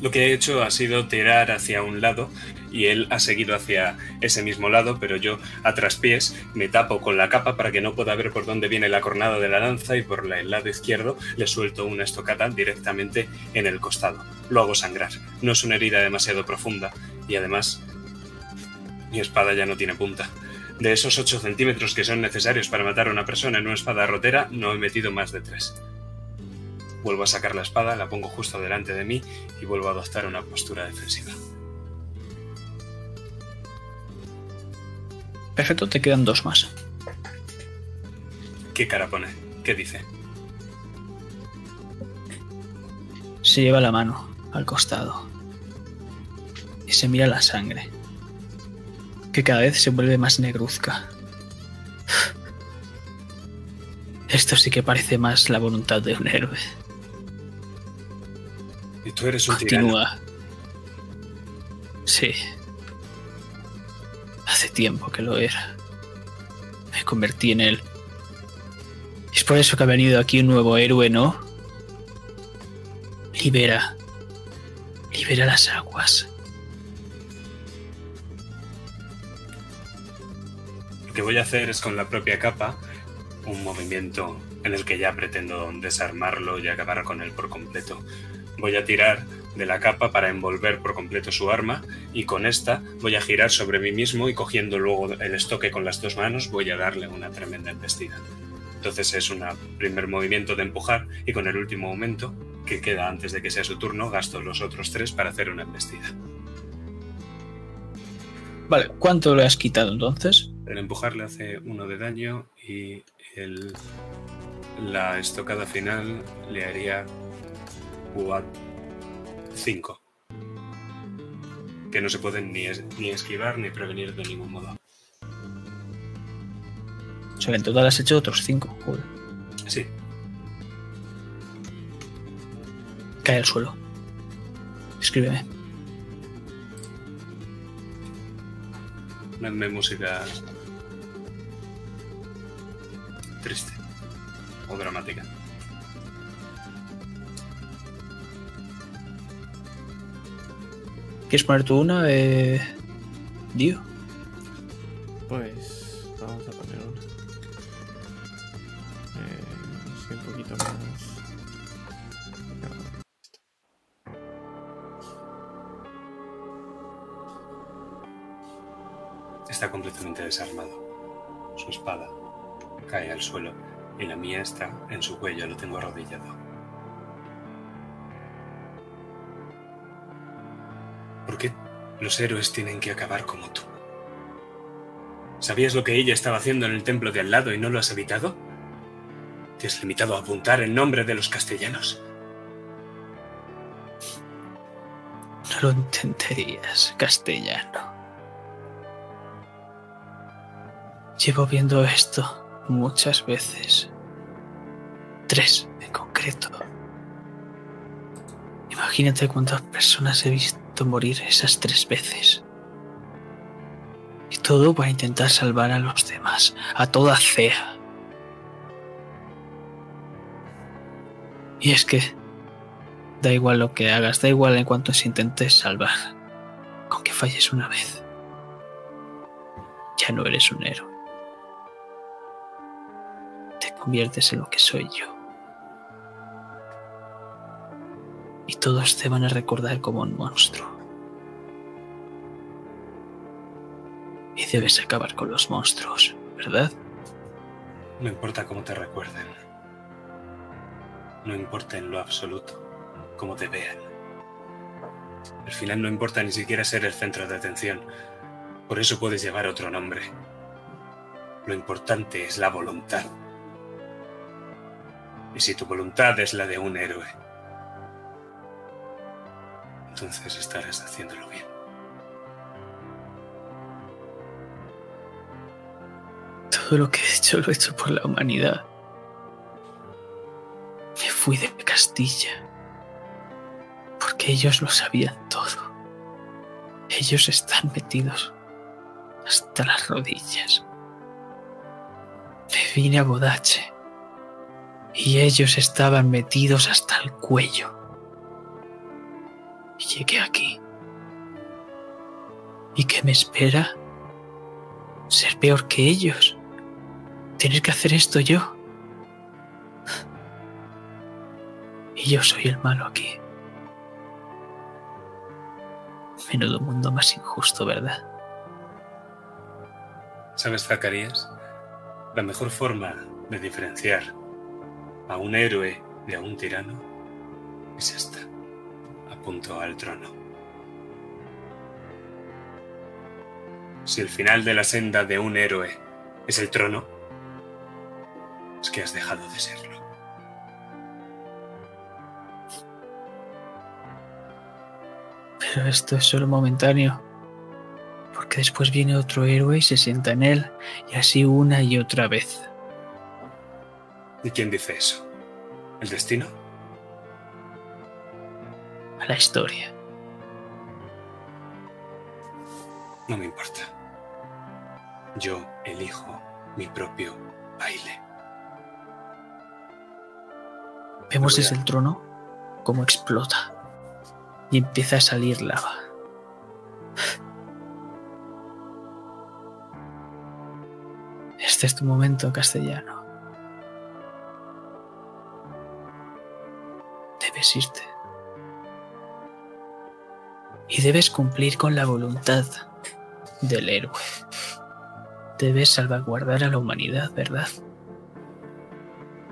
Lo que he hecho ha sido tirar hacia un lado y él ha seguido hacia ese mismo lado, pero yo a traspiés me tapo con la capa para que no pueda ver por dónde viene la cornada de la lanza y por el lado izquierdo le suelto una estocada directamente en el costado. Lo hago sangrar. No es una herida demasiado profunda y además mi espada ya no tiene punta. De esos 8 centímetros que son necesarios para matar a una persona en una espada rotera, no he metido más de 3. Vuelvo a sacar la espada, la pongo justo delante de mí y vuelvo a adoptar una postura defensiva. Perfecto, te quedan dos más. ¿Qué cara pone? ¿Qué dice? Se lleva la mano al costado y se mira la sangre, que cada vez se vuelve más negruzca. Esto sí que parece más la voluntad de un héroe. Y tú eres un tirano. Continúa. Sí. Hace tiempo que lo era. Me convertí en él. Es por eso que ha venido aquí un nuevo héroe, ¿no? Libera. Libera las aguas. Lo que voy a hacer es con la propia capa un movimiento en el que ya pretendo desarmarlo y acabar con él por completo. Voy a tirar de la capa para envolver por completo su arma y con esta voy a girar sobre mí mismo y cogiendo luego el estoque con las dos manos voy a darle una tremenda embestida. Entonces es un primer movimiento de empujar y con el último momento que queda antes de que sea su turno gasto los otros tres para hacer una embestida. Vale, ¿cuánto le has quitado entonces? El empujar le hace uno de daño y el, la estocada final le haría 5. Que no se pueden ni, es- ni esquivar ni prevenir de ningún modo. O sea en total has hecho otros cinco. Joder. Sí, Cae al suelo. Escríbeme. Ponedme música triste o dramática. ¿Quieres poner tú una? Eh... Dio. Pues vamos a poner una. Eh, sí, un poquito más. Está completamente desarmado. Su espada cae al suelo y la mía está en su cuello, lo tengo arrodillado. Los héroes tienen que acabar como tú? ¿Sabías lo que ella estaba haciendo en el templo de al lado y no lo has evitado? ¿Te has limitado a apuntar en nombre de los castellanos? No lo entenderías, castellano. Llevo viendo esto muchas veces. Tres en concreto. Imagínate cuántas personas he visto morir esas tres veces. Y todo para intentar salvar a los demás, a toda CEA. Y es que da igual lo que hagas, da igual en cuanto se intentes salvar. Con que falles una vez, ya no eres un héroe. Te conviertes en lo que soy yo. Y todos te van a recordar como un monstruo. Y debes acabar con los monstruos, ¿verdad? No importa cómo te recuerden. No importa en lo absoluto cómo te vean. Al final no importa ni siquiera ser el centro de atención. Por eso puedes llevar otro nombre. Lo importante es la voluntad. Y si tu voluntad es la de un héroe, entonces estarás haciéndolo bien. Todo lo que he hecho lo he hecho por la humanidad. Me fui de Castilla. Porque ellos lo sabían todo. Ellos están metidos hasta las rodillas. Me vine a Bodache. Y ellos estaban metidos hasta el cuello. Llegué aquí. ¿Y qué me espera? Ser peor que ellos. Tener que hacer esto yo. Y yo soy el malo aquí. Menudo mundo más injusto, ¿verdad? ¿Sabes, Zacarías? La mejor forma de diferenciar a un héroe de a un tirano es esta. Apunto al trono. Si el final de la senda de un héroe es el trono, es que has dejado de serlo. Pero esto es solo momentáneo. Porque después viene otro héroe y se sienta en él, y así una y otra vez. ¿Y quién dice eso? ¿El destino? A la historia. No me importa. Yo elijo mi propio baile. Vemos desde el trono cómo explota y empieza a salir lava. Este es tu momento, castellano. Debes irte. Y debes cumplir con la voluntad del héroe. Debes salvaguardar a la humanidad, ¿verdad?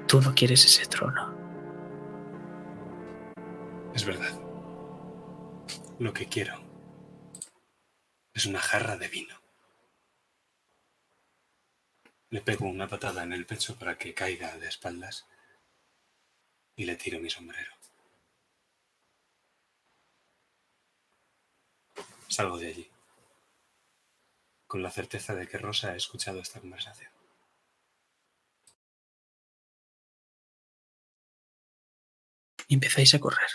Tú no quieres ese trono. Es verdad. Lo que quiero es una jarra de vino. Le pego una patada en el pecho para que caiga de espaldas y le tiro mi sombrero. Salgo de allí, con la certeza de que Rosa ha escuchado esta conversación. y empezáis a correr.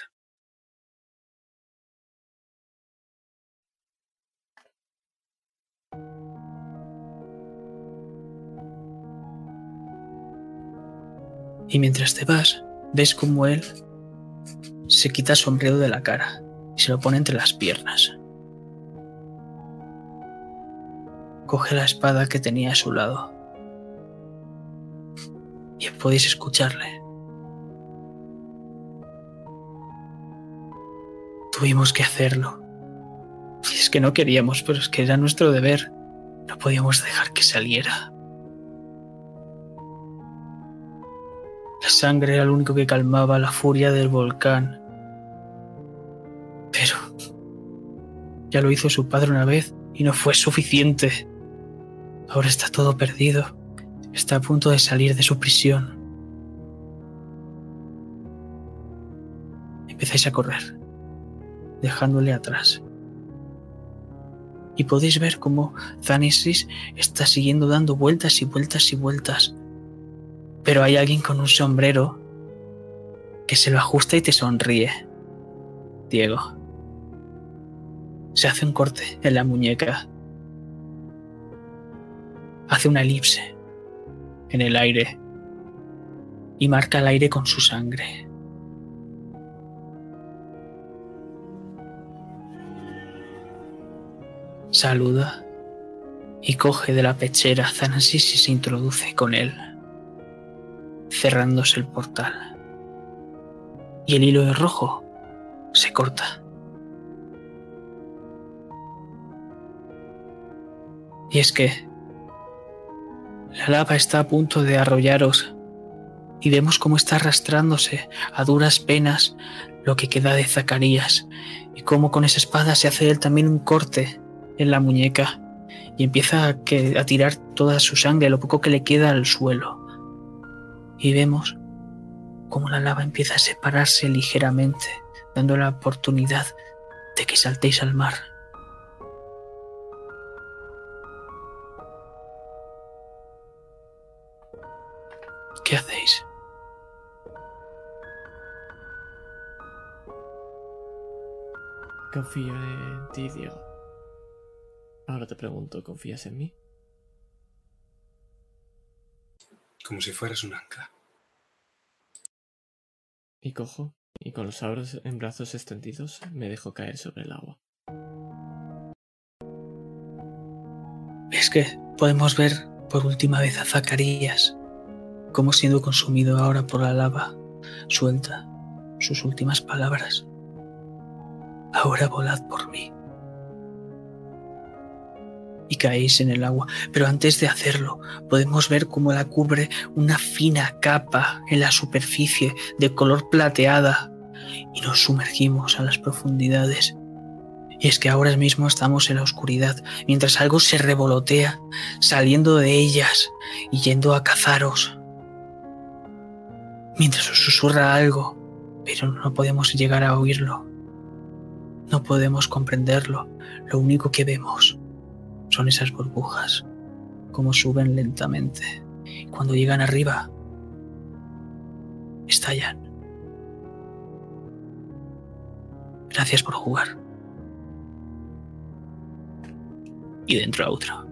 Y mientras te vas, ves como él se quita el sombrero de la cara y se lo pone entre las piernas. Coge la espada que tenía a su lado. Y podéis escucharle. Tuvimos que hacerlo. Y es que no queríamos, pero es que era nuestro deber. No podíamos dejar que saliera. La sangre era lo único que calmaba la furia del volcán. Pero ya lo hizo su padre una vez y no fue suficiente. Ahora está todo perdido. Está a punto de salir de su prisión. Empezáis a correr dejándole atrás. Y podéis ver cómo Zanesis está siguiendo dando vueltas y vueltas y vueltas. Pero hay alguien con un sombrero que se lo ajusta y te sonríe. Diego. Se hace un corte en la muñeca. Hace una elipse en el aire y marca el aire con su sangre. Saluda y coge de la pechera a Thanasis y se introduce con él, cerrándose el portal. Y el hilo de rojo se corta. Y es que la lava está a punto de arrollaros y vemos cómo está arrastrándose a duras penas lo que queda de Zacarías y cómo con esa espada se hace él también un corte en la muñeca y empieza a, a tirar toda su sangre, lo poco que le queda al suelo. Y vemos cómo la lava empieza a separarse ligeramente, dando la oportunidad de que saltéis al mar. ¿Qué hacéis? Confío en ti, Diego. Ahora te pregunto, ¿confías en mí? Como si fueras un ancla. Y cojo, y con los abros en brazos extendidos me dejo caer sobre el agua. Es que podemos ver por última vez a Zacarías como siendo consumido ahora por la lava. Suelta sus últimas palabras. Ahora volad por mí. Y caéis en el agua, pero antes de hacerlo podemos ver cómo la cubre una fina capa en la superficie de color plateada y nos sumergimos a las profundidades. Y es que ahora mismo estamos en la oscuridad, mientras algo se revolotea, saliendo de ellas y yendo a cazaros mientras susurra algo, pero no podemos llegar a oírlo. No podemos comprenderlo. Lo único que vemos son esas burbujas, como suben lentamente. Cuando llegan arriba, estallan. Gracias por jugar. Y dentro a otra.